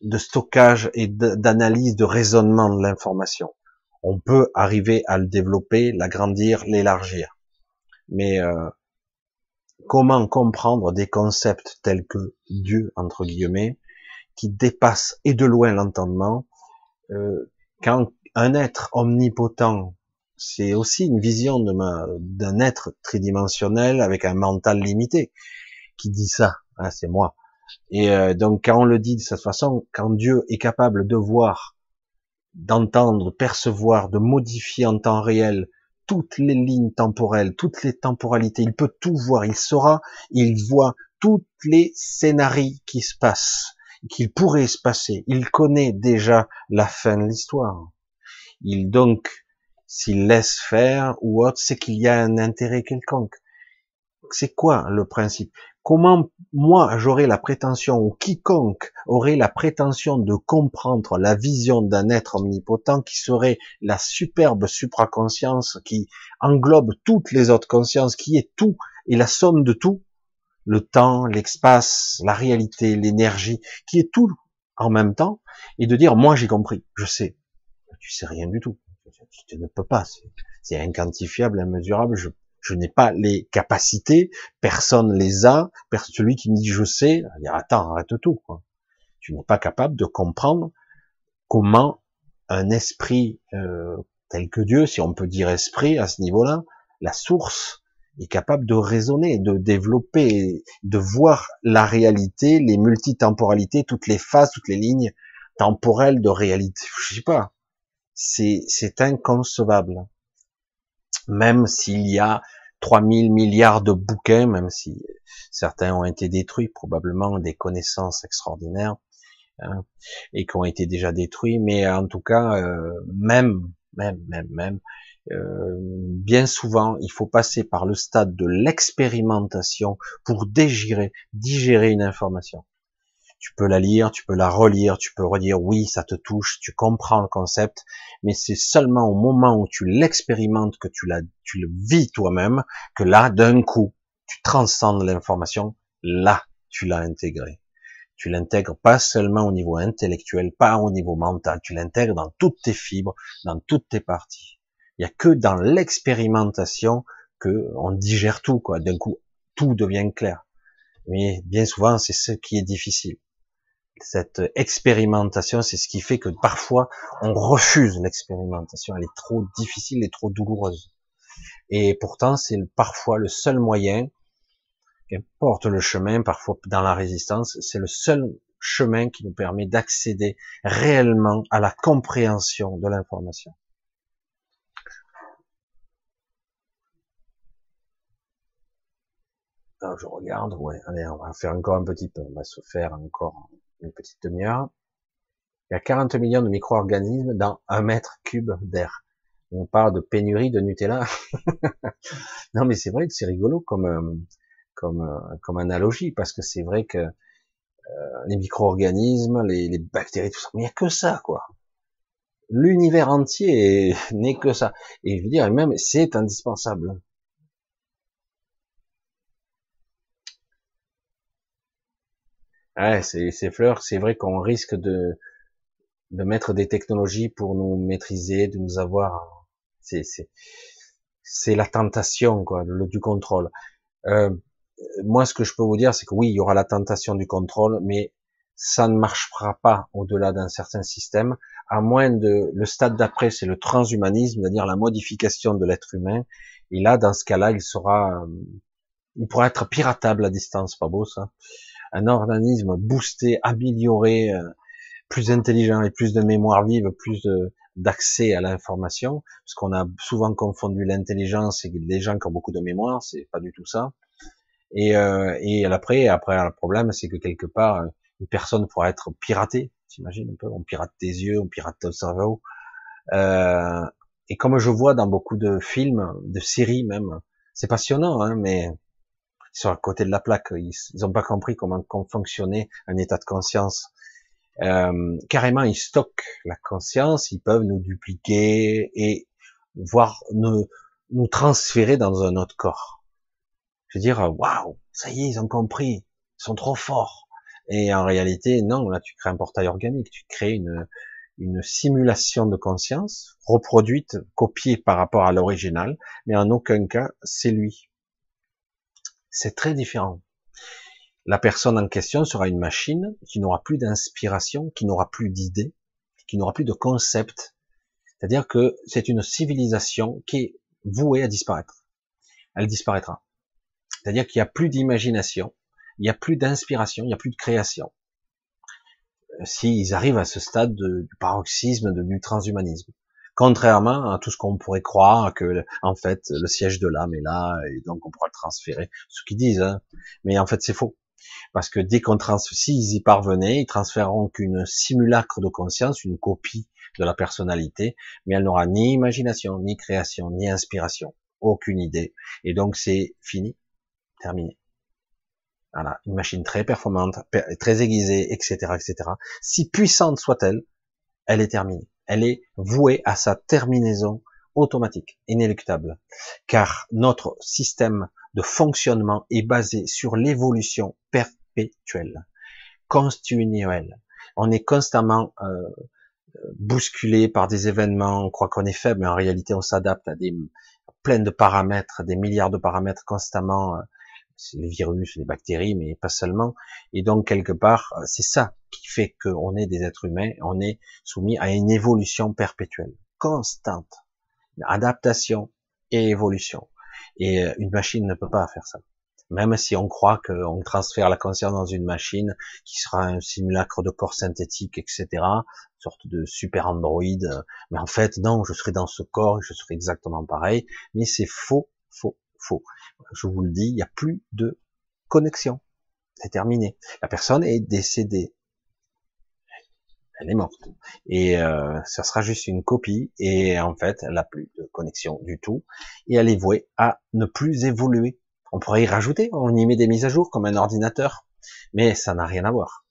de stockage et d'analyse, de raisonnement de l'information on peut arriver à le développer, l'agrandir, l'élargir. Mais euh, comment comprendre des concepts tels que Dieu, entre guillemets, qui dépassent et de loin l'entendement, euh, quand un être omnipotent, c'est aussi une vision d'un être tridimensionnel avec un mental limité, qui dit ça, hein, c'est moi. Et euh, donc quand on le dit de cette façon, quand Dieu est capable de voir d'entendre, percevoir, de modifier en temps réel toutes les lignes temporelles, toutes les temporalités. Il peut tout voir, il saura, il voit toutes les scénarios qui se passent, qu'il pourrait se passer. Il connaît déjà la fin de l'histoire. Il donc, s'il laisse faire ou autre, c'est qu'il y a un intérêt quelconque. C'est quoi le principe? Comment moi j'aurais la prétention, ou quiconque aurait la prétention de comprendre la vision d'un être omnipotent qui serait la superbe supraconscience qui englobe toutes les autres consciences, qui est tout et la somme de tout, le temps, l'espace, la réalité, l'énergie, qui est tout en même temps, et de dire moi j'ai compris, je sais. Tu sais rien du tout. Tu ne peux pas. C'est inquantifiable, immesurable. Je je n'ai pas les capacités, personne les a, celui qui me dit je sais, il attends, arrête tout. Tu n'es pas capable de comprendre comment un esprit euh, tel que Dieu, si on peut dire esprit à ce niveau-là, la source est capable de raisonner, de développer, de voir la réalité, les multitemporalités, toutes les phases, toutes les lignes temporelles de réalité. Je sais pas. C'est inconcevable même s'il y a 3000 milliards de bouquins, même si certains ont été détruits, probablement des connaissances extraordinaires, hein, et qui ont été déjà détruits, mais en tout cas, euh, même, même, même, même, euh, bien souvent, il faut passer par le stade de l'expérimentation pour digérer, digérer une information tu peux la lire, tu peux la relire, tu peux redire oui, ça te touche, tu comprends le concept, mais c'est seulement au moment où tu l'expérimentes, que tu, la, tu le vis toi-même, que là, d'un coup, tu transcendes l'information, là, tu l'as intégré. Tu l'intègres pas seulement au niveau intellectuel, pas au niveau mental, tu l'intègres dans toutes tes fibres, dans toutes tes parties. Il y a que dans l'expérimentation que on digère tout, quoi. D'un coup, tout devient clair. Mais bien souvent, c'est ce qui est difficile cette expérimentation, c'est ce qui fait que parfois on refuse l'expérimentation. Elle est trop difficile et trop douloureuse. Et pourtant, c'est parfois le seul moyen, qu'importe le chemin, parfois dans la résistance, c'est le seul chemin qui nous permet d'accéder réellement à la compréhension de l'information. Alors je regarde, ouais, allez, on va faire encore un petit peu, on va se faire encore une petite demi-heure. Il y a 40 millions de micro-organismes dans un mètre cube d'air. On parle de pénurie de Nutella. non, mais c'est vrai que c'est rigolo comme euh, comme euh, comme analogie parce que c'est vrai que les micro-organismes, les, les, bactéries, tout ça. Mais il n'y a que ça, quoi. L'univers entier n'est que ça. Et je veux dire, même, c'est indispensable. Ouais, c'est, ces fleurs, c'est vrai qu'on risque de, de mettre des technologies pour nous maîtriser, de nous avoir. C'est, c'est, c'est la tentation, quoi, le, du contrôle. Euh, moi, ce que je peux vous dire, c'est que oui, il y aura la tentation du contrôle, mais ça ne marchera pas au-delà d'un certain système, à moins de, le stade d'après, c'est le transhumanisme, c'est-à-dire la modification de l'être humain. Et là, dans ce cas-là, il sera, il pourra être piratable à distance, pas beau ça. Un organisme boosté, amélioré, euh, plus intelligent et plus de mémoire vive, plus d'accès à l'information, parce qu'on a souvent confondu l'intelligence et les gens qui ont beaucoup de mémoire, c'est pas du tout ça. Et, euh, et après, après le problème, c'est que quelque part, une personne pourra être piratée. T'imagines un peu On pirate tes yeux, on pirate ton cerveau. Euh, et comme je vois dans beaucoup de films, de séries même, c'est passionnant, hein, mais ils sont à côté de la plaque. Ils n'ont pas compris comment, fonctionnait un état de conscience. Euh, carrément, ils stockent la conscience, ils peuvent nous dupliquer et voire nous, nous transférer dans un autre corps. Je veux dire, waouh, ça y est, ils ont compris, ils sont trop forts. Et en réalité, non, là, tu crées un portail organique, tu crées une, une simulation de conscience, reproduite, copiée par rapport à l'original, mais en aucun cas, c'est lui. C'est très différent. La personne en question sera une machine qui n'aura plus d'inspiration, qui n'aura plus d'idées, qui n'aura plus de concept. C'est-à-dire que c'est une civilisation qui est vouée à disparaître. Elle disparaîtra. C'est-à-dire qu'il n'y a plus d'imagination, il n'y a plus d'inspiration, il n'y a plus de création. Euh, s'ils arrivent à ce stade du paroxysme de, du transhumanisme. Contrairement à tout ce qu'on pourrait croire que, en fait, le siège de l'âme est là, et donc on pourra le transférer. Ce qu'ils disent, hein. Mais en fait, c'est faux. Parce que dès qu'on transfère, s'ils y parvenaient, ils transféreront qu'une simulacre de conscience, une copie de la personnalité, mais elle n'aura ni imagination, ni création, ni inspiration, aucune idée. Et donc c'est fini, terminé. Voilà, une machine très performante, très aiguisée, etc., etc. Si puissante soit-elle, elle est terminée. Elle est vouée à sa terminaison automatique, inéluctable. Car notre système de fonctionnement est basé sur l'évolution perpétuelle, continuelle. On est constamment euh, bousculé par des événements, on croit qu'on est faible, mais en réalité on s'adapte à des plein de paramètres, des milliards de paramètres constamment euh, les virus, les bactéries, mais pas seulement. Et donc quelque part, euh, c'est ça qui fait qu'on est des êtres humains, on est soumis à une évolution perpétuelle, constante, adaptation et évolution. Et euh, une machine ne peut pas faire ça. Même si on croit qu'on transfère la conscience dans une machine qui sera un simulacre de corps synthétique, etc., sorte de super androïde, mais en fait non, je serai dans ce corps je serai exactement pareil. Mais c'est faux, faux, faux. Je vous le dis, il n'y a plus de connexion. C'est terminé. La personne est décédée. Elle est morte. Et euh, ça sera juste une copie. Et en fait, elle n'a plus de connexion du tout. Et elle est vouée à ne plus évoluer. On pourrait y rajouter, on y met des mises à jour comme un ordinateur. Mais ça n'a rien à voir.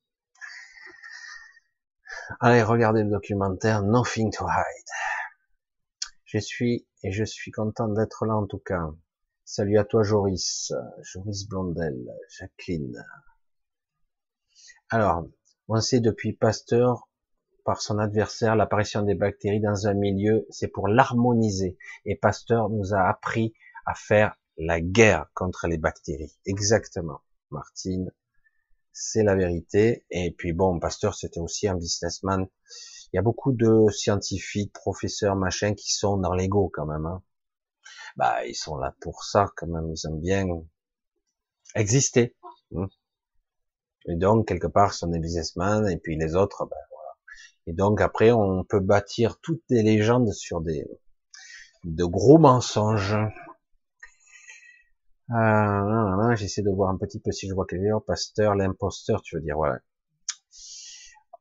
Allez, regardez le documentaire Nothing to Hide. Je suis, et je suis content d'être là en tout cas. Salut à toi Joris, Joris Blondel, Jacqueline. Alors, on sait depuis Pasteur, par son adversaire, l'apparition des bactéries dans un milieu, c'est pour l'harmoniser. Et Pasteur nous a appris à faire la guerre contre les bactéries. Exactement, Martine. C'est la vérité. Et puis bon, Pasteur, c'était aussi un businessman. Il y a beaucoup de scientifiques, professeurs, machins, qui sont dans l'ego quand même. Hein bah ils sont là pour ça quand même, ils aiment bien exister. Hein. Et donc quelque part ce sont des businessmen et puis les autres, ben voilà. Et donc après on peut bâtir toutes des légendes sur des de gros mensonges. Euh, J'essaie de voir un petit peu si je vois quelqu'un, pasteur, l'imposteur, tu veux dire, voilà.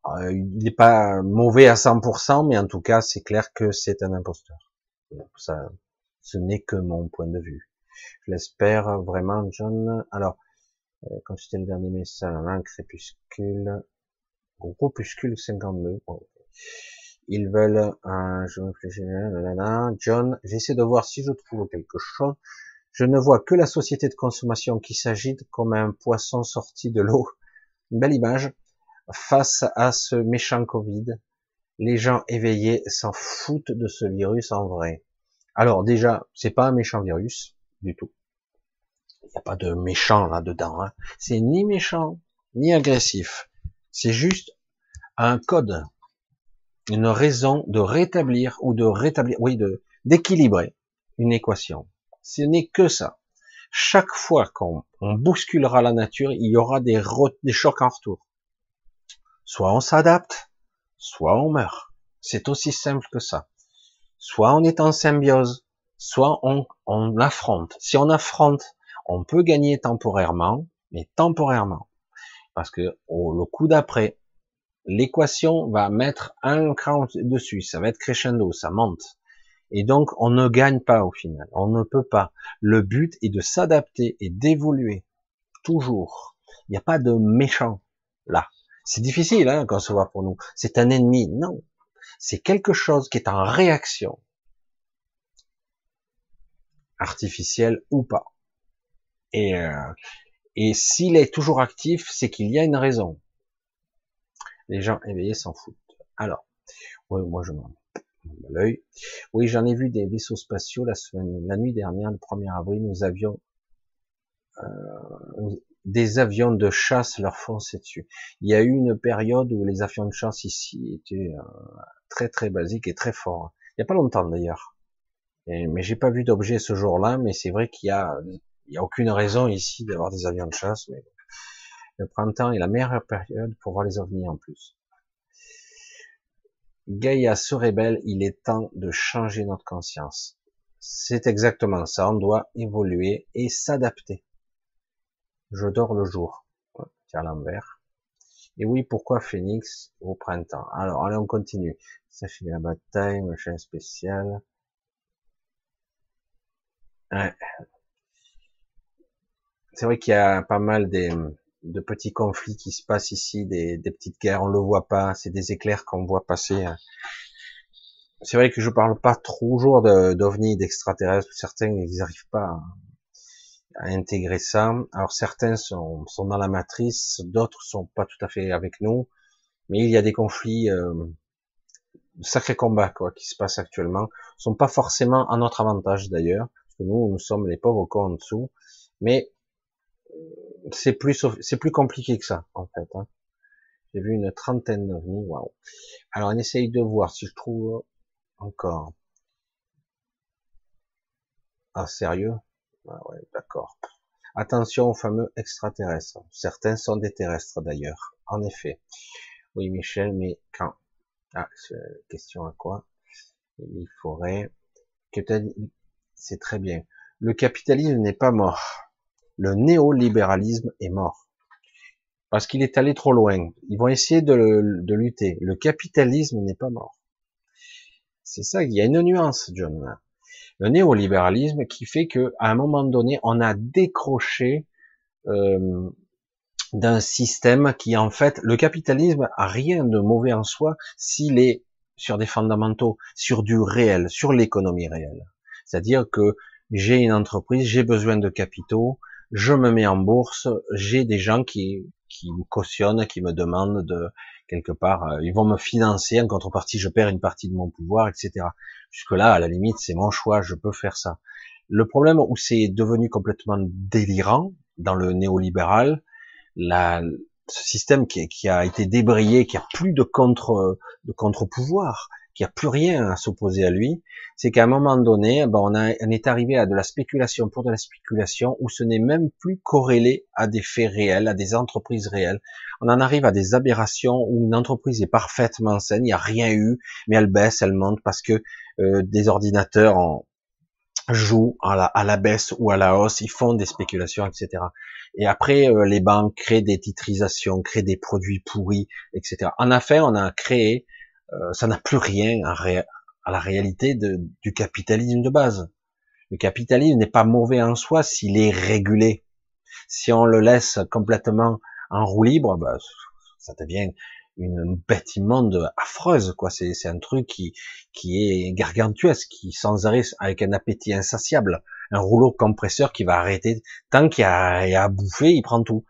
Euh, il n'est pas mauvais à 100%, mais en tout cas, c'est clair que c'est un imposteur. Ça, ce n'est que mon point de vue. Je l'espère vraiment, John. Alors, Euh, quand c'était le dernier message, un crépuscule, groupuscule 52. Ils veulent un, je me John, j'essaie de voir si je trouve quelque chose. Je ne vois que la société de consommation qui s'agite comme un poisson sorti de l'eau. Une belle image. Face à ce méchant Covid, les gens éveillés s'en foutent de ce virus en vrai. Alors déjà, c'est pas un méchant virus du tout. Il n'y a pas de méchant là-dedans. Hein. C'est ni méchant ni agressif. C'est juste un code, une raison de rétablir ou de rétablir, oui, de d'équilibrer une équation. Ce n'est que ça. Chaque fois qu'on bousculera la nature, il y aura des, des chocs en retour. Soit on s'adapte, soit on meurt. C'est aussi simple que ça. Soit on est en symbiose, soit on, on affronte. Si on affronte, on peut gagner temporairement, mais temporairement. Parce que au, le coup d'après, l'équation va mettre un cran dessus, ça va être crescendo, ça monte. Et donc, on ne gagne pas au final. On ne peut pas. Le but est de s'adapter et d'évoluer. Toujours. Il n'y a pas de méchant là. C'est difficile hein, se voit pour nous. C'est un ennemi. Non. C'est quelque chose qui est en réaction. Artificielle ou pas. Et, euh, et s'il est toujours actif, c'est qu'il y a une raison. Les gens éveillés s'en foutent. Alors, moi je m'en l'œil. Oui, j'en ai vu des vaisseaux spatiaux la semaine, la nuit dernière, le 1er avril, nous avions euh, des avions de chasse leur fonçaient dessus. Il y a eu une période où les avions de chasse ici étaient euh, très très basiques et très forts. Il n'y a pas longtemps d'ailleurs. Mais j'ai pas vu d'objet ce jour-là, mais c'est vrai qu'il y a, il y a aucune raison ici d'avoir des avions de chasse. Mais le printemps est la meilleure période pour voir les ovnis en plus. Gaïa se rébelle, il est temps de changer notre conscience. C'est exactement ça, on doit évoluer et s'adapter. Je dors le jour. Tiens l'envers. Et oui, pourquoi Phoenix au printemps? Alors, allez, on continue. Ça fait la bataille, machin spécial. C'est vrai qu'il y a pas mal de petits conflits qui se passent ici, des, petites guerres, on le voit pas, c'est des éclairs qu'on voit passer. Hein. C'est vrai que je parle pas toujours d'ovnis, d'extraterrestres, certains ils n'arrivent pas à, intégrer ça. Alors certains sont, sont dans la matrice, d'autres sont pas tout à fait avec nous, mais il y a des conflits, euh, sacrés combats quoi, qui se passent actuellement, sont pas forcément à notre avantage d'ailleurs, parce que nous, nous sommes les pauvres cons en dessous, mais c'est plus c'est plus compliqué que ça en fait. Hein. J'ai vu une trentaine d'ovnis. Waouh. Alors on essaye de voir si je trouve encore. Ah sérieux? Ah d'accord. Attention aux fameux extraterrestres. Certains sont des terrestres d'ailleurs. En effet. Oui Michel, mais quand? Ah, question à quoi? Il faudrait c'est très bien. Le capitalisme n'est pas mort le néolibéralisme est mort. Parce qu'il est allé trop loin. Ils vont essayer de, lutter. Le capitalisme n'est pas mort. C'est ça, il y a une nuance, John. Le néolibéralisme qui fait que, à un moment donné, on a décroché euh, d'un système qui, en fait, le capitalisme a rien de mauvais en soi s'il est sur des fondamentaux, sur du réel, sur l'économie réelle. C'est-à-dire que j'ai une entreprise, j'ai besoin de capitaux, je me mets en bourse, j'ai des gens qui, qui me cautionnent, qui me demandent de quelque part, euh, ils vont me financer, en contrepartie je perds une partie de mon pouvoir, etc. Jusque là, à la limite, c'est mon choix, je peux faire ça. Le problème où c'est devenu complètement délirant dans le néolibéral, la, ce système qui, qui, a été débrayé, qui a plus de contre de contre-pouvoir, qui a plus rien à s'opposer à lui, c'est qu'à un moment donné, ben on, est arrivé à de la spéculation pour de la spéculation, où ce n'est même plus corrélé à des faits réels, à des entreprises réelles. On en arrive à des aberrations où une entreprise est parfaitement saine, il n'y a rien eu, mais elle baisse, elle monte parce que euh, des ordinateurs en, jouent à la, à la baisse ou à la hausse, ils font des spéculations, etc. Et après, euh, les banques créent des titrisations, créent des produits pourris, etc. En affaires, on a créé euh, ça n'a plus rien à, la réalité du capitalisme de base. Le capitalisme n'est pas mauvais en soi s'il est régulé. Si on le laisse complètement en roue libre, bah, ça devient une bête immonde affreuse, quoi. C'est, c'est un truc qui, qui est gargantuesque, qui sans arrêt, avec un appétit insatiable, un rouleau compresseur qui va arrêter, tant qu'il y a, a à bouffer, il prend tout.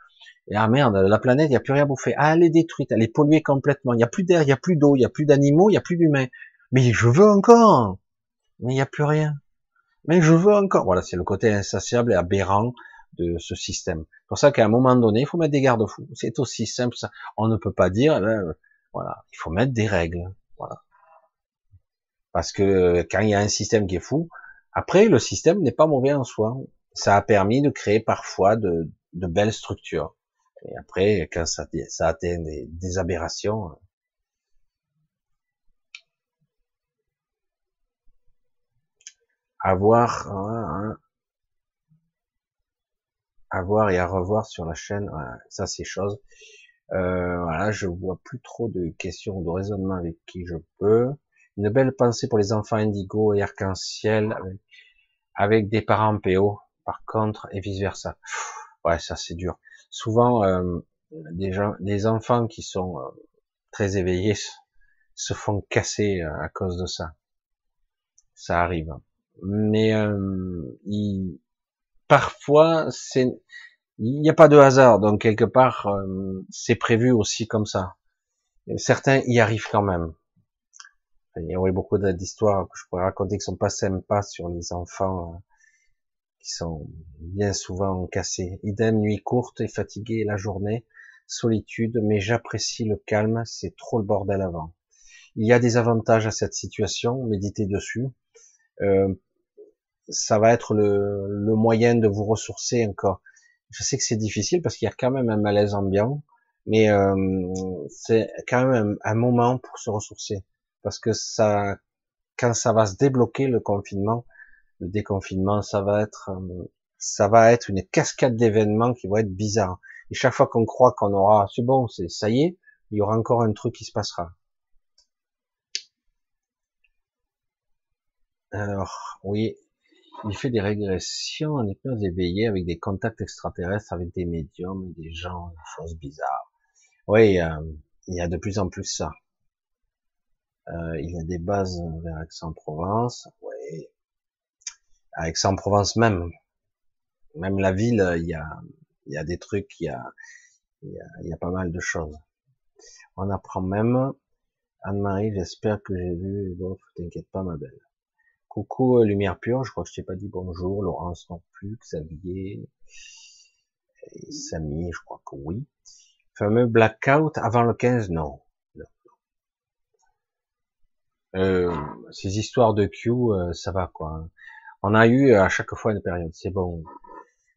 Et ah merde, la planète, il n'y a plus rien à bouffer. Ah, elle est détruite, elle est polluée complètement. Il n'y a plus d'air, il n'y a plus d'eau, il n'y a plus d'animaux, il n'y a plus d'humains. Mais je veux encore. Mais il n'y a plus rien. Mais je veux encore. Voilà, c'est le côté insatiable et aberrant de ce système. C'est pour ça qu'à un moment donné, il faut mettre des garde-fous. C'est aussi simple ça. On ne peut pas dire, ben, voilà, il faut mettre des règles. Voilà. Parce que quand il y a un système qui est fou, après, le système n'est pas mauvais en soi. Ça a permis de créer parfois de, de belles structures. Et après, quand ça, ça atteint des, des aberrations, à voir, hein, à voir et à revoir sur la chaîne, ça c'est chose. Euh, voilà, je vois plus trop de questions de raisonnement avec qui je peux. Une belle pensée pour les enfants indigo et arc-en-ciel avec, des parents PO, par contre, et vice versa. Ouais, ça c'est dur souvent euh, des gens, des enfants qui sont euh, très éveillés se font casser euh, à cause de ça. Ça arrive. Mais il, parfois, c'est, il n'y a pas de hasard, donc quelque part, c'est prévu aussi comme ça. certains y arrivent quand même. Il y aurait beaucoup d'histoires que je pourrais raconter qui sont pas sympas sur les enfants sont bien souvent cassés. Idem, nuit courte et fatigué la journée, solitude, mais j'apprécie le calme, c'est trop le bordel avant. Il y a des avantages à cette situation, méditez dessus. Euh, ça va être le, le, moyen de vous ressourcer encore. Je sais que c'est difficile parce qu'il y a quand même un malaise ambiant, mais euh, c'est quand même un, un, moment pour se ressourcer. Parce que ça, quand ça va se débloquer le confinement, le déconfinement, ça va être, euh, ça va être une cascade d'événements qui vont être bizarres. Et chaque fois qu'on croit qu'on aura, c'est bon, c'est ça y est, il y aura encore un truc qui se passera. Alors, oui, il fait des régressions en hypnose éveillée avec des contacts extraterrestres, avec des médiums des gens, des choses bizarres. Oui, euh, il y a de plus en plus ça. Euh, il y a des bases vers Aix-en-Provence. À Aix-en-Provence même. Même la ville, il y a, il y a des trucs, il y a, il y a, pas mal de choses. On apprend même, Anne-Marie, j'espère que j'ai vu, bon, t'inquiète pas ma belle. Coucou, euh, Lumière Pure, je crois que je t'ai pas dit bonjour, Laurence non plus, Xavier, Samy, je crois que oui. Fameux blackout avant le 15, non. Euh, ces histoires de Q, euh, ça va quoi. On a eu à chaque fois une période, c'est bon.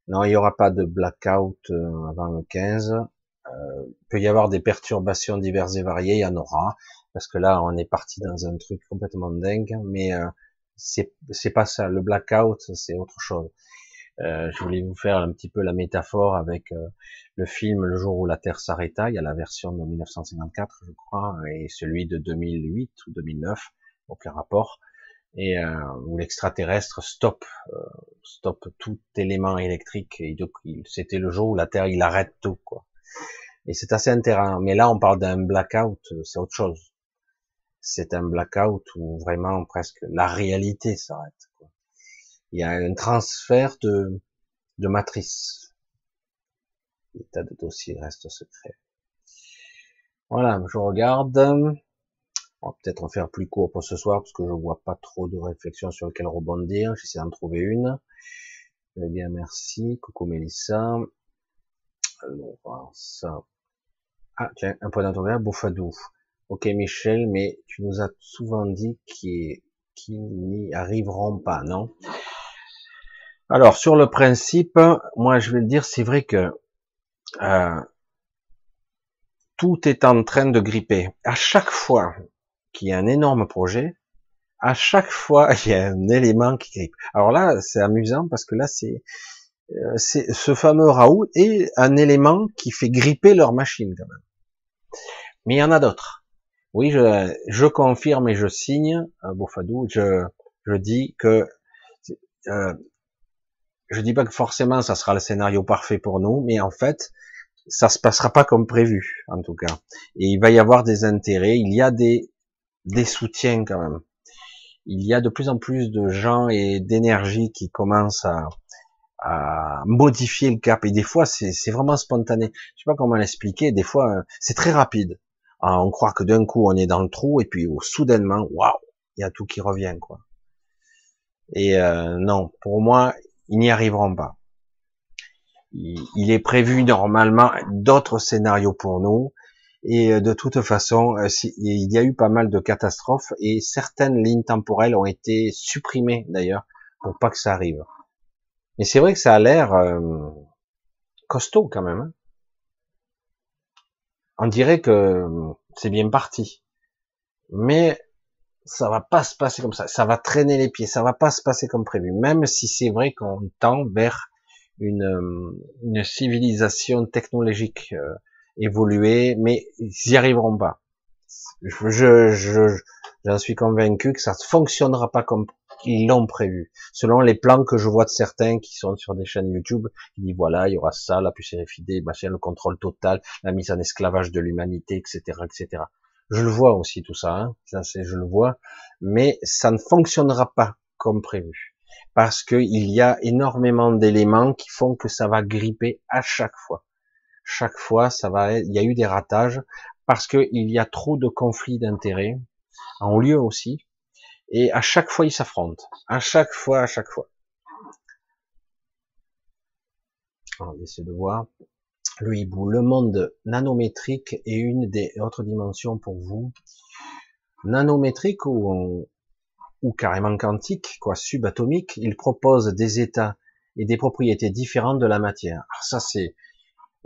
Non, il n'y aura pas de blackout euh, avant le 15. Euh, il peut y avoir des perturbations diverses et variées, il y en aura, parce que là, on est parti dans un truc complètement dingue, mais euh, c'est c'est pas ça. Le blackout, c'est autre chose. Euh, je voulais vous faire un petit peu la métaphore avec euh, le film Le jour où la Terre s'arrêta. Il y a la version de 1954, je crois, et celui de 2008 ou 2009, aucun rapport et euh, où l'extraterrestre stoppe euh, stoppe tout élément électrique et donc c'était le jour où la Terre il arrête tout quoi. Et c'est assez intéressant. Mais là on parle d'un blackout c'est autre chose. C'est un blackout où vraiment presque la réalité s'arrête il y a un transfert de de matrice. L'état de dossier reste secret. Voilà je regarde on va peut-être en faire plus court pour ce soir parce que je vois pas trop de réflexions sur lesquelles rebondir. J'essaie d'en trouver une. Eh bien, merci. Coucou Mélissa. Alors, ça. Ah, tiens, un point d'interrogation, Bouffadou. Ok, Michel, mais tu nous as souvent dit qu'ils n'y arriveront pas, non? Alors, sur le principe, moi, je vais le dire, c'est vrai que, euh, tout est en train de gripper. À chaque fois qu'il y a un énorme projet, à chaque fois, il y a un élément qui grippe. Alors là, c'est amusant parce que là, c'est euh, ce fameux Raoult est un élément qui fait gripper leur machine quand même. Mais il y en a d'autres. Oui, je, je confirme et je signe, euh, Bofadou, je, je dis que euh, je dis pas que forcément ça sera le scénario parfait pour nous, mais en fait, ça se passera pas comme prévu, en tout cas. Et il va y avoir des intérêts, il y a des, des soutiens quand même. Il y a de plus en plus de gens et d'énergie qui commencent à, à modifier le cap. Et des fois, c'est vraiment spontané. Je sais pas comment l'expliquer. Des fois, euh, c'est très rapide. Ah, on croit que d'un coup, on est dans le trou, et puis oh, soudainement, waouh, il y a tout qui revient, quoi. Et euh, non, pour moi, ils n'y arriveront pas. Il, est prévu normalement d'autres scénarios pour nous. Et euh, de toute façon, il y a eu pas mal de catastrophes et certaines lignes temporelles ont été supprimées d'ailleurs pour pas que ça arrive. Mais c'est vrai que ça a l'air euh, costaud quand même. Hein. On dirait que c'est bien parti. Mais ça va pas se passer comme ça. Ça va traîner les pieds. Ça va pas se passer comme prévu. Même si c'est vrai qu'on tend vers une, euh, une civilisation technologique euh, évoluée, mais ils n'y arriveront pas. Je, je, j'en suis convaincu que ça ne fonctionnera pas comme ils l'ont prévu. Selon les plans que je vois de certains qui sont sur des chaînes YouTube, qui disent voilà, il y aura ça, la puce RFID, machin, le contrôle total, la mise en esclavage de l'humanité, etc., etc. Je le vois aussi tout ça, hein. ça c'est, je le vois, mais ça ne fonctionnera pas comme prévu parce qu'il y a énormément d'éléments qui font que ça va gripper à chaque fois. Chaque fois, ça va, il y a eu des ratages parce qu'il y a trop de conflits d'intérêts en lieu aussi. Et à chaque fois, ils s'affrontent. À chaque fois, à chaque fois. On va essayer de voir. Le hibou, le monde nanométrique est une des autres dimensions pour vous. Nanométrique ou, ou carrément quantique, quoi, subatomique, il propose des états et des propriétés différentes de la matière. Alors ça, c'est,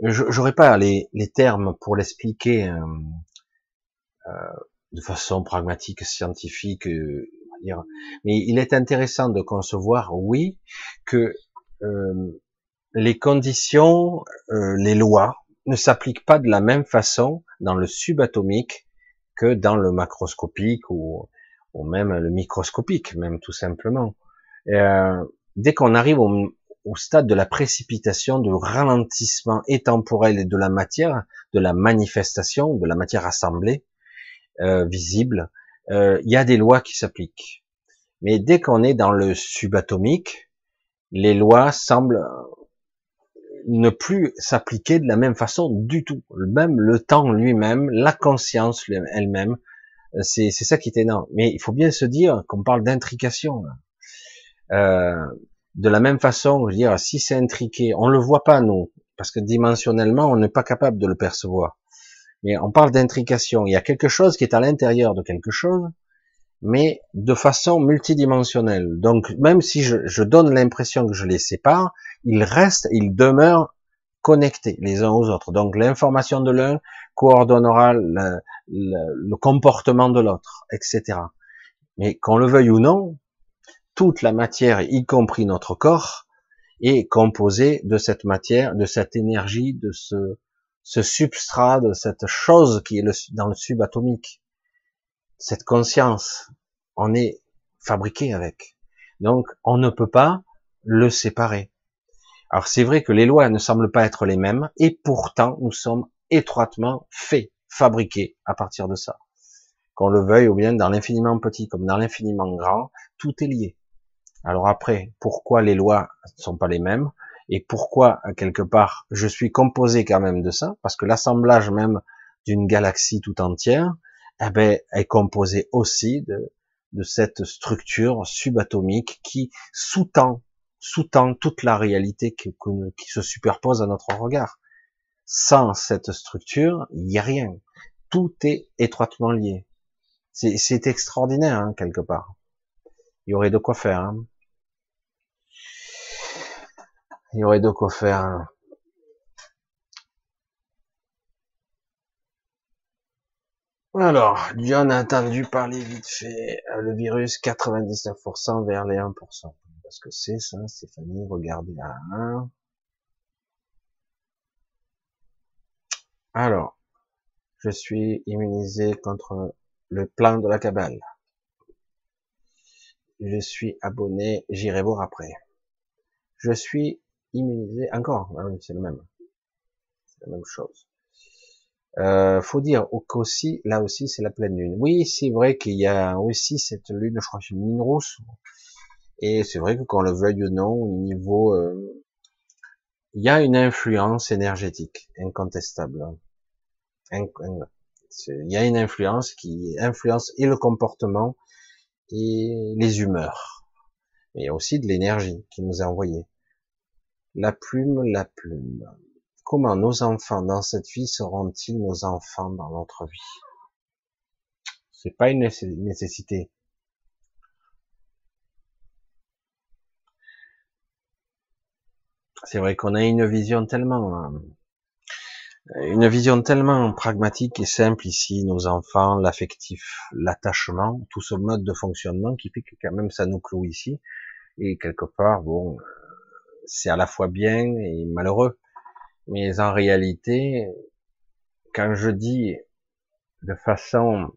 j'aurais pas les, termes pour l'expliquer euh, euh, de façon pragmatique, scientifique, euh, dire. Mais il est intéressant de concevoir, oui, que euh, les conditions, euh, les lois ne s'appliquent pas de la même façon dans le subatomique que dans le macroscopique ou, ou même le microscopique, même tout simplement. Euh, dès qu'on arrive au, au, stade de la précipitation, du ralentissement et temporel de la matière, de la manifestation, de la matière assemblée, euh, visible, euh, il y a des lois qui s'appliquent. Mais dès qu'on est dans le subatomique, les lois semblent ne plus s'appliquer de la même façon du tout. Même le temps lui-même, la conscience elle-même, c'est ça qui est énorme. Mais il faut bien se dire qu'on parle d'intrication. Euh, de la même façon, je veux dire, si c'est intriqué, on le voit pas nous, parce que dimensionnellement, on n'est pas capable de le percevoir. Mais on parle d'intrication. Il y a quelque chose qui est à l'intérieur de quelque chose, mais de façon multidimensionnelle. Donc, même si je, donne l'impression que je les sépare, ils restent, ils demeurent connectés les uns aux autres. Donc, l'information de l'un coordonnera le, le comportement de l'autre, etc. Mais qu'on le veuille ou non, toute la matière, y compris notre corps, est composée de cette matière, de cette énergie, de ce, substrat de cette chose qui est dans le subatomique, cette conscience, on est fabriqué avec. Donc, on ne peut pas le séparer. Alors, c'est vrai que les lois ne semblent pas être les mêmes, et pourtant, nous sommes étroitement faits, fabriqués à partir de ça. Qu'on le veuille ou bien dans l'infiniment petit comme dans l'infiniment grand, tout est lié. Alors après, pourquoi les lois ne sont pas les mêmes et pourquoi, quelque part, je suis composé quand même de ça, parce que l'assemblage même d'une galaxie tout entière, eh ben, est composé aussi de, cette structure subatomique qui sous-tend, toute la réalité qui, qui se superpose à notre regard. Sans cette structure, il n'y a rien. Tout est étroitement lié. C'est extraordinaire, hein, quelque part. Il y aurait de quoi faire. Hein. Il y aurait de quoi faire. Alors, John a entendu parler vite fait, euh, le virus 99% vers les 1%. Parce que c'est ça, Stéphanie, regardez là. Hein. Alors, je suis immunisé contre le plan de la cabale. Je suis abonné, j'irai voir après. je suis immunisé. Encore, ah c'est le même. C'est la même chose. Euh, faut dire qu'aussi, là aussi, c'est la pleine lune. Oui, c'est vrai qu'il y a aussi cette lune, je crois que c'est une lune rousse. Et c'est vrai que qu'on le veuille ou non, au niveau, euh, il y a une influence énergétique incontestable. Il y a une influence qui influence et le comportement et les humeurs. Mais il y a aussi de l'énergie qui nous est envoyée. La plume, la plume. Comment nos enfants dans cette vie seront-ils nos enfants dans notre vie? C'est pas une nécessité. C'est vrai qu'on a une vision tellement, euh, une vision tellement pragmatique et simple ici, nos enfants, l'affectif, l'attachement, tout ce mode de fonctionnement qui fait que quand même ça nous cloue ici. Et quelque part, bon, c'est à la fois bien et malheureux. Mais en réalité, quand je dis de façon,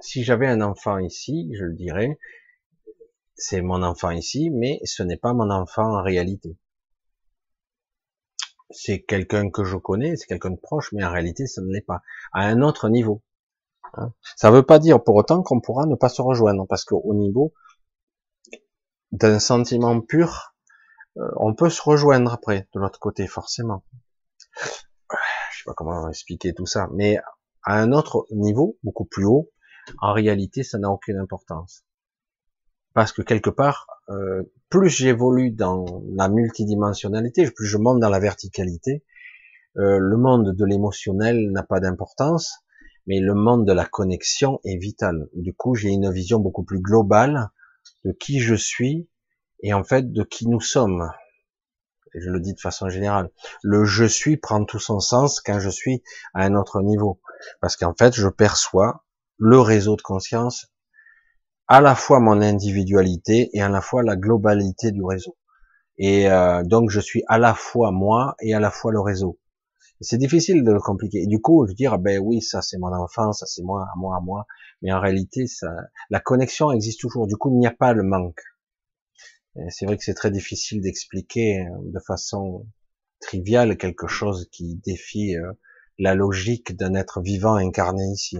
si j'avais un enfant ici, je le dirais, c'est mon enfant ici, mais ce n'est pas mon enfant en réalité. C'est quelqu'un que je connais, c'est quelqu'un de proche, mais en réalité, ce ne l'est pas. À un autre niveau. Hein. Ça ne veut pas dire pour autant qu'on pourra ne pas se rejoindre, parce qu'au niveau d'un sentiment pur, euh, on peut se rejoindre après, de l'autre côté, forcément. Je sais pas comment expliquer tout ça, mais à un autre niveau, beaucoup plus haut, en réalité, ça n'a aucune importance. Parce que quelque part, euh, plus j'évolue dans la multidimensionnalité, plus je monte dans la verticalité, euh, le monde de l'émotionnel n'a pas d'importance, mais le monde de la connexion est vital. Du coup, j'ai une vision beaucoup plus globale de qui je suis et en fait de qui nous sommes. Je le dis de façon générale. Le je suis prend tout son sens quand je suis à un autre niveau. Parce qu'en fait, je perçois le réseau de conscience, à la fois mon individualité et à la fois la globalité du réseau. Et euh, donc je suis à la fois moi et à la fois le réseau. C'est difficile de le compliquer. Et du coup, je dire, ah ben oui, ça c'est mon enfance, ça c'est moi, à moi, à moi. Mais en réalité, ça, la connexion existe toujours. Du coup, il n'y a pas le manque. C'est vrai que c'est très difficile d'expliquer euh, de façon triviale quelque chose qui défie euh, la logique d'un être vivant incarné ici.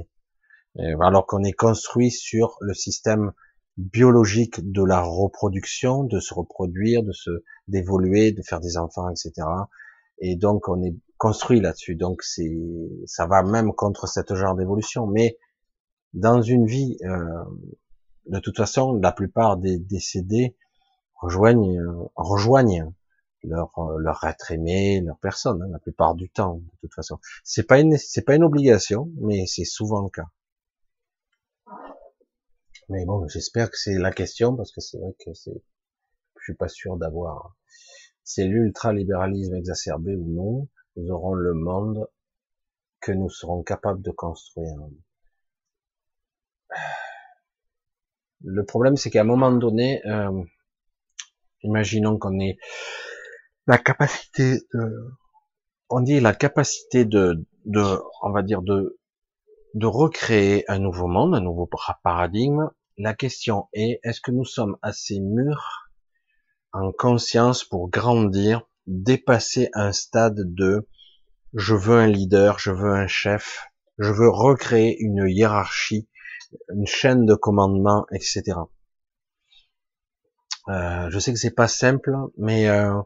Alors qu'on est construit sur le système biologique de la reproduction, de se reproduire, de se d'évoluer, de faire des enfants, etc. Et donc on est construit là-dessus. Donc c'est ça va même contre cette genre d'évolution. Mais dans une vie, euh, de toute façon, la plupart des décédés rejoignent, rejoignent leur, leur être aimé, leur personne, hein, la plupart du temps, de toute façon. C'est pas une, c'est pas une obligation, mais c'est souvent le cas. Mais bon, j'espère que c'est la question, parce que c'est vrai que c'est, je suis pas sûr d'avoir, c'est l'ultralibéralisme exacerbé ou non, nous aurons le monde que nous serons capables de construire. Le problème, c'est qu'à un moment donné, euh, Imaginons qu'on ait la capacité de, on dit la capacité de, on va dire de recréer un nouveau monde, un nouveau paradigme. La question est, est-ce que nous sommes assez mûrs en conscience pour grandir, dépasser un stade de je veux un leader, je veux un chef, je veux recréer une hiérarchie, une chaîne de commandement, etc. Euh, je sais que c'est pas simple, mais euh,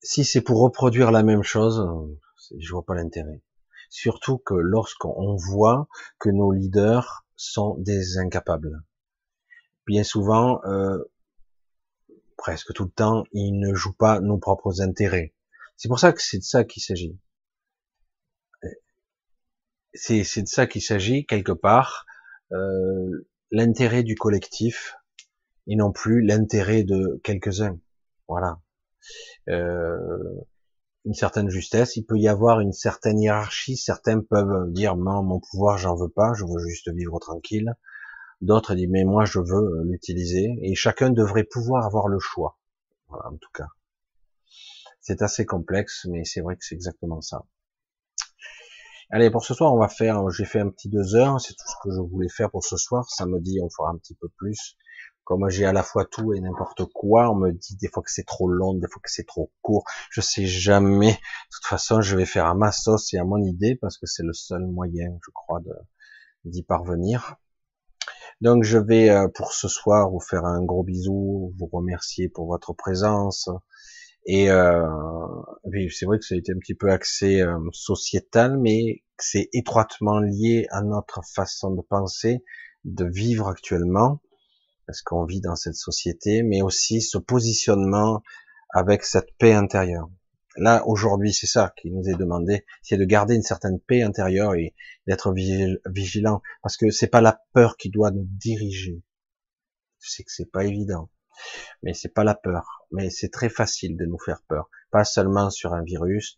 si c'est pour reproduire la même chose, euh, je vois pas l'intérêt. Surtout que lorsqu'on voit que nos leaders sont des incapables. Bien souvent, presque tout le temps, ils ne jouent pas nos propres intérêts. C'est pour ça que c'est de ça qu'il s'agit. C'est de ça qu'il s'agit quelque part. L'intérêt du collectif, et non plus l'intérêt de quelques-uns. Voilà. Euh, une certaine justesse, il peut y avoir une certaine hiérarchie, certains peuvent dire non, mon pouvoir j'en veux pas, je veux juste vivre tranquille. D'autres disent mais moi je veux l'utiliser et chacun devrait pouvoir avoir le choix. En tout cas. C'est assez complexe, mais c'est vrai que c'est exactement ça. Allez, pour ce soir, on va faire, j'ai fait un petit deux heures, c'est tout ce que je voulais faire pour ce soir. Samedi, on fera un petit peu plus Comme j'ai à la fois tout et n'importe quoi, on me dit des fois que c'est trop long, des fois que c'est trop court. Je sais jamais. De toute façon, je vais faire à ma sauce et à mon idée parce que c'est le seul moyen, je crois, d'y parvenir. Donc je vais euh, pour ce soir vous faire un gros bisou, vous remercier pour votre présence. Et euh, c'est vrai que ça a été un petit peu axé euh, sociétal, mais c'est étroitement lié à notre façon de penser, de vivre actuellement, parce qu'on vit dans cette société, mais aussi ce positionnement avec cette paix intérieure. Là, aujourd'hui, c'est ça qui nous est demandé, c'est de garder une certaine paix intérieure et d'être vigilant, parce que c'est pas la peur qui doit nous diriger. Je sais que c'est pas évident, mais c'est pas la peur, mais c'est très facile de nous faire peur, pas seulement sur un virus,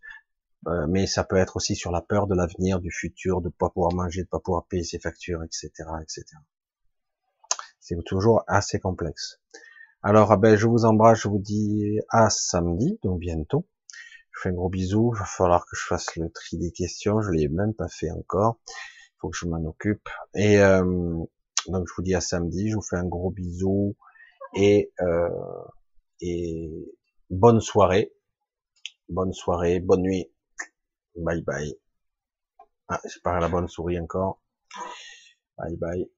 euh, mais ça peut être aussi sur la peur de l'avenir, du futur, de pas pouvoir manger, de pas pouvoir payer ses factures, etc., etc. C'est toujours assez complexe. Alors, ah ben, je vous embrasse, je vous dis à samedi, donc bientôt je fais un gros bisou. Il va falloir que je fasse le tri des questions. Je l'ai même pas fait encore. Il faut que je m'en occupe. Et euh, donc je vous dis à samedi. Je vous fais un gros bisou et euh, et bonne soirée. Bonne soirée, bonne nuit. Bye bye. Ah, j'ai pas la bonne souris encore. Bye bye.